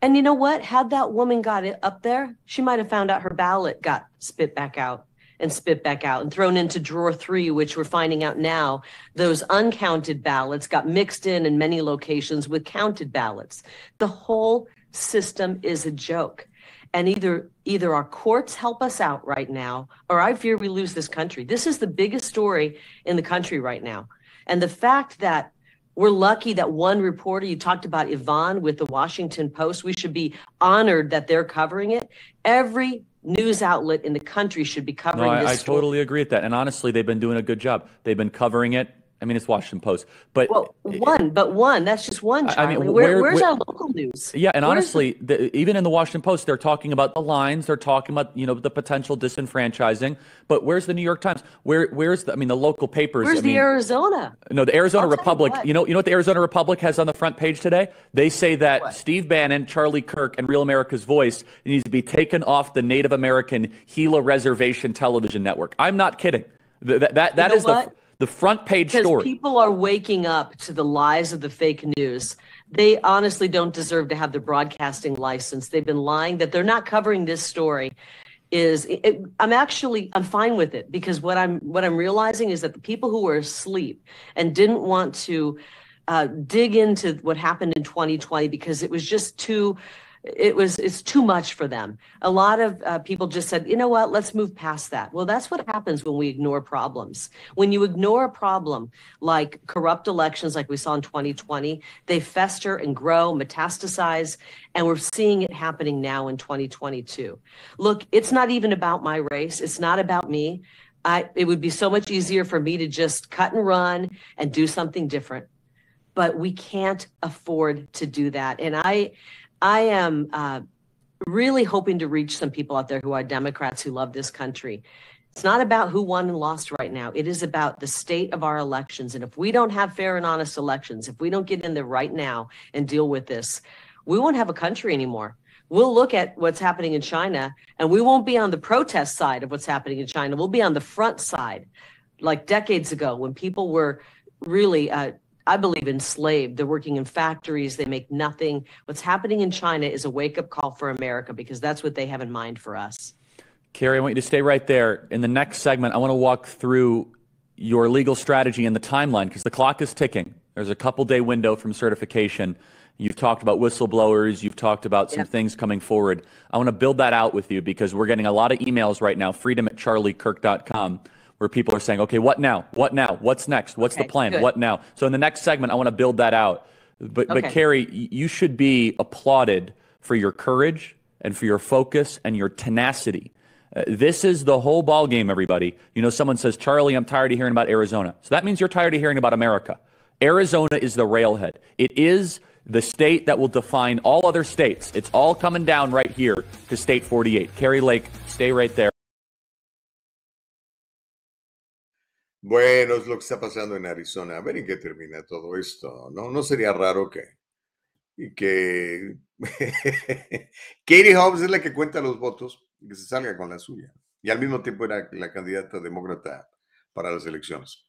And you know what? Had that woman got it up there, she might have found out her ballot got spit back out and spit back out and thrown into drawer three, which we're finding out now, those uncounted ballots got mixed in in many locations with counted ballots. The whole system is a joke. And either either our courts help us out right now, or I fear we lose this country. This is the biggest story in the country right now. And the fact that we're lucky that one reporter, you talked about Yvonne with the Washington Post. We should be honored that they're covering it. Every news outlet in the country should be No, covering I, this I story. totally agree with that. And honestly, they've been doing a good job. They've been covering it. I mean, it's Washington Post, but Well, one, but one. That's just one, I- I mean, Where- where- where's where- our local news? Yeah, and Where's honestly, the, even in the Washington Post, they're talking about the lines. They're talking about you know the potential disenfranchising. But where's the New York Times? Where where's the? I mean, the local papers. Where's I the Arizona? No, the Arizona I'll tell you Republic. You, know, you know what the Arizona Republic has on the front page today? They say that Steve Bannon, Charlie Kirk, and Real America's Voice needs to be taken off the Native American Gila Reservation Television Network. I'm not kidding. Th- That that, that know is the what? The front page Because story. people are waking up to the lies of the fake news. They honestly don't deserve to have the broadcasting license. They've been lying that they're not covering this story. Is it, I'm actually I'm fine with it because what I'm what I'm realizing is that the people who were asleep and didn't want to uh, dig into what happened in 2020 because it was just too it was it's too much for them. A lot of uh, people just said you know what? Let's move past that. Well that's what happens when we ignore problems. When you ignore a problem like corrupt elections like we saw in 2020 they fester and grow metastasize and we're seeing it happening now in 2022 look it's not even about my race. It's not about me. I, it would be so much easier for me to just cut and run and do something different. But we can't afford to do that. And I, I am uh, really hoping to reach some people out there who are Democrats who love this country. It's not about who won and lost right now. It is about the state of our elections. And if we don't have fair and honest elections, if we don't get in there right now and deal with this, we won't have a country anymore. We'll look at what's happening in China and we won't be on the protest side of what's happening in China. We'll be on the front side like decades ago when people were really, uh, I believe, enslaved. They're working in factories, they make nothing. What's happening in China is a wake up call for America because that's what they have in mind for us. Carrie, I want you to stay right there. In the next segment, I want to walk through your legal strategy and the timeline because the clock is ticking. There's a couple day window from certification. You've talked about whistleblowers. You've talked about some Yep. things coming forward. I want to build that out with you because we're getting a lot of emails right now, freedom at charliekirk.com, where people are saying, okay, what now? What now? What's next? What's the plan? good. What now? So in the next segment, I want to build that out. But, but Carrie, you should be applauded for your courage and for your focus and your tenacity. Uh, this is the whole ball game, everybody. You know, someone says, Charlie, I'm tired of hearing about Arizona. So that means you're tired of hearing about America. Arizona is the railhead. It is the state that will define all other states. It's all coming down right here to State 48. Carrie Lake, stay right there. Bueno, es lo que está pasando en Arizona. A ver en qué termina todo esto, ¿no? No sería raro que, que Katie Hobbs es la que cuenta los votos y que se salga con la suya. Y al mismo tiempo era la candidata demócrata para las elecciones.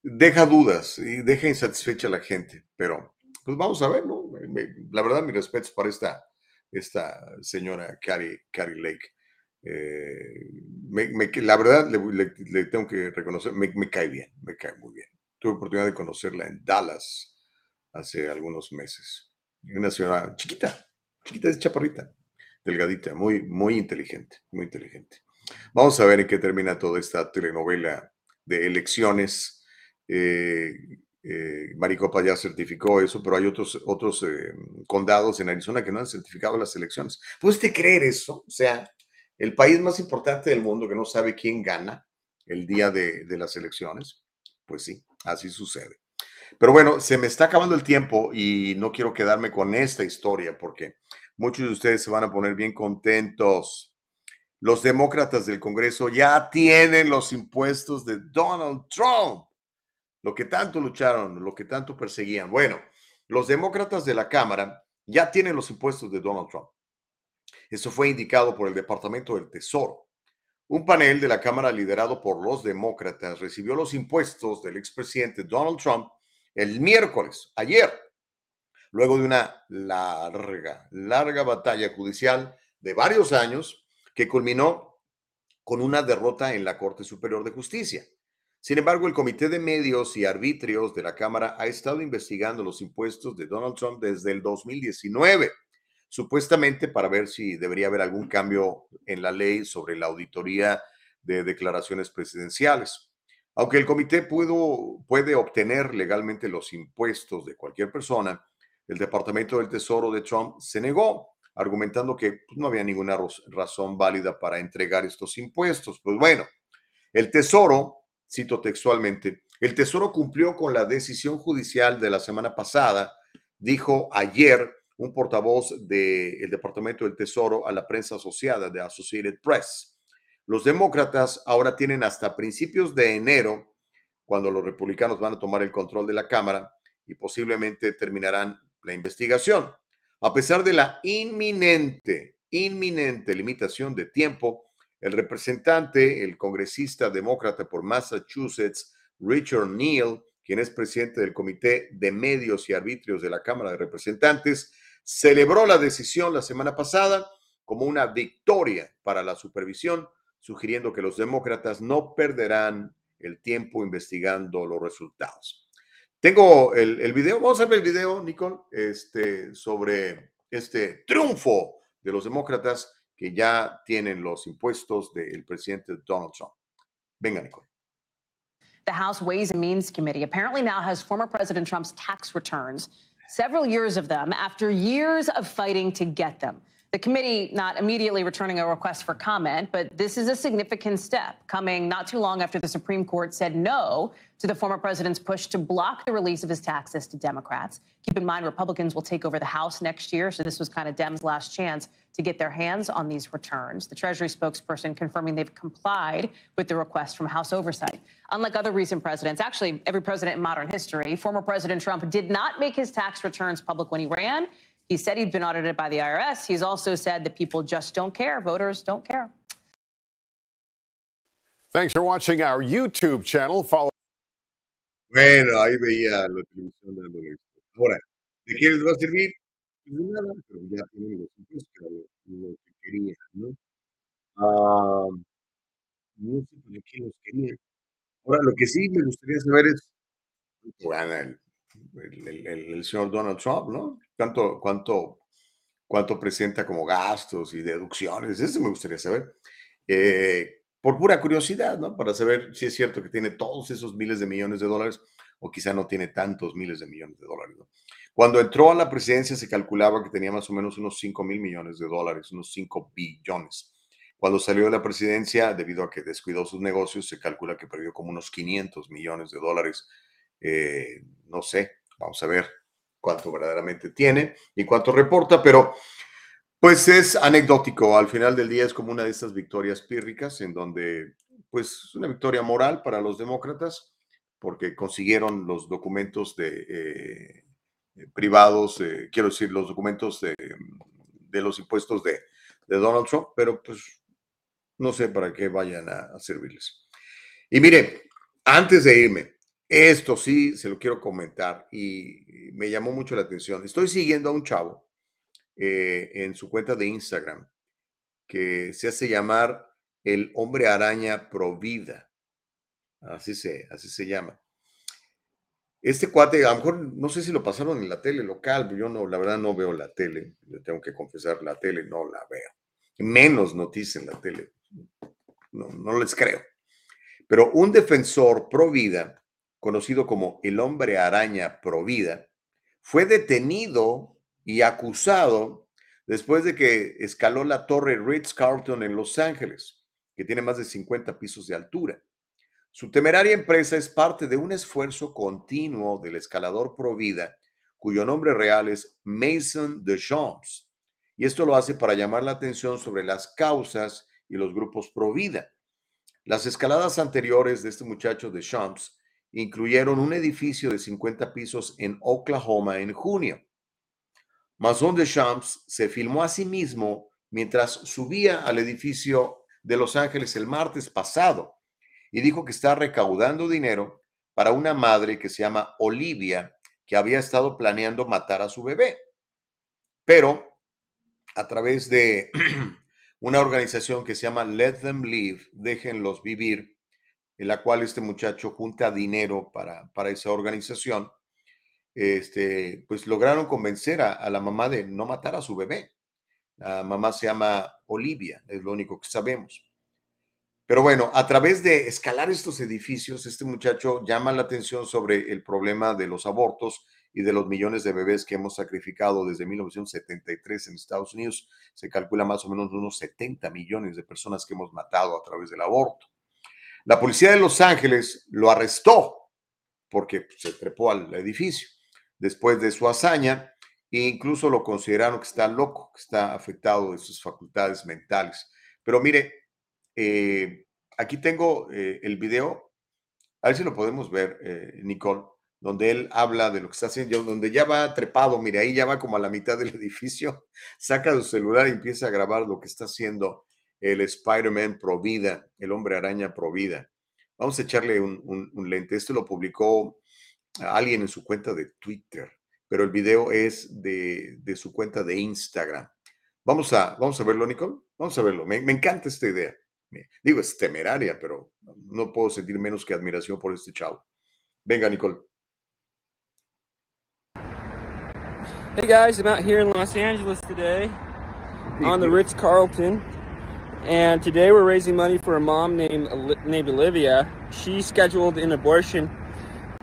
Deja dudas y deja insatisfecha a la gente, pero pues vamos a ver, ¿no? La verdad, mis respetos para esta, esta señora Carrie, Carrie Lake. Eh, me- me- la verdad, le, le- le tengo que reconocer, me, me cae bien, me cae muy bien. Tuve oportunidad de conocerla en Dallas hace algunos meses. Una señora chiquita, chiquita, es chaparrita, delgadita, muy, muy inteligente, muy inteligente. Vamos a ver en qué termina toda esta telenovela de elecciones. Eh, eh, Maricopa ya certificó eso, pero hay otros, otros eh, condados en Arizona que no han certificado las elecciones. ¿Puede usted creer eso? O sea, el país más importante del mundo que no sabe quién gana el día de, las elecciones. Pues sí, así sucede. Pero bueno, se me está acabando el tiempo y no quiero quedarme con esta historia porque muchos de ustedes se van a poner bien contentos. Los demócratas del Congreso ya tienen los impuestos de Donald Trump lo que tanto lucharon, lo que tanto perseguían. Bueno, los demócratas de la Cámara ya tienen los impuestos de Donald Trump. Eso fue indicado por el Departamento del Tesoro. Un panel de la Cámara liderado por los demócratas recibió los impuestos del expresidente Donald Trump el miércoles, ayer, luego de una larga, larga batalla judicial de varios años que culminó con una derrota en la Corte Superior de Justicia. Sin embargo, el Comité de Medios y Arbitrios de la Cámara ha estado investigando los impuestos de Donald Trump desde el 2019, supuestamente para ver si debería haber algún cambio en la ley sobre la auditoría de declaraciones presidenciales. Aunque el comité pudo, puede obtener legalmente los impuestos de cualquier persona, el Departamento del Tesoro de Trump se negó, argumentando que pues, no había ninguna razón válida para entregar estos impuestos. Pues bueno, el Tesoro, cito textualmente, el Tesoro cumplió con la decisión judicial de la semana pasada, dijo ayer un portavoz del Departamento del Tesoro a la prensa asociada de Associated Press. Los demócratas ahora tienen hasta principios de enero, cuando los republicanos van a tomar el control de la Cámara y posiblemente terminarán la investigación. A pesar de la inminente, inminente limitación de tiempo, el representante, el congresista demócrata por Massachusetts, Richard Neal, quien es presidente del Comité de Medios y Arbitrios de la Cámara de Representantes, celebró la decisión la semana pasada como una victoria para la supervisión, sugiriendo que los demócratas no perderán el tiempo investigando los resultados. Tengo el, el video, vamos a ver el video, Nicole, este, sobre este triunfo de los demócratas que ya tienen los impuestos del presidente Donald Trump. Venga, Nicole. The House Ways and Means Committee apparently now has former President Trump's tax returns, several years of them, after years of fighting to get them. The committee not immediately returning a request for comment, but this is a significant step coming not too long after the Supreme Court said no to the former president's push to block the release of his taxes to Democrats. Keep in mind, Republicans will take over the House next year, so this was kind of Dems' last chance to get their hands on these returns. The Treasury spokesperson confirming they've complied with the request from House oversight. Unlike other recent presidents, actually every president in modern history, former President Trump did not make his tax returns public when he ran. He said he'd been audited by the IRS. He's also said that people just don't care. Voters don't care. Thanks for watching our YouTube channel. Follow. Bueno, ahí veía la televisión dándole esto. Ahora, ¿de qué les va a servir? Pues de nada, pero ya tienen los impuestos, que lo, que querían, ¿no? Ah, no sé para qué los querían. Ahora, lo que sí me gustaría saber es el, el- el- el señor Donald Trump, ¿no? ¿Cuánto, cuánto, cuánto presenta como gastos y deducciones? Eso me gustaría saber. Eh, por pura curiosidad, ¿no? Para saber si es cierto que tiene todos esos miles de millones de dólares o quizá no tiene tantos miles de millones de dólares, ¿no? Cuando entró a la presidencia se calculaba que tenía más o menos unos 5 mil millones de dólares, unos 5 billones. Cuando salió de la presidencia, debido a que descuidó sus negocios, se calcula que perdió como unos 500 millones de dólares. Eh, no sé, vamos a ver cuánto verdaderamente tiene y cuánto reporta, pero pues es anecdótico. Al final del día es como una de estas victorias pírricas en donde, pues, es una victoria moral para los demócratas porque consiguieron los documentos de eh, privados, eh, quiero decir, los documentos de, los impuestos de, de Donald Trump, pero pues no sé para qué vayan a, a servirles. Y mire, antes de irme, esto sí se lo quiero comentar y me llamó mucho la atención. Estoy siguiendo a un chavo eh, en su cuenta de Instagram que se hace llamar el hombre araña provida. Así se, así se llama. Este cuate, a lo mejor no sé si lo pasaron en la tele local, yo no, la verdad no veo la tele. Yo tengo que confesar, la tele no la veo. Menos noticias en la tele. No, no les creo. Pero un defensor pro vida, conocido como el hombre araña pro vida, fue detenido y acusado después de que escaló la torre Ritz Carlton en Los Ángeles, que tiene más de 50 pisos de altura. Su temeraria empresa es parte de un esfuerzo continuo del escalador Provida, cuyo nombre real es Mason Deschamps. Y esto lo hace para llamar la atención sobre las causas y los grupos Provida. Las escaladas anteriores de este muchacho Deschamps incluyeron un edificio de 50 pisos en Oklahoma en junio. Mason Deschamps se filmó a sí mismo mientras subía al edificio de Los Ángeles el martes pasado y dijo que está recaudando dinero para una madre que se llama Olivia, que había estado planeando matar a su bebé. Pero a través de una organización que se llama Let Them Live, déjenlos vivir, en la cual este muchacho junta dinero para, para esa organización, este, pues lograron convencer a, a la mamá de no matar a su bebé. La mamá se llama Olivia, es lo único que sabemos. Pero bueno, a través de escalar estos edificios, este muchacho llama la atención sobre el problema de los abortos y de los millones de bebés que hemos sacrificado desde 1973 en Estados Unidos. Se calcula más o menos unos 70 millones de personas que hemos matado a través del aborto. La policía de Los Ángeles lo arrestó porque se trepó al edificio después de su hazaña e incluso lo consideraron que está loco, que está afectado de sus facultades mentales. Pero mire, eh, aquí tengo eh, el video, a ver si lo podemos ver, eh, Nicole, donde él habla de lo que está haciendo, donde ya va trepado, mire, ahí ya va como a la mitad del edificio, saca su celular y empieza a grabar lo que está haciendo el Spider-Man Provida, el hombre araña Provida. Vamos a echarle un, un, un lente. Esto lo publicó alguien en su cuenta de Twitter, pero el video es de, de su cuenta de Instagram. Vamos a, vamos a verlo, Nicole. Vamos a verlo. Me, me encanta esta idea. Digo, es temeraria, pero no puedo sentir menos que admiración por este chavo. Venga, Nicole. Hey guys, I'm out here in Los Angeles today on the Ritz Carlton, and today we're raising money for a mom named named Olivia. She scheduled an abortion,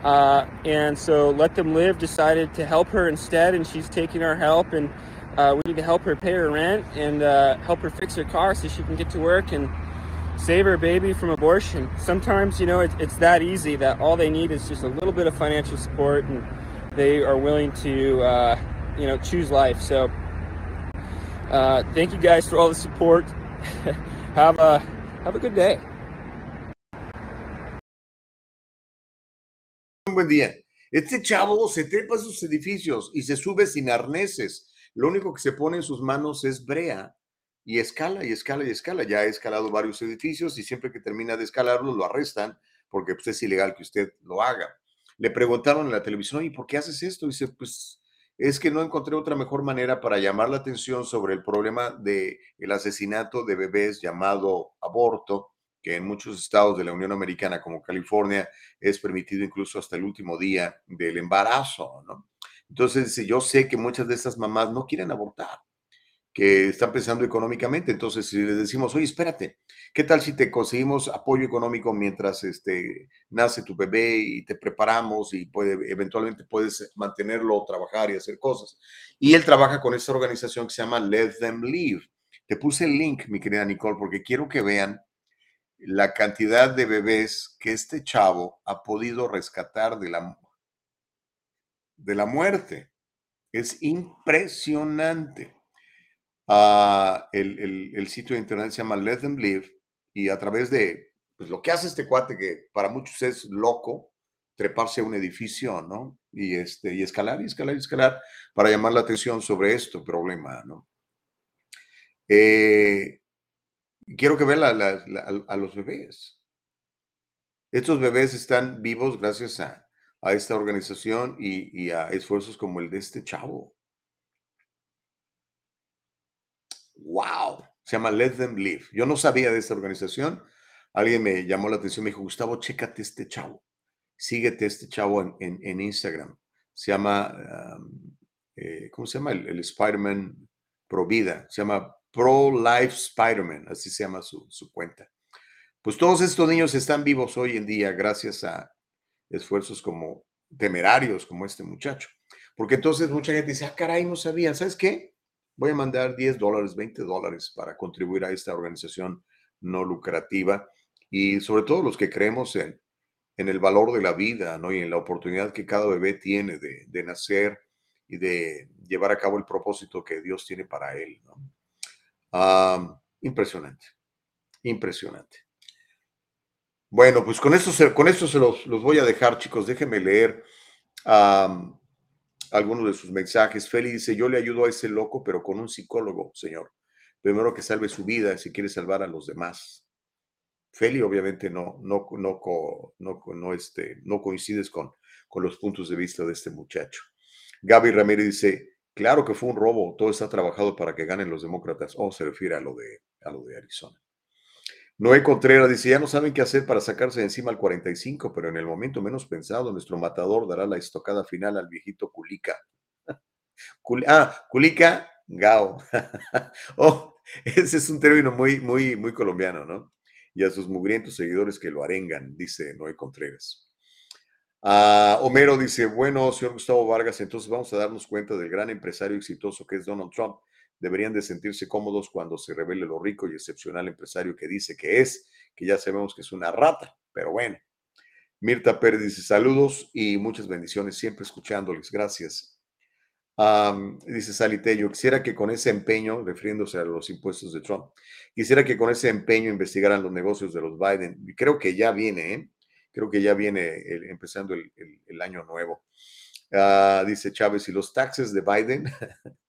uh, and so Let Them Live decided to help her instead, and she's taking our help, and uh, we need to help her pay her rent and uh, help her fix her car so she can get to work and save her baby from abortion. Sometimes, you know, it, it's that easy that all they need is just a little bit of financial support, and they are willing to, uh, you know, choose life. So, uh, thank you guys for all the support. have a have a good day. Buen día. Este chavo se trepa a sus edificios y se sube sin arneses. Lo único que se pone en sus manos es brea y escala y escala y escala. Ya ha escalado varios edificios y siempre que termina de escalarlo lo arrestan porque pues, es ilegal que usted lo haga. Le preguntaron en la televisión, ¿y por qué haces esto? dice, pues es que no encontré otra mejor manera para llamar la atención sobre el problema del el asesinato de bebés llamado aborto, que en muchos estados de la Unión Americana, como California, es permitido incluso hasta el último día del embarazo, ¿no? Entonces, yo sé que muchas de estas mamás no quieren abortar, que están pensando económicamente. Entonces, si les decimos, oye, espérate, ¿qué tal si te conseguimos apoyo económico mientras este, nace tu bebé y te preparamos y puede, eventualmente puedes mantenerlo, trabajar y hacer cosas? Y él trabaja con esta organización que se llama Let Them Live. Te puse el link, mi querida Nicole, porque quiero que vean la cantidad de bebés que este chavo ha podido rescatar de la, de la muerte. Es impresionante. Ah, el, sitio de internet se llama Let Them Live y a través de pues, lo que hace este cuate, que para muchos es loco, treparse a un edificio, ¿no? Y, este, y escalar y escalar y escalar para llamar la atención sobre este problema, ¿no? Eh, quiero que vean a los bebés. Estos bebés están vivos gracias a, esta organización y, a esfuerzos como el de este chavo. ¡Wow! Se llama Let Them Live. Yo no sabía de esta organización. Alguien me llamó la atención, me dijo, Gustavo, chécate este chavo. Síguete este chavo en, Instagram. Se llama, eh, ¿cómo se llama? El, Spider-Man Pro Vida. Se llama Pro Life Spider-Man. Así se llama su, su cuenta. Pues todos estos niños están vivos hoy en día gracias a esfuerzos como temerarios como este muchacho. Porque entonces mucha gente dice, ah, caray, no sabía, ¿sabes qué? Voy a mandar 10 dólares, 20 dólares para contribuir a esta organización no lucrativa y sobre todo los que creemos en, en el valor de la vida ¿no? y en la oportunidad que cada bebé tiene de, de nacer y de llevar a cabo el propósito que Dios tiene para él. ¿no? Impresionante, impresionante. Bueno, pues con esto, se, con se los, voy a dejar, chicos. Déjenme leer algunos de sus mensajes. Feli dice, yo le ayudo a ese loco, pero con un psicólogo, señor. Primero que salve su vida si quiere salvar a los demás. Feli, obviamente, no, no, no, no, no, este, no coincides con, con los puntos de vista de este muchacho. Gaby Ramírez dice, claro que fue un robo, todo está trabajado para que ganen los demócratas. Oh, se refiere a lo de, a lo de Arizona. Noé Contreras dice, ya no saben qué hacer para sacarse de encima al 45, pero en el momento menos pensado, nuestro matador dará la estocada final al viejito Culica. ah, Culica Gao. oh, ese es un término muy, muy, muy colombiano, ¿no? Y a sus mugrientos seguidores que lo arengan, dice Noé Contreras. Ah, Homero dice, bueno, señor Gustavo Vargas, entonces vamos a darnos cuenta del gran empresario exitoso que es Donald Trump deberían de sentirse cómodos cuando se revele lo rico y excepcional empresario que dice que es, que ya sabemos que es una rata, pero bueno. Mirta Pérez dice saludos y muchas bendiciones, siempre escuchándoles, gracias. dice Salitello, quisiera que con ese empeño, refiriéndose a los impuestos de Trump, quisiera que con ese empeño investigaran los negocios de los Biden. Creo que ya viene, ¿eh? Creo que ya viene empezando el, año nuevo. Ah, dice Chávez, y los taxes de Biden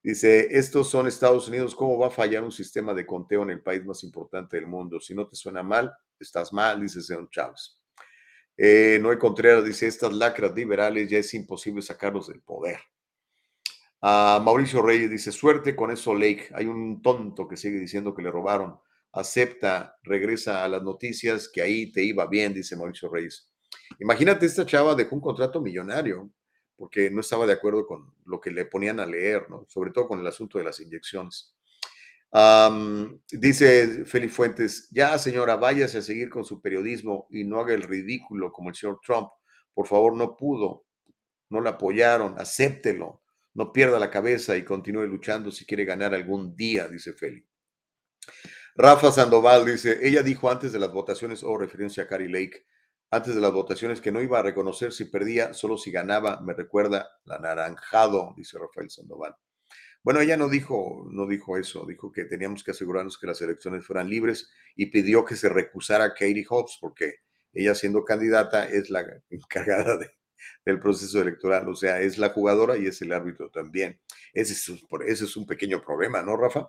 Dice, estos son Estados Unidos, ¿cómo va a fallar un sistema de conteo en el país más importante del mundo? Si no te suena mal, estás mal, dice Sean Chávez. Eh, Noé Contreras dice, estas lacras liberales ya es imposible sacarlos del poder. Ah, Mauricio Reyes dice, suerte con eso, Lake. Hay un tonto que sigue diciendo que le robaron. Acepta, regresa a las noticias, que ahí te iba bien, dice Mauricio Reyes. Imagínate, esta chava dejó un contrato millonario porque no estaba de acuerdo con lo que le ponían a leer, ¿no? sobre todo con el asunto de las inyecciones. dice Félix Fuentes, ya señora, váyase a seguir con su periodismo y no haga el ridículo como el señor Trump. Por favor, no pudo, no la apoyaron, acéptelo, no pierda la cabeza y continúe luchando si quiere ganar algún día, dice Félix. Rafa Sandoval dice, ella dijo antes de las votaciones, o oh, referencia a Carrie Lake, antes de las votaciones que no iba a reconocer si perdía, solo si ganaba, me recuerda la naranjado, dice Rafael Sandoval. Bueno, ella no dijo, no dijo eso, dijo que teníamos que asegurarnos que las elecciones fueran libres y pidió que se recusara Katie Hobbs porque ella siendo candidata es la encargada del proceso electoral, o sea, es la jugadora y es el árbitro también. Ese es, un pequeño problema, ¿no, Rafa?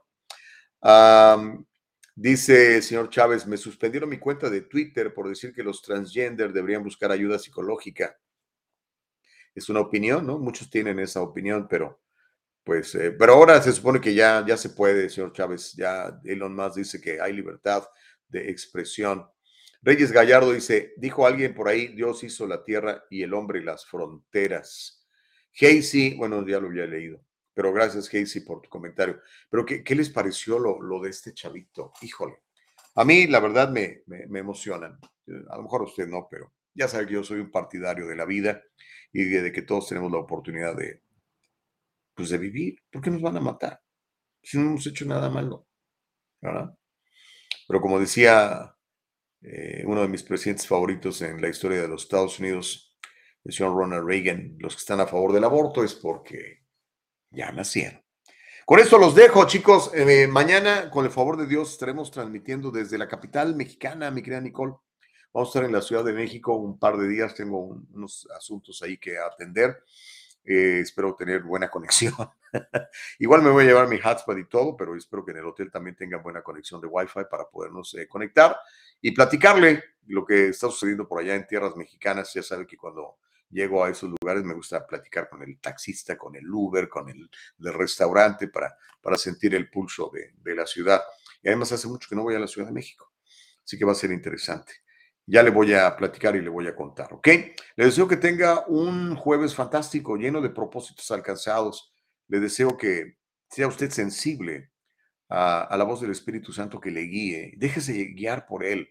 Dice el señor Chávez, me suspendieron mi cuenta de Twitter por decir que los transgender deberían buscar ayuda psicológica. Es una opinión, ¿no? Muchos tienen esa opinión, pero pues, eh, pero ahora se supone que ya, ya se puede, señor Chávez. Ya Elon Musk dice que hay libertad de expresión. Reyes Gallardo dice, dijo alguien por ahí, Dios hizo la tierra y el hombre y las fronteras. Casey, bueno, ya lo había leído, pero gracias Casey por tu comentario. Pero ¿qué, qué les pareció lo, lo de este chavito? Híjole, a mí la verdad me, me, emocionan. Eh, A lo mejor a usted no, pero ya sabe que yo soy un partidario de la vida y de, de que todos tenemos la oportunidad de, pues de vivir. ¿Por qué nos van a matar? Si no hemos hecho nada malo, ¿verdad? Pero como decía eh, uno de mis presidentes favoritos en la historia de los Estados Unidos, el señor Ronald Reagan, los que están a favor del aborto es porque ya nacieron. Con esto los dejo, chicos. Eh, mañana, con el favor de Dios, estaremos transmitiendo desde la capital mexicana, mi querida Nicole. Vamos a estar en la Ciudad de México un par de días. Tengo un- unos asuntos ahí que atender. Eh, espero tener buena conexión. Igual me voy a llevar mi hotspot y todo, pero espero que en el hotel también tengan buena conexión de Wi-Fi para podernos eh, conectar y platicarle lo que está sucediendo por allá en tierras mexicanas. Ya sabe que cuando llego a esos lugares me gusta platicar con el taxista, con el Uber, con el del restaurante para, para sentir el pulso de, de la ciudad. Y además hace mucho que no voy a la Ciudad de México, así que va a ser interesante. Ya le voy a platicar y le voy a contar, ¿ok? Le deseo que tenga un jueves fantástico, lleno de propósitos alcanzados. Le deseo que sea usted sensible a, a la voz del Espíritu Santo que le guíe. Déjese guiar por él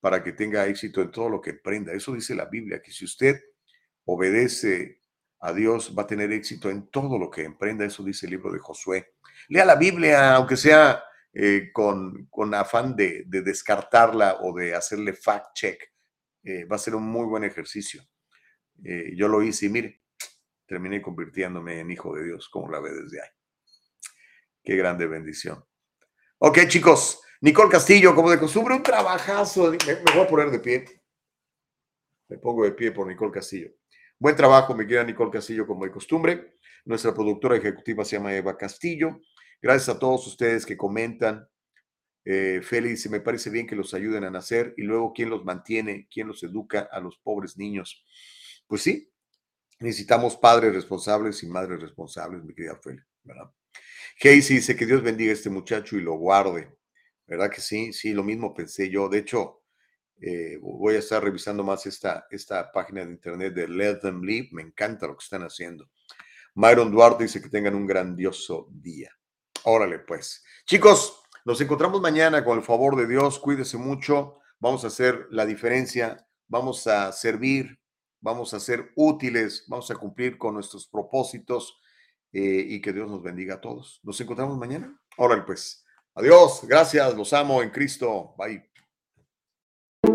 para que tenga éxito en todo lo que emprenda. Eso dice la Biblia, que si usted obedece a Dios, va a tener éxito en todo lo que emprenda. Eso dice el libro de Josué. Lea la Biblia, aunque sea eh, con, con afán de, de descartarla o de hacerle fact check. Eh, va a ser un muy buen ejercicio. Eh, yo lo hice y mire, terminé convirtiéndome en hijo de Dios, como la ve desde ahí. Qué grande bendición. Ok, chicos. Nicole Castillo, como de costumbre, un trabajazo. Me, me voy a poner de pie. Me pongo de pie por Nicole Castillo. Buen trabajo, mi querida Nicole Castillo, como de costumbre. Nuestra productora ejecutiva se llama Eva Castillo. Gracias a todos ustedes que comentan. Eh, Félix, me parece bien que los ayuden a nacer y luego quién los mantiene, quién los educa a los pobres niños. Pues sí, necesitamos padres responsables y madres responsables, mi querida Félix, ¿verdad? Casey dice que Dios bendiga a este muchacho y lo guarde. ¿Verdad que sí? Sí, lo mismo pensé yo. De hecho, eh, voy a estar revisando más esta, esta página de internet de Let Them Live. Me encanta lo que están haciendo. Myron Duarte dice que tengan un grandioso día. Órale, pues. Chicos, nos encontramos mañana con el favor de Dios. Cuídese mucho. Vamos a hacer la diferencia. Vamos a servir. Vamos a ser útiles. Vamos a cumplir con nuestros propósitos. eh, y que Dios nos bendiga a todos. Nos encontramos mañana. Órale, pues. Adiós. Gracias. Los amo en Cristo. Bye.